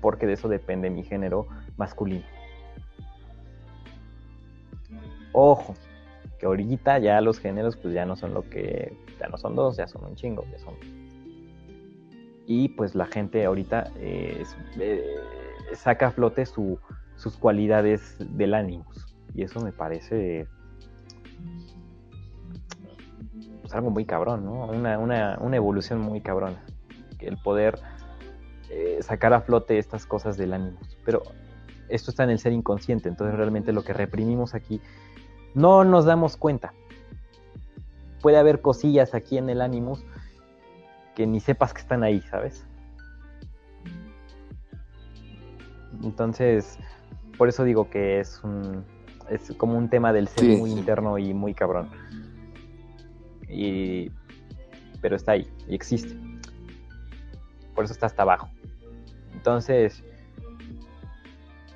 porque de eso depende mi género masculino. Ojo, que ahorita ya los géneros pues ya no son lo que, ya no son dos, ya son un chingo, ya son... Y pues la gente ahorita eh, eh, saca a flote sus cualidades del ánimo. Y eso me parece pues, algo muy cabrón, ¿no? Una, una, una evolución muy cabrona. El poder eh, sacar a flote estas cosas del ánimo. Pero esto está en el ser inconsciente, entonces realmente lo que reprimimos aquí no nos damos cuenta. Puede haber cosillas aquí en el Animus que ni sepas que están ahí, ¿sabes? Entonces, por eso digo que es un es como un tema del ser muy interno y muy cabrón. Y pero está ahí y existe. Por eso está hasta abajo. Entonces,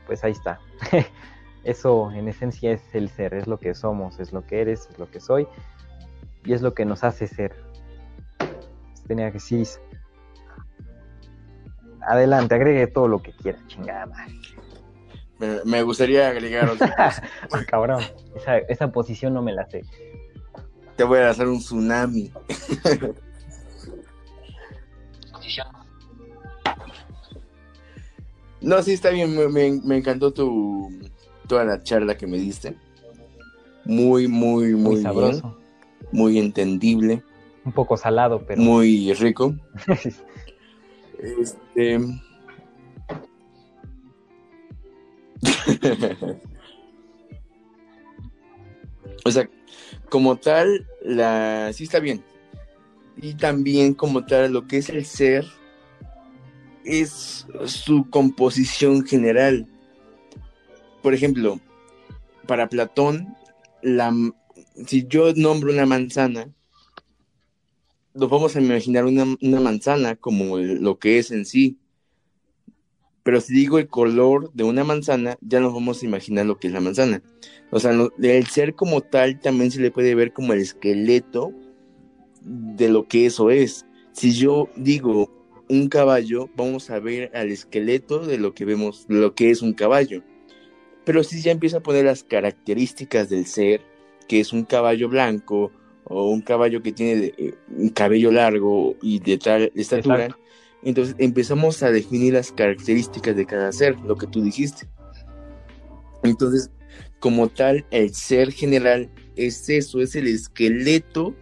pues ahí está. Eso en esencia es el ser, es lo que somos, es lo que eres, es lo que soy y es lo que nos hace ser. Tenía que decir. Adelante, agregue todo lo que quiera, chingada Me, gustaría agregar otra Cabrón, esa, esa posición no me la sé. Te voy a hacer un tsunami. no, sí, está bien, me encantó tu, toda la charla que me diste. Muy, muy, muy, sabroso. Muy entendible. Un poco salado, pero. Muy rico. este. o sea, como tal, la sí está bien. Y también como tal, lo que es el ser es su composición general por ejemplo, para Platón, la, si yo nombro una manzana, nos vamos a imaginar una, manzana como lo que es en sí. Pero si digo el color de una manzana, ya nos vamos a imaginar lo que es la manzana. O sea, el ser como tal también se le puede ver como el esqueleto de lo que eso es. Si yo digo un caballo, vamos a ver al esqueleto de lo que vemos, lo que es un caballo pero si ya empieza a poner las características del ser, que es un caballo blanco o un caballo que tiene eh, un cabello largo y de tal estatura, entonces empezamos a definir las características de cada ser, lo que tú dijiste. Entonces, como tal, el ser general es eso, es el esqueleto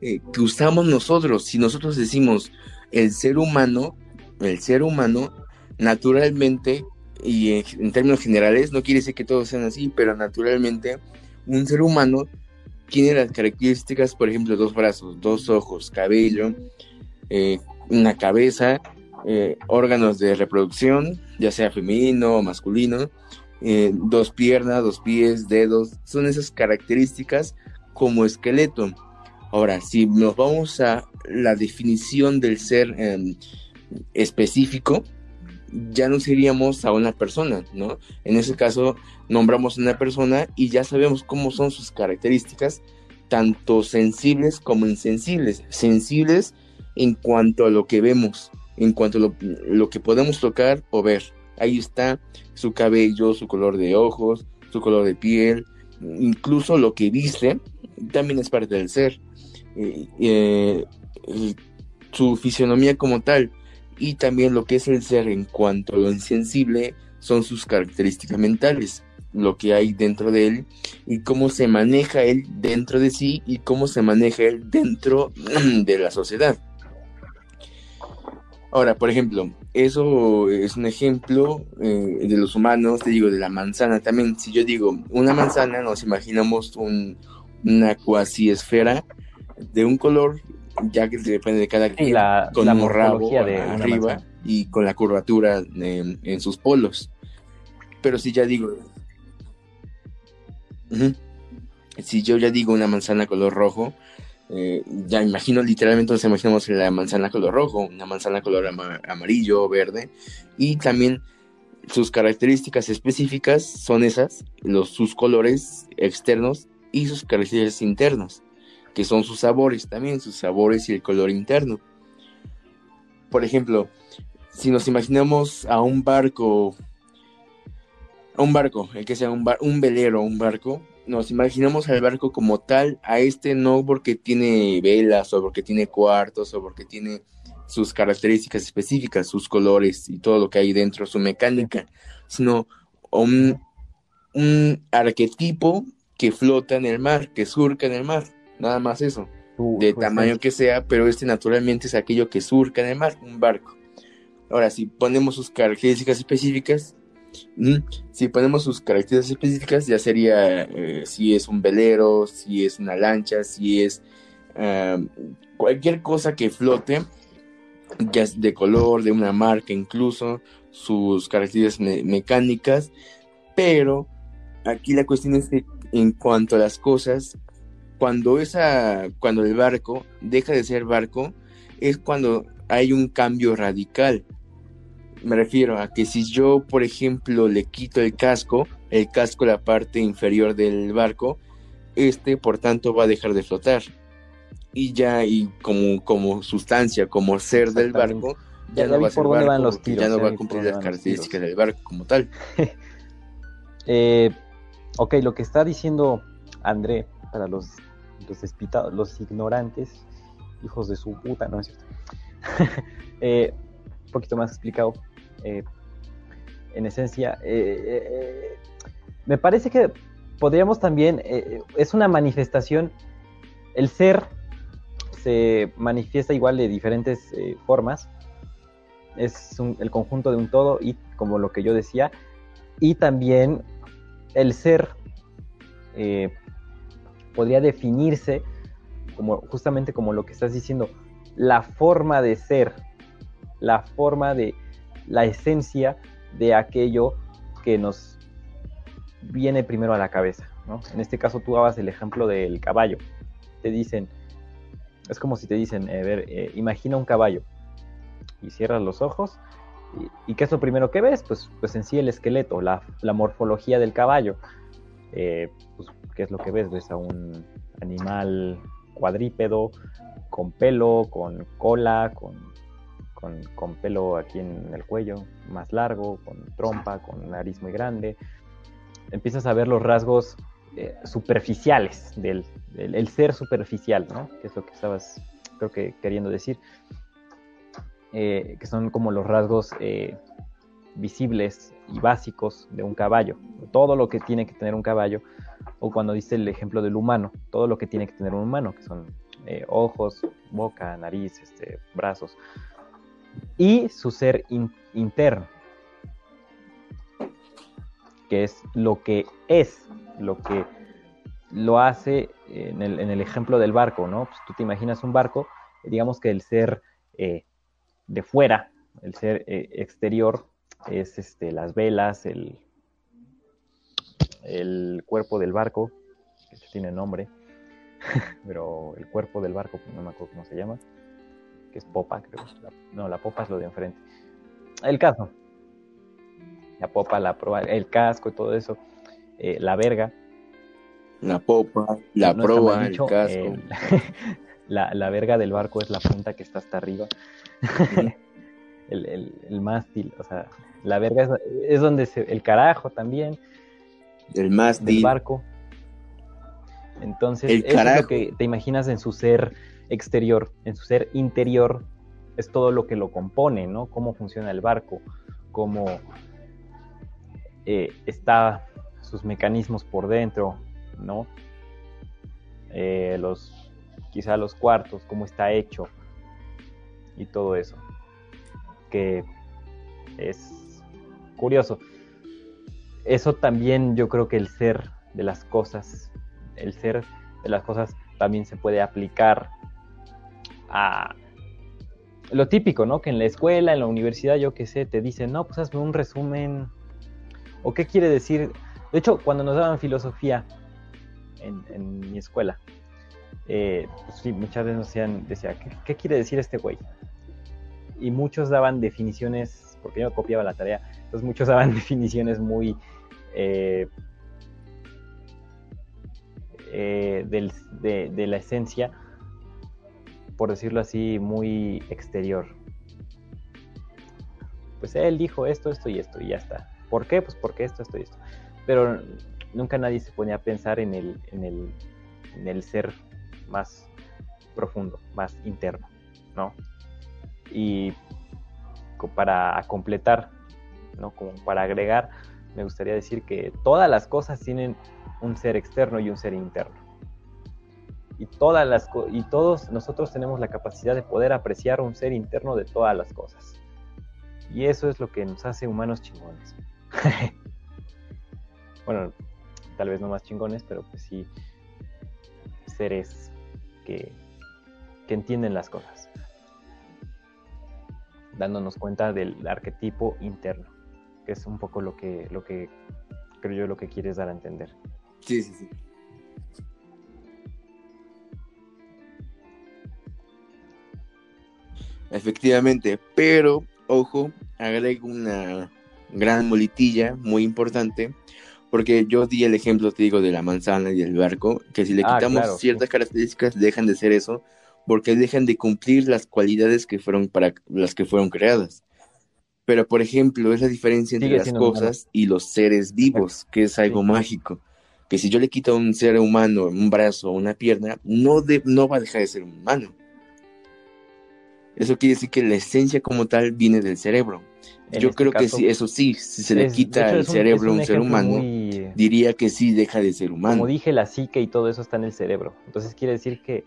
eh, que usamos nosotros. Si nosotros decimos el ser humano, el ser humano naturalmente y en, términos generales, no quiere decir que todos sean así, pero naturalmente un ser humano tiene las características, por ejemplo, dos brazos, dos ojos, cabello, eh, una cabeza, eh, órganos de reproducción, ya sea femenino o masculino, eh, dos piernas, dos pies, dedos, son esas características como esqueleto. Ahora, si nos vamos a la definición del ser em, específico, ya nos iríamos a una persona, ¿no? En ese caso, nombramos una persona y ya sabemos cómo son sus características, tanto sensibles como insensibles. Sensibles en cuanto a lo que vemos, en cuanto a lo, que podemos tocar o ver. Ahí está su cabello, su color de ojos, su color de piel, incluso lo que viste, también es parte del ser. Eh, eh, su fisionomía como tal y también lo que es el ser en cuanto a lo insensible son sus características mentales, lo que hay dentro de él y cómo se maneja él dentro de sí y cómo se maneja él dentro de la sociedad. Ahora, por ejemplo, eso es un ejemplo eh, de los humanos, te digo, de la manzana también. Si yo digo una manzana, nos imaginamos un, una cuasi esfera de un color, ya que depende de cada quien, la, con la un rabo morfología de una arriba y con la curvatura en, en sus polos. Pero si ya digo, si yo ya digo una manzana color rojo, eh, ya imagino, literalmente nos imaginamos la manzana color rojo, una manzana color ama- amarillo, verde, y también sus características específicas son esas, los, sus colores externos y sus características internas, que son sus sabores también, sus sabores y el color interno. Por ejemplo, si nos imaginamos a un barco, a un barco, el que sea un, bar- un velero, un barco, nos imaginamos al barco como tal, a este no porque tiene velas o porque tiene cuartos o porque tiene sus características específicas, sus colores y todo lo que hay dentro, su mecánica, sino un, un arquetipo que flota en el mar, que surca en el mar, nada más eso, de tamaño que sea, pero este naturalmente es aquello que surca en el mar, un barco. Ahora, si ponemos sus características específicas, si ponemos sus características específicas, ya sería eh, si es un velero, si es una lancha, si es ah, cualquier cosa que flote, ya es de color, de una marca incluso, sus características me- mecánicas, pero aquí la cuestión es que en cuanto a las cosas, cuando esa, cuando el barco deja de ser barco, es cuando hay un cambio radical. Me refiero a que si yo, por ejemplo, le quito el casco, el casco la parte inferior del barco, este, por tanto, va a dejar de flotar. Y ya, y como, como sustancia, como ser del barco, Ya- no va a ser barco, van los tiros, ya no ya va a cumplir las características del barco como tal. Eh, ok, lo que está diciendo André, para los, los despitados, los ignorantes, hijos de su puta, no es cierto. Eh, un poquito más explicado. eh, en esencia, eh, eh, eh, me parece que podríamos también, eh, es una manifestación, el ser se manifiesta igual de diferentes eh, formas, es el conjunto de un todo y como lo que yo decía, y también el ser eh, podría definirse como justamente como lo que estás diciendo, la forma de ser, la forma de la esencia de aquello que nos viene primero a la cabeza. ¿no? En este caso tú dabas el ejemplo del caballo. Te dicen, es como si te dicen, eh, imagina un caballo y cierras los ojos ¿Y, y qué es lo primero que ves? Pues, pues en sí el esqueleto, la, la morfología del caballo. Eh, pues, ¿Qué es lo que ves? Ves a un animal cuadrípedo, con pelo, con cola, con, con, con pelo aquí en el cuello más largo, con trompa, con nariz muy grande. Empiezas a ver los rasgos eh, superficiales del, el ser superficial, ¿no? Que es lo que estabas, creo que queriendo decir. Eh, que son como los rasgos eh, visibles y básicos de un caballo, todo lo que tiene que tener un caballo, o cuando dice el ejemplo del humano, todo lo que tiene que tener un humano, que son eh, ojos, boca, nariz, este, brazos, y su ser in interno, que es lo que es, lo que lo hace en el, en el ejemplo del barco, ¿no? Pues tú te imaginas un barco, digamos que el ser eh, de fuera, el ser eh, exterior, es este, las velas, el, el cuerpo del barco, que tiene nombre, pero el cuerpo del barco, no me acuerdo cómo se llama, que es popa, creo. La, no, la popa es lo de enfrente. El caso. La popa, la proa, el casco y todo eso. Eh, la verga. La popa, la No proa, el casco. el- la, la verga del barco es la punta que está hasta arriba. el, el, el mástil, o sea, la verga es, es donde se, el carajo también el del mástil. barco. Entonces, El eso es lo que te imaginas en su ser exterior, en su ser interior, es todo lo que lo compone, ¿no? Cómo funciona el barco, cómo eh, está sus mecanismos por dentro, ¿no? Eh, los, quizá los cuartos, cómo está hecho y todo eso. que es curioso. Eso también yo creo que el ser de las cosas, el ser de las cosas también se puede aplicar a lo típico, ¿no? Que en la escuela, en la universidad, yo qué sé, te dicen, no, pues hazme un resumen. ¿O qué quiere decir? De hecho, cuando nos daban filosofía en, mi escuela, eh, pues sí, muchas veces nos decían, decía, ¿qué, quiere decir este güey? Y muchos daban definiciones, porque yo copiaba la tarea, entonces muchos daban definiciones muy eh, eh, de, la esencia, por decirlo así, muy exterior. Pues él dijo esto, esto y esto, y ya está. ¿Por qué? Pues porque esto, esto y esto. Pero nunca nadie se ponía a pensar en el, en el, en el ser más profundo, más interno, ¿no? Y para completar, ¿no? Como para agregar, me gustaría decir que todas las cosas tienen un ser externo y un ser interno. Y, todas las, y todos nosotros tenemos la capacidad de poder apreciar un ser interno de todas las cosas. Y eso es lo que nos hace humanos chingones. bueno, tal vez no más chingones, pero pues sí seres que, que entienden las cosas. Dándonos cuenta del arquetipo interno, que es un poco lo que, lo que creo yo lo que quieres dar a entender. Sí, sí, sí. Efectivamente, pero ojo, agrego una gran molitilla muy importante, porque yo di el ejemplo, te digo, de la manzana y del barco, que si le ah, quitamos ciertas características dejan de ser eso, porque dejan de cumplir las cualidades que fueron para las que fueron creadas. Pero, por ejemplo, es la diferencia entre las cosas y los seres vivos, que es algo mágico que si yo le quito a un ser humano un brazo o una pierna, no, no va a dejar de ser humano. Eso quiere decir que la esencia como tal viene del cerebro. yo este creo que sí, eso sí, si se le quita el cerebro a un, ser humano, diría que sí deja de ser humano. Como dije, la psique y todo eso está en el cerebro. Entonces quiere decir que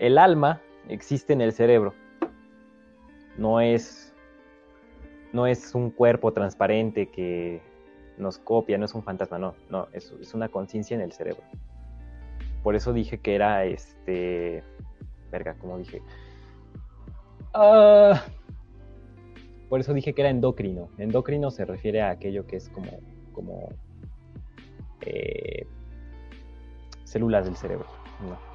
el alma existe en el cerebro. No es, no es un cuerpo transparente que nos copia, no es un fantasma, no, no, es, una conciencia en el cerebro. Por eso dije que era este. Verga, como dije. Ah, por eso dije que era endocrino. Endocrino se refiere a aquello que es como. como eh, células del cerebro. No.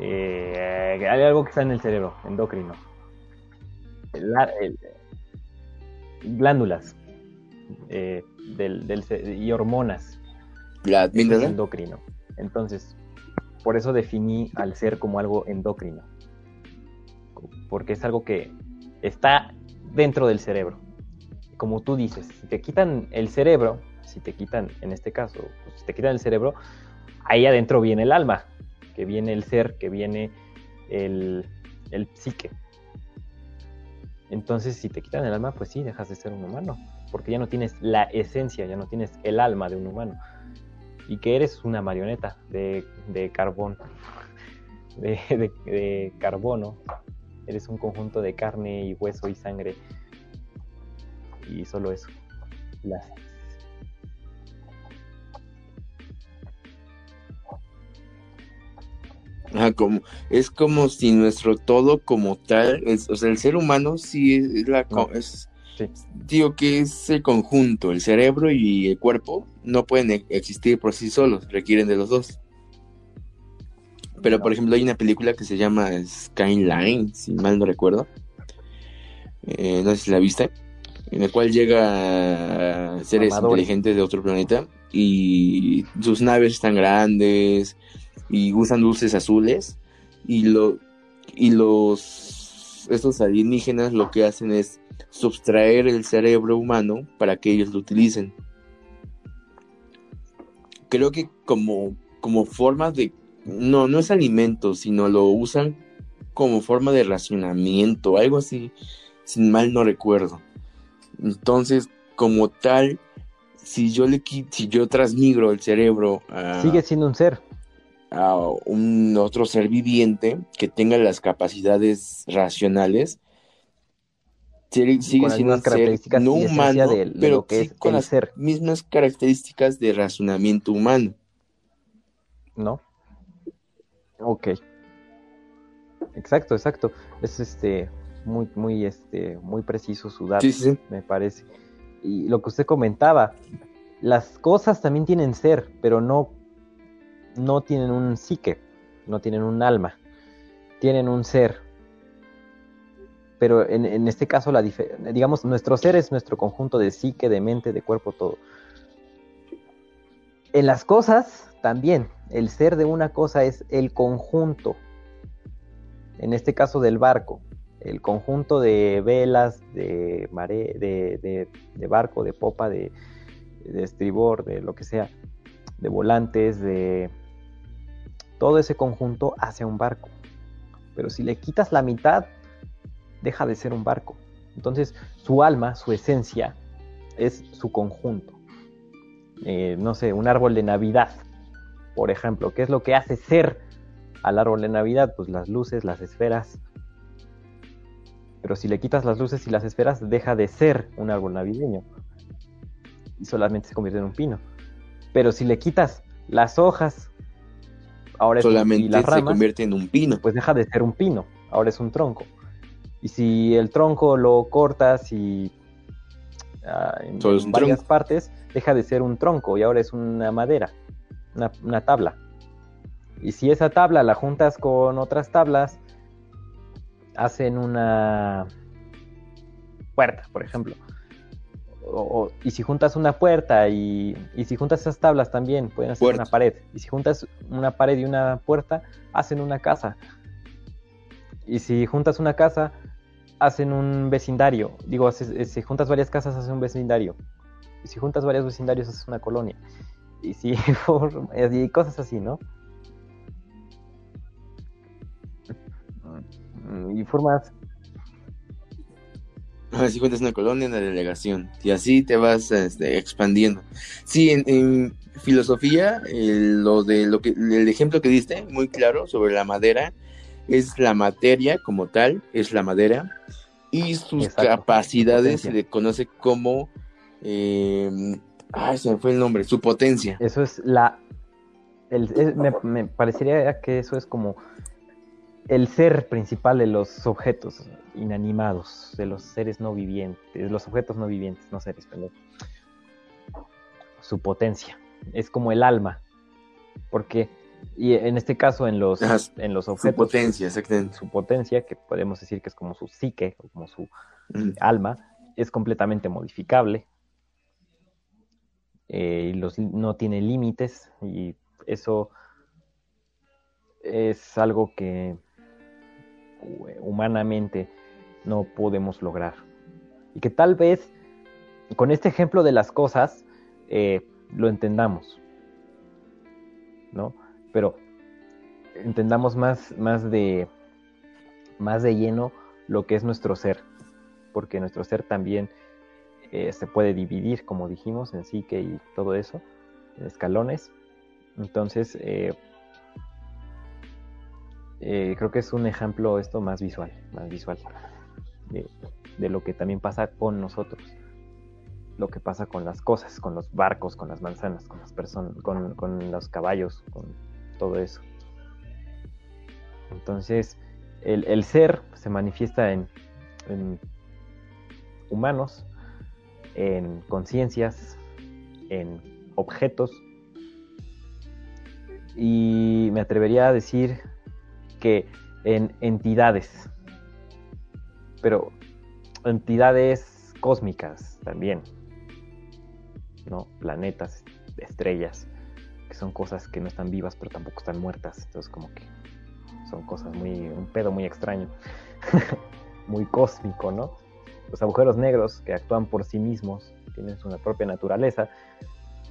Eh, hay algo que está en el cerebro, endocrino. Glándulas. Eh, del, y hormonas. La endocrino. Entonces, por eso definí al ser como algo endocrino. Porque es algo que está dentro del cerebro. Como tú dices, si te quitan el cerebro, si te quitan, en este caso, pues, si te quitan el cerebro, ahí adentro viene el alma, que viene el ser, que viene el, el psique. Entonces, si te quitan el alma, pues sí, dejas de ser un humano porque ya no tienes la esencia, ya no tienes el alma de un humano. Y que eres una marioneta de, carbón, de, carbono. Eres un conjunto de carne y hueso y sangre. Y solo eso. Como, es como si nuestro todo como tal, o sea, el ser humano sí es, la, es, Digo que es el conjunto, el cerebro y el cuerpo no pueden e-, existir por sí solos, requieren de los dos. Pero por ejemplo hay una película que se llama Skyline, si mal no recuerdo. Eh, no sé si la viste. En la cual llega seres inteligentes de otro planeta y sus naves están grandes y usan luces azules y lo y los estos alienígenas lo que hacen es sustraer el cerebro humano para que ellos lo utilicen. Creo que como, como forma de... No, no es alimento, sino lo usan como forma de racionamiento, algo así, sin mal no recuerdo. Entonces, como tal, si yo le si yo transmigro el cerebro a, sigue siendo un ser a un otro ser viviente que tenga las capacidades racionales, sigue siendo un ser no humano, pero que es con las ser. mismas características de razonamiento humano. ¿No? Ok. Exacto, exacto. Es este muy, muy, este, muy preciso su dato, me parece. Y lo que usted comentaba, las cosas también tienen ser, pero no, no tienen un psique, no tienen un alma, tienen un ser. Pero en, este caso, la digamos, nuestro ser es nuestro conjunto de psique, de mente, de cuerpo, todo. En las cosas también, el ser de una cosa es el conjunto, en este caso del barco, el conjunto de velas, de, mare, de, de, barco, de popa, de, de estribor, de lo que sea, de volantes, de todo ese conjunto hace un barco. Pero si le quitas la mitad, deja de ser un barco. Entonces, su alma, su esencia, es su conjunto. Eh, no sé, un árbol de Navidad, por ejemplo, ¿qué es lo que hace ser al árbol de Navidad? Pues las luces, las esferas. Pero si le quitas las luces y las esferas, deja de ser un árbol navideño. Y solamente se convierte en un pino. Pero si le quitas las hojas, ahora solamente se convierte en un pino. Pues deja de ser un pino, ahora es un tronco. Y si el tronco lo cortas y ah, en, varias partes, deja de ser un tronco y ahora es una madera, una, tabla. Y si esa tabla la juntas con otras tablas, hacen una puerta, por ejemplo. Y si juntas una puerta y, y, si juntas esas tablas también pueden hacer una pared. Y si juntas una pared y una puerta, hacen una casa. Y si juntas una casa, hacen un vecindario. Digo, si, juntas varias casas, hacen un vecindario. Y si juntas varios vecindarios, haces una colonia. Y si y cosas así, ¿no? Y formas. Si juntas una colonia, una delegación. Y así te vas este, expandiendo. Sí, en, filosofía, lo de lo que el ejemplo que diste, muy claro, sobre la madera, es la materia como tal, es la madera, y sus capacidades se le conoce como, eh, ay, se me fue el nombre, su potencia. Eso es la, me, parecería que eso es como el ser principal de los objetos inanimados, de los seres no vivientes, los objetos no vivientes, no seres, perdón. Su potencia, es como el alma, porque y en este caso, en los, en los objetos. Su potencia, exactamente. Su potencia, que podemos decir que es como su psique, o como su alma, es completamente modificable. Eh, los, no tiene límites, y eso es algo que humanamente no podemos lograr. Y que tal vez con este ejemplo de las cosas eh, lo entendamos. ¿No? pero entendamos más, más, de, más de lleno lo que es nuestro ser, porque nuestro ser también eh, se puede dividir, como dijimos, en psique y todo eso, en escalones. Entonces, eh, creo que es un ejemplo esto más visual, más visual de, lo que también pasa con nosotros. Lo que pasa con las cosas, con los barcos, con las manzanas, con las personas, con, con los caballos, con todo eso. Entonces, el, ser se manifiesta en, humanos, en conciencias, en objetos, y me atrevería a decir que en entidades, pero entidades cósmicas también, ¿no? Planetas, estrellas, que son cosas que no están vivas pero tampoco están muertas. Entonces como que son cosas muy, un pedo muy extraño, muy cósmico, ¿no? Los agujeros negros que actúan por sí mismos, tienen su propia naturaleza,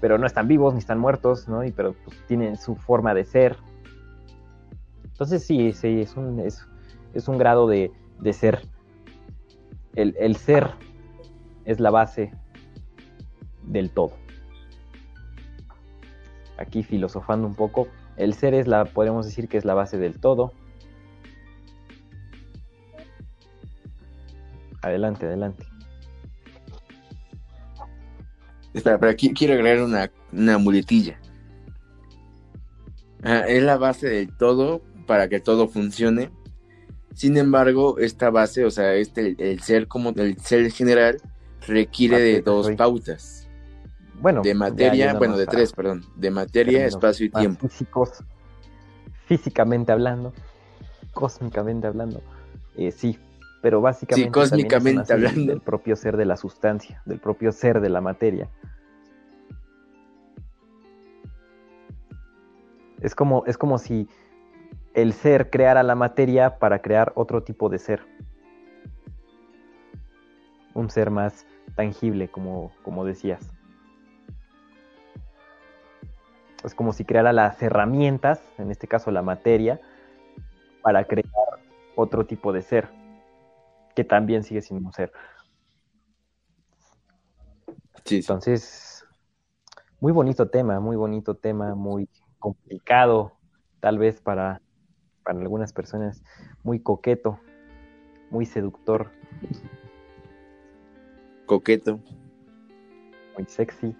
pero no están vivos ni están muertos, ¿no? Y pero pues, tienen su forma de ser. Entonces sí, sí, es un, es, es un grado de, de ser. El, ser es la base del todo aquí filosofando un poco, el ser es la, podemos decir que es la base del todo. Adelante, adelante. Espera, pero aquí quiero agregar una, una muletilla. Ah, es la base del todo para que todo funcione. Sin embargo, esta base, o sea, este, el ser como el ser general, requiere de dos pautas. Bueno, de materia, bueno, de tres, perdón, de materia, espacio y tiempo. Físicos, físicamente hablando, cósmicamente hablando, eh, sí, pero básicamente sí, cósmicamente hablando del propio ser de la sustancia, del propio ser de la materia. Es como, es como si el ser creara la materia para crear otro tipo de ser. Un ser más tangible, como, como decías. Es como si creara las herramientas, en este caso la materia, para crear otro tipo de ser, que también sigue siendo un ser. Entonces, muy bonito tema, muy bonito tema, muy complicado, tal vez para, para algunas personas, muy coqueto, muy seductor. Coqueto. Muy sexy.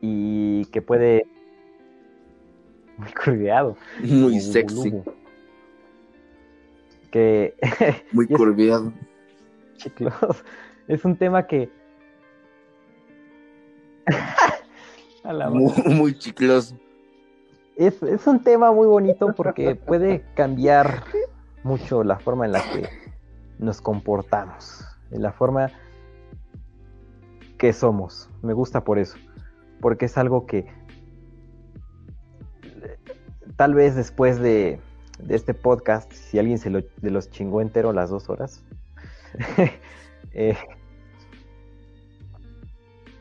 Y que puede... Muy curveado. Muy sexy. Que... muy curveado. Chicos, es un tema que... muy, muy chicloso es, es un tema muy bonito porque puede cambiar mucho la forma en la que nos comportamos, en la forma que somos. Me gusta por eso, porque es algo que tal vez después de, de este podcast, si alguien se lo, de los chingó entero las dos horas, eh,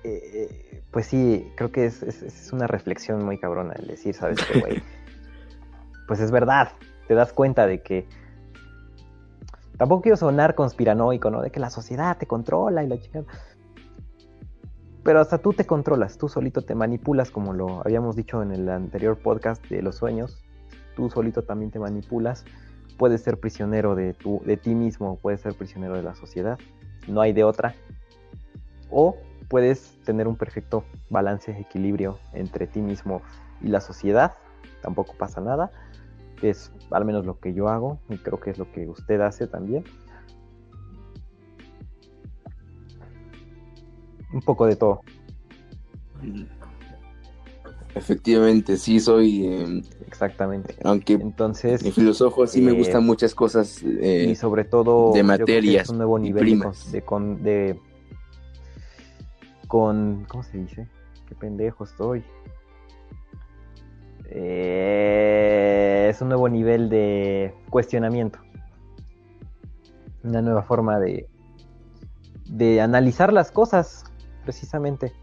eh, pues sí, creo que es, una reflexión muy cabrona el decir, ¿sabes qué, güey? pues es verdad, te das cuenta de que tampoco quiero sonar conspiranoico, ¿no? De que la sociedad te controla y la chica... Pero hasta tú te controlas, tú solito te manipulas, como lo habíamos dicho en el anterior podcast de los sueños. Tú solito también te manipulas. Puedes ser prisionero de, tu, de ti mismo, puedes ser prisionero de la sociedad. No hay de otra. O puedes tener un perfecto balance, equilibrio entre ti mismo y la sociedad, tampoco pasa nada, es al menos lo que yo hago y creo que es lo que usted hace también. Un poco de todo. Efectivamente, sí soy. Em, Exactamente. Aunque entonces mi filósofo sí me gustan eh, muchas cosas. Eh, y sobre todo de materias. un nuevo nivel de, de, con, ¿cómo se dice? Qué pendejo estoy. Eh, es un nuevo nivel de cuestionamiento. Una nueva forma de, de analizar las cosas, precisamente.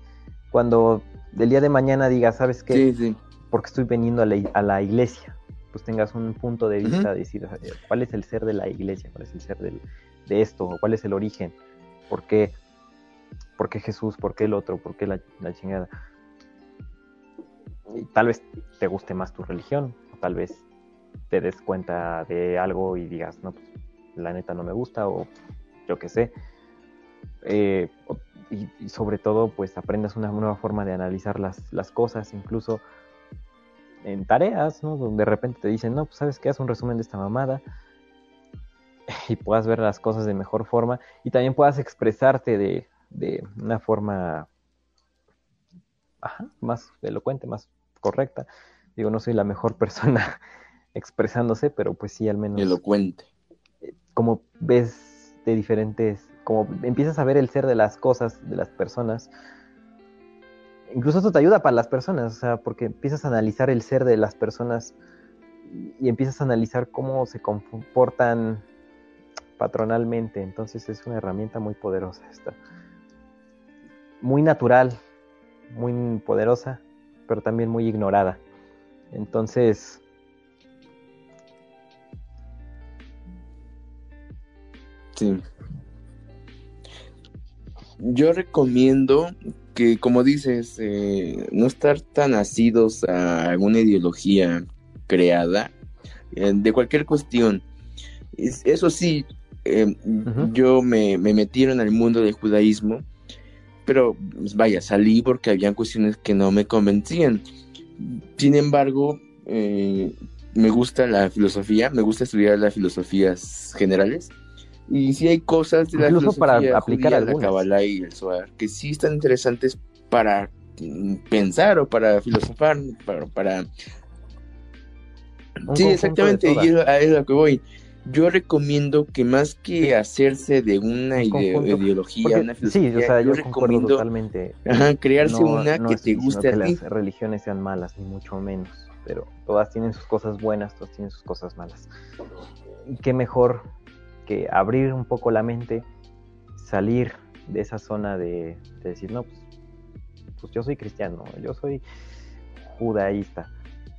Cuando del día de mañana digas, ¿sabes qué? Sí, sí. Porque estoy viniendo a la, iglesia. Pues tengas un punto de vista de decir, ¿cuál es el ser de la iglesia? ¿Cuál es el ser de esto? ¿Cuál es el origen? ¿Por qué? ¿Por qué Jesús? ¿Por qué el otro? ¿Por qué la, chingada? Y tal vez te guste más tu religión, o tal vez te des cuenta de algo y digas, no, pues la neta no me gusta, o yo qué sé. Eh, y, sobre todo, pues aprendas una nueva forma de analizar las, las cosas, incluso en tareas, ¿no? Donde de repente te dicen, no, pues sabes que haz un resumen de esta mamada y puedas ver las cosas de mejor forma y también puedas expresarte de, de una forma más elocuente, más correcta. Digo, no soy la mejor persona expresándose, pero pues sí, al menos. Elocuente. Eh, como ves de diferentes. Como empiezas a ver el ser de las cosas, de las personas. Incluso esto te ayuda para las personas, o sea, porque empiezas a analizar el ser de las personas y empiezas a analizar cómo se comportan patronalmente. Entonces es una herramienta muy poderosa esta muy natural, muy poderosa, pero también muy ignorada. Entonces, sí. Yo recomiendo que, como dices, eh, no estar tan nacidos a alguna ideología creada eh, de cualquier cuestión. eso sí, eh, yo me, me metieron al mundo del judaísmo, pero pues, vaya, salí porque habían cuestiones que no me convencían. Sin embargo, eh, me gusta la filosofía, me gusta estudiar las filosofías generales. Y sí hay cosas de la filosofía para aplicar judía, la Kabbalah y el Zohar que sí están interesantes para pensar o para filosofar, para... para... Sí, exactamente, y es a lo que voy. Yo recomiendo que más que hacerse de una ideología, una filosofía, sí, o sea, yo, recomiendo totalmente. Ajá, crearse una que te guste a ti. las religiones sean malas, ni mucho menos, pero todas tienen sus cosas buenas, todas tienen sus cosas malas. Y qué mejor que abrir un poco la mente, salir de esa zona de, de decir, no, pues pues yo soy cristiano, yo soy judaísta,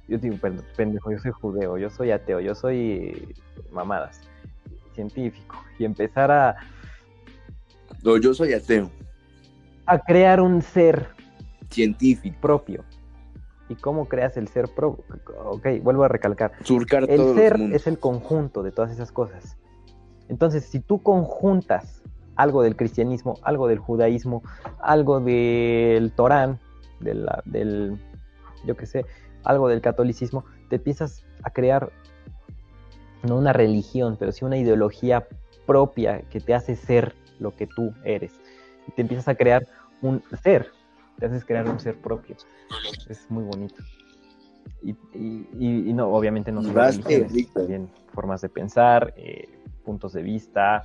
yo digo, pendejo, yo soy judeo, yo soy ateo, yo soy mamadas, científico, y empezar a... No, yo soy ateo. A crear un ser científico propio. ¿Y cómo creas el ser propio? Ok, vuelvo a recalcar. Surcar el ser es el conjunto de todas esas cosas. Entonces, si tú conjuntas algo del cristianismo, algo del judaísmo, algo del Torán, del, yo qué sé, algo del catolicismo, te empiezas a crear no una religión, pero sí una ideología propia que te hace ser lo que tú eres. Y te empiezas a crear un ser, te haces crear un ser propio. Es muy bonito. Y, no, obviamente no solo también formas de pensar, eh, puntos de vista,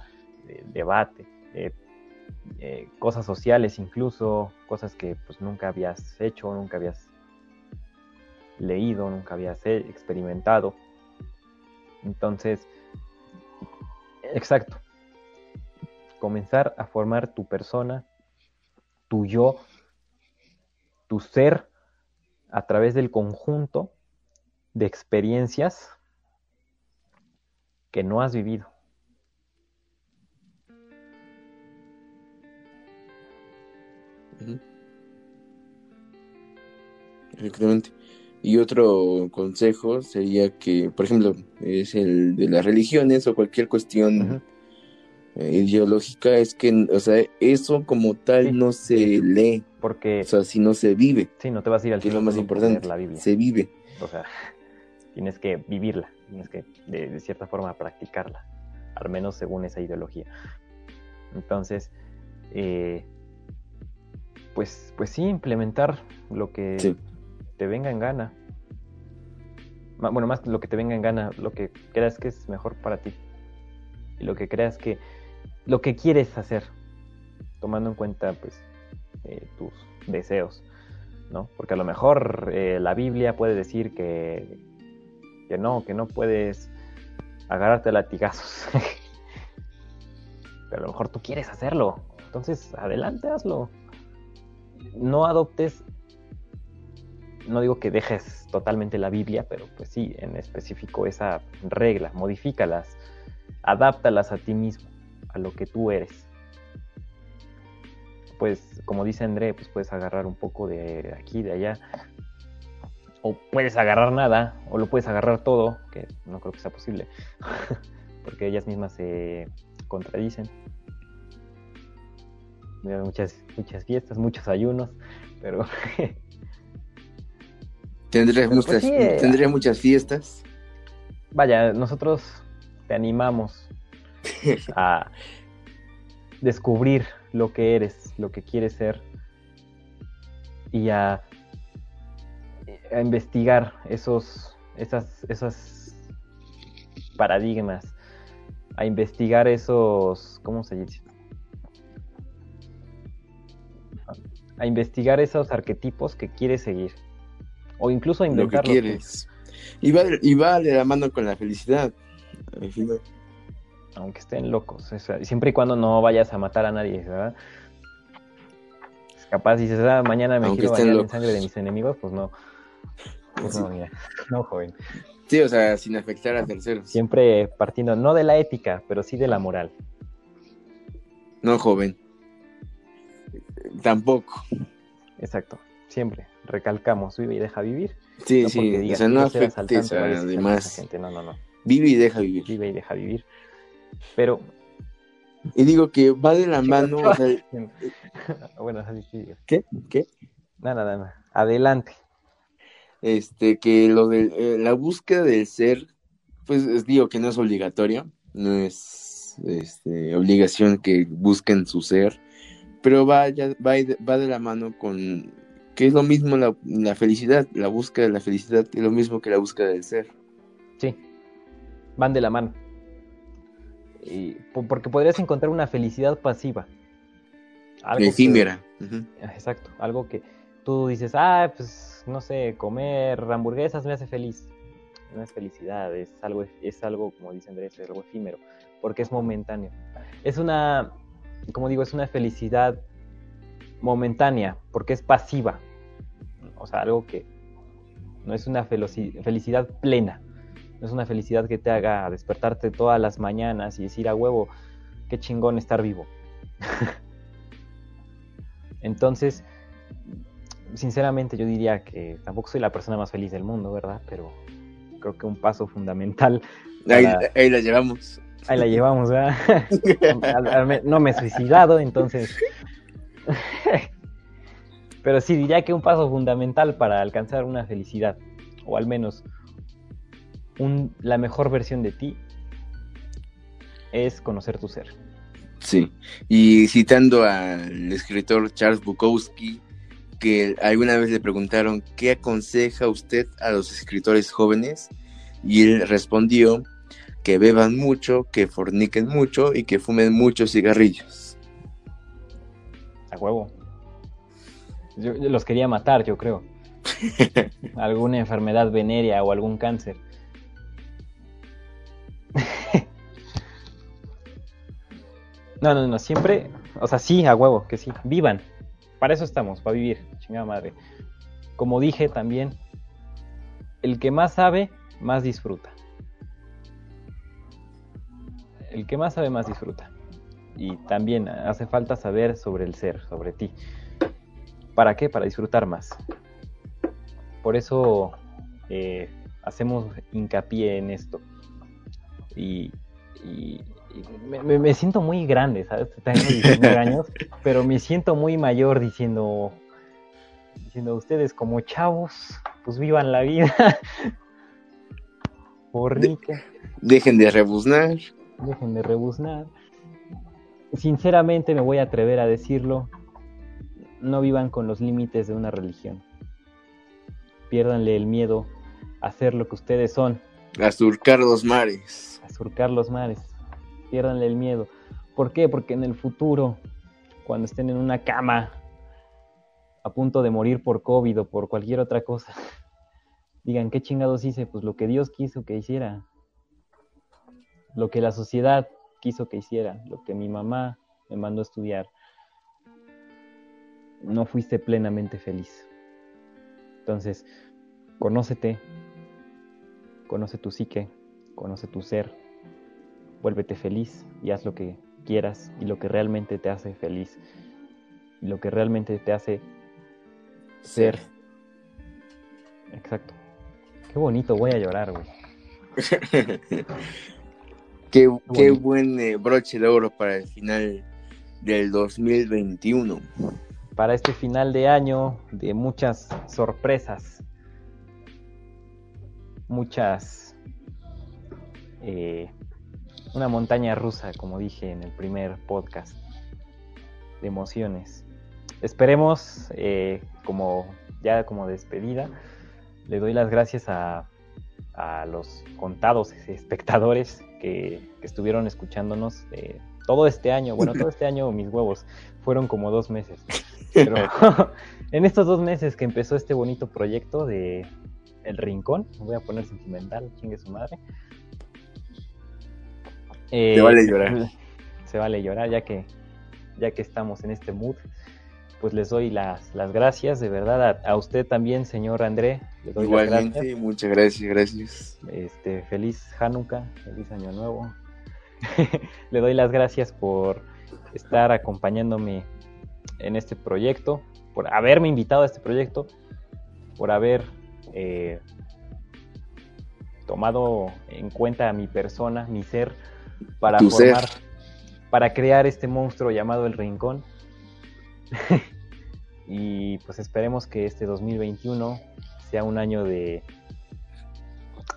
debate. Eh, eh, cosas sociales incluso, cosas que pues nunca habías hecho, nunca habías leído, nunca habías experimentado. Entonces, exacto, comenzar a formar tu persona, tu yo, tu ser a través del conjunto de experiencias que no has vivido. Efectivamente. Y otro consejo sería que, por ejemplo, es el de las religiones o cualquier cuestión eh, ideológica, es que, o sea, eso como tal no se lee. Porque. O sea, si no se vive. Sí, no te vas a ir al cielo. Es lo más importante. La Biblia. Se vive. O sea, tienes que vivirla, tienes que, de, de cierta forma, practicarla, al menos según esa ideología. Entonces, eh, pues, pues sí, implementar lo que te venga en gana. Bueno, más lo que te venga en gana, lo que creas que es mejor para ti. Y lo que creas que, lo que quieres hacer, tomando en cuenta pues eh, tus deseos, ¿no? Porque a lo mejor eh, la Biblia puede decir que, que no, que no puedes agarrarte a latigazos. Pero a lo mejor tú quieres hacerlo. Entonces, adelante, hazlo no adoptes, no digo que dejes totalmente la Biblia, pero pues sí, en específico esa regla, modifícalas, adáptalas a ti mismo, a lo que tú eres. Pues como dice André, pues puedes agarrar un poco de aquí, de allá, o puedes agarrar nada, o lo puedes agarrar todo, que no creo que sea posible, porque ellas mismas se contradicen muchas, muchas fiestas, muchos ayunos, pero... Tendré, muchas, pues eh, tendré muchas fiestas. Vaya, nosotros te animamos a descubrir lo que eres, lo que quieres ser y a, a investigar esos, esas, esas paradigmas, a investigar esos, ¿cómo se dice? a investigar esos arquetipos que quieres seguir. O incluso a inventar lo que quieres. Y va, y va de la mano con la felicidad. Aunque estén locos. siempre y cuando no vayas a matar a nadie, ¿verdad? Es capaz, se da mañana me quiero bañar en sangre de mis enemigos, pues no. Pues no, mira. No, joven. Sí, o sea, sin afectar a terceros. Siempre partiendo, no de la ética, pero sí de la moral. No, joven. Tampoco. Exacto, siempre. Recalcamos, vive y deja vivir. Sí, sí, o sea, no afectes a además. No, no, no. Vive y deja vivir. Vive y deja vivir. Pero Y digo que va de la mano. o sea, bueno, así sí. ¿Qué? ¿Qué? Nada, nada, nada. Adelante. Este, que lo de eh, la búsqueda del ser, pues es- digo que no es obligatorio, no es este, obligación que busquen su ser, pero va, ya, va, va de la mano con que es lo mismo la, la felicidad, la búsqueda de la felicidad es lo mismo que la búsqueda del ser. Sí, van de la mano. Y, po- porque podrías encontrar una felicidad pasiva. Algo que- efímera. Ujú. Exacto, algo que tú dices, ah, pues no sé, comer hamburguesas me hace feliz. No es felicidad, es algo, es algo, como dice Andrés, es algo efímero, porque es momentáneo. Es una, como digo, es una felicidad momentánea, porque es pasiva. O sea, algo que no es una felicidad plena. No es una felicidad que te haga despertarte todas las mañanas y decir a huevo, qué chingón estar vivo. Entonces, sinceramente yo diría que tampoco soy la persona más feliz del mundo, ¿verdad? Pero creo que un paso fundamental, Ahí, Para- ahí la llevamos. ahí la llevamos, ¿verdad? No me he suicidado, entonces... Pero sí, diría que un paso fundamental para alcanzar una felicidad, o al menos la mejor versión de ti, es conocer tu ser. Sí, y citando al escritor Charles Bukowski, que alguna vez le preguntaron qué aconseja usted a los escritores jóvenes, y él respondió que beban mucho, que forniquen mucho y que fumen muchos cigarrillos. A huevo. Yo, yo los quería matar, yo creo. Alguna enfermedad venérea o algún cáncer. no, no, no, siempre, o sea, sí, a huevo, que sí, vivan. Para eso estamos, para vivir, chingada madre. Como dije también, el que más sabe, más disfruta. El que más sabe, más disfruta. Y también hace falta saber sobre el ser, sobre ti. ¿Para qué? Para disfrutar más. Por eso eh, hacemos hincapié en esto. Y, y- y me, siento muy grande, ¿sabes? Tengo 19 años, pero me siento muy mayor diciendo, diciendo ustedes como chavos, pues vivan la vida. Forniquen, Dejen de rebuznar. dejen de rebuznar. Sinceramente me voy a atrever a decirlo, no vivan con los límites de una religión. Piérdanle el miedo a ser lo que ustedes son, A surcar los mares. a surcar los mares. Piérdanle el miedo. ¿Por qué? Porque en el futuro, cuando estén en una cama a punto de morir por COVID o por cualquier otra cosa, digan, ¿qué chingados hice? Pues lo que Dios quiso que hiciera. Lo que la sociedad quiso que hiciera. Lo que mi mamá me mandó a estudiar. No fuiste plenamente feliz. Entonces, conócete, conoce tu psique, conoce tu ser, vuélvete feliz y haz lo que quieras y lo que realmente te hace feliz y lo que realmente te hace ser. Exacto. Qué bonito, voy a llorar, güey. Qué, qué buen eh, broche de oro para el final del 2021. Para este final de año de muchas sorpresas, muchas... eh, una montaña rusa, como dije en el primer podcast, de emociones. Esperemos, eh, como ya como despedida, le doy las gracias a, a los contados espectadores que, que estuvieron escuchándonos eh, todo este año. Bueno, todo este año mis huevos fueron como dos meses. Pero en estos dos meses que empezó este bonito proyecto de El Rincón, me voy a poner sentimental, chingue su madre. Eh, Te vale llorar. Se vale llorar, ya que, ya que estamos en este mood. Pues les doy las, las gracias, de verdad, a, a usted también, señor André. Le doy las Igualmente, gracias. muchas gracias, gracias. Este, feliz Hanukkah, feliz Año Nuevo. Le doy las gracias por estar acompañándome en este proyecto, por haberme invitado a este proyecto, por haber eh, tomado en cuenta a mi persona, mi ser, para ser. formar, para crear este monstruo llamado el Rincón. y pues esperemos que este 2021 sea un año de,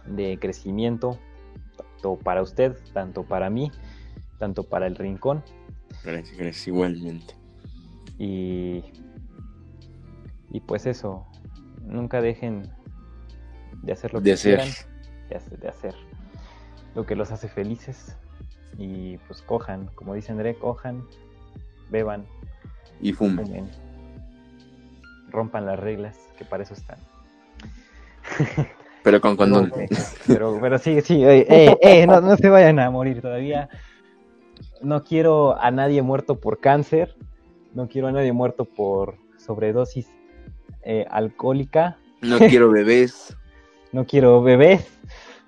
de crecimiento, tanto para usted, tanto para mí, tanto para el Rincón. Gracias, gracias, igualmente. Y, y pues eso, nunca dejen de hacer lo De que hacer. quieran, de hacer, de hacer lo que los hace felices. Y pues cojan, como dice André, cojan, beban, Y fumen, rompan las reglas, que para eso están. Pero con. No, pero, pero sí, sí, eh, eh, eh, no, no se vayan a morir todavía. No quiero a nadie muerto por cáncer, no quiero a nadie muerto por sobredosis eh, alcohólica, No quiero bebés. no quiero bebés.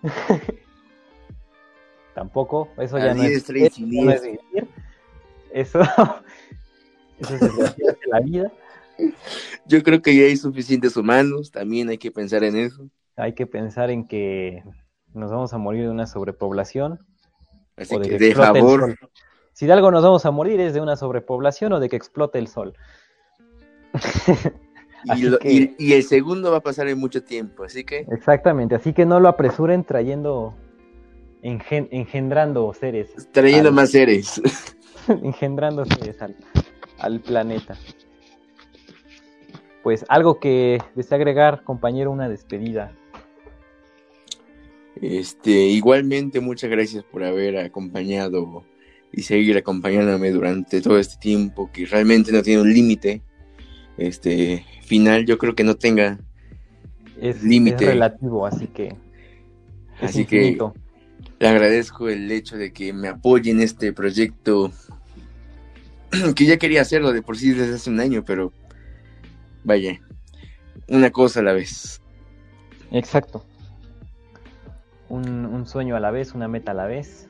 Tampoco, eso ya no, es, eso no es vivir. Eso, eso es la vida. Yo creo que ya hay suficientes humanos. También hay que pensar en eso. Hay que pensar en que nos vamos a morir de una sobrepoblación Así o de que que de favor. Si de algo nos vamos a morir es de una sobrepoblación o de que explote el sol. Y, Así lo- que- y- y el segundo va a pasar en mucho tiempo. Así que Exactamente, así que no lo apresuren trayendo, engen- engendrando seres, trayendo Al- más seres. engendrando seres al, al planeta. Pues algo que desea agregar, compañero, una despedida. Este, igualmente, muchas gracias por haber acompañado y seguir acompañándome durante todo este tiempo que realmente no tiene un límite. Este final, yo creo que no tenga. Es, Límite. es relativo, así que es Así que le agradezco el hecho de que me apoye en este proyecto que ya quería hacerlo de por sí desde hace un año, pero vaya, una cosa a la vez. Exacto. Un, un sueño a la vez, una meta a la vez.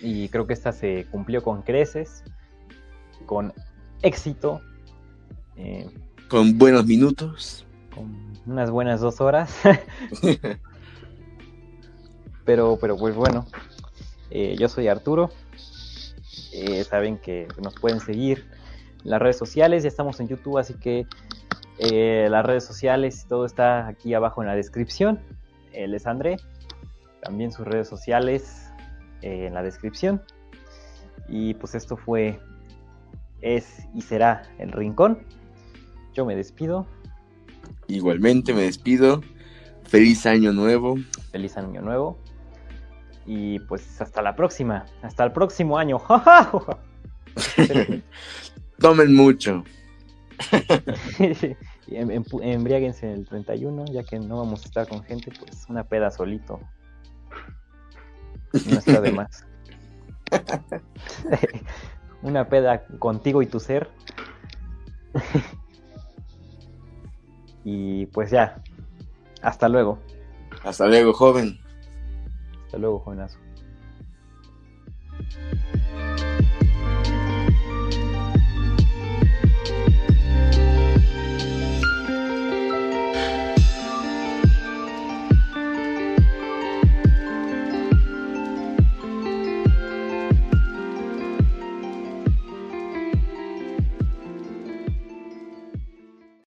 Y creo que esta se cumplió con creces, con éxito, eh, Con buenos minutos. con unas buenas dos horas. pero, pero pues bueno, eh, yo soy Arturo. Eh, saben que nos pueden seguir las redes sociales, ya estamos en YouTube, así que eh, las redes sociales, todo está aquí abajo en la descripción. Él es André, también sus redes sociales eh, en la descripción. Y pues esto fue, es y será el rincón. Yo me despido. Igualmente me despido. Feliz año nuevo. Feliz año nuevo. Y pues hasta la próxima. Hasta el próximo año. Tomen mucho. Em- em- embriáguense el 31, ya que no vamos a estar con gente, pues una peda solito. No está de más. una peda contigo y tu ser. y pues ya. Hasta luego. Hasta luego, joven. Hasta luego, jovenazo.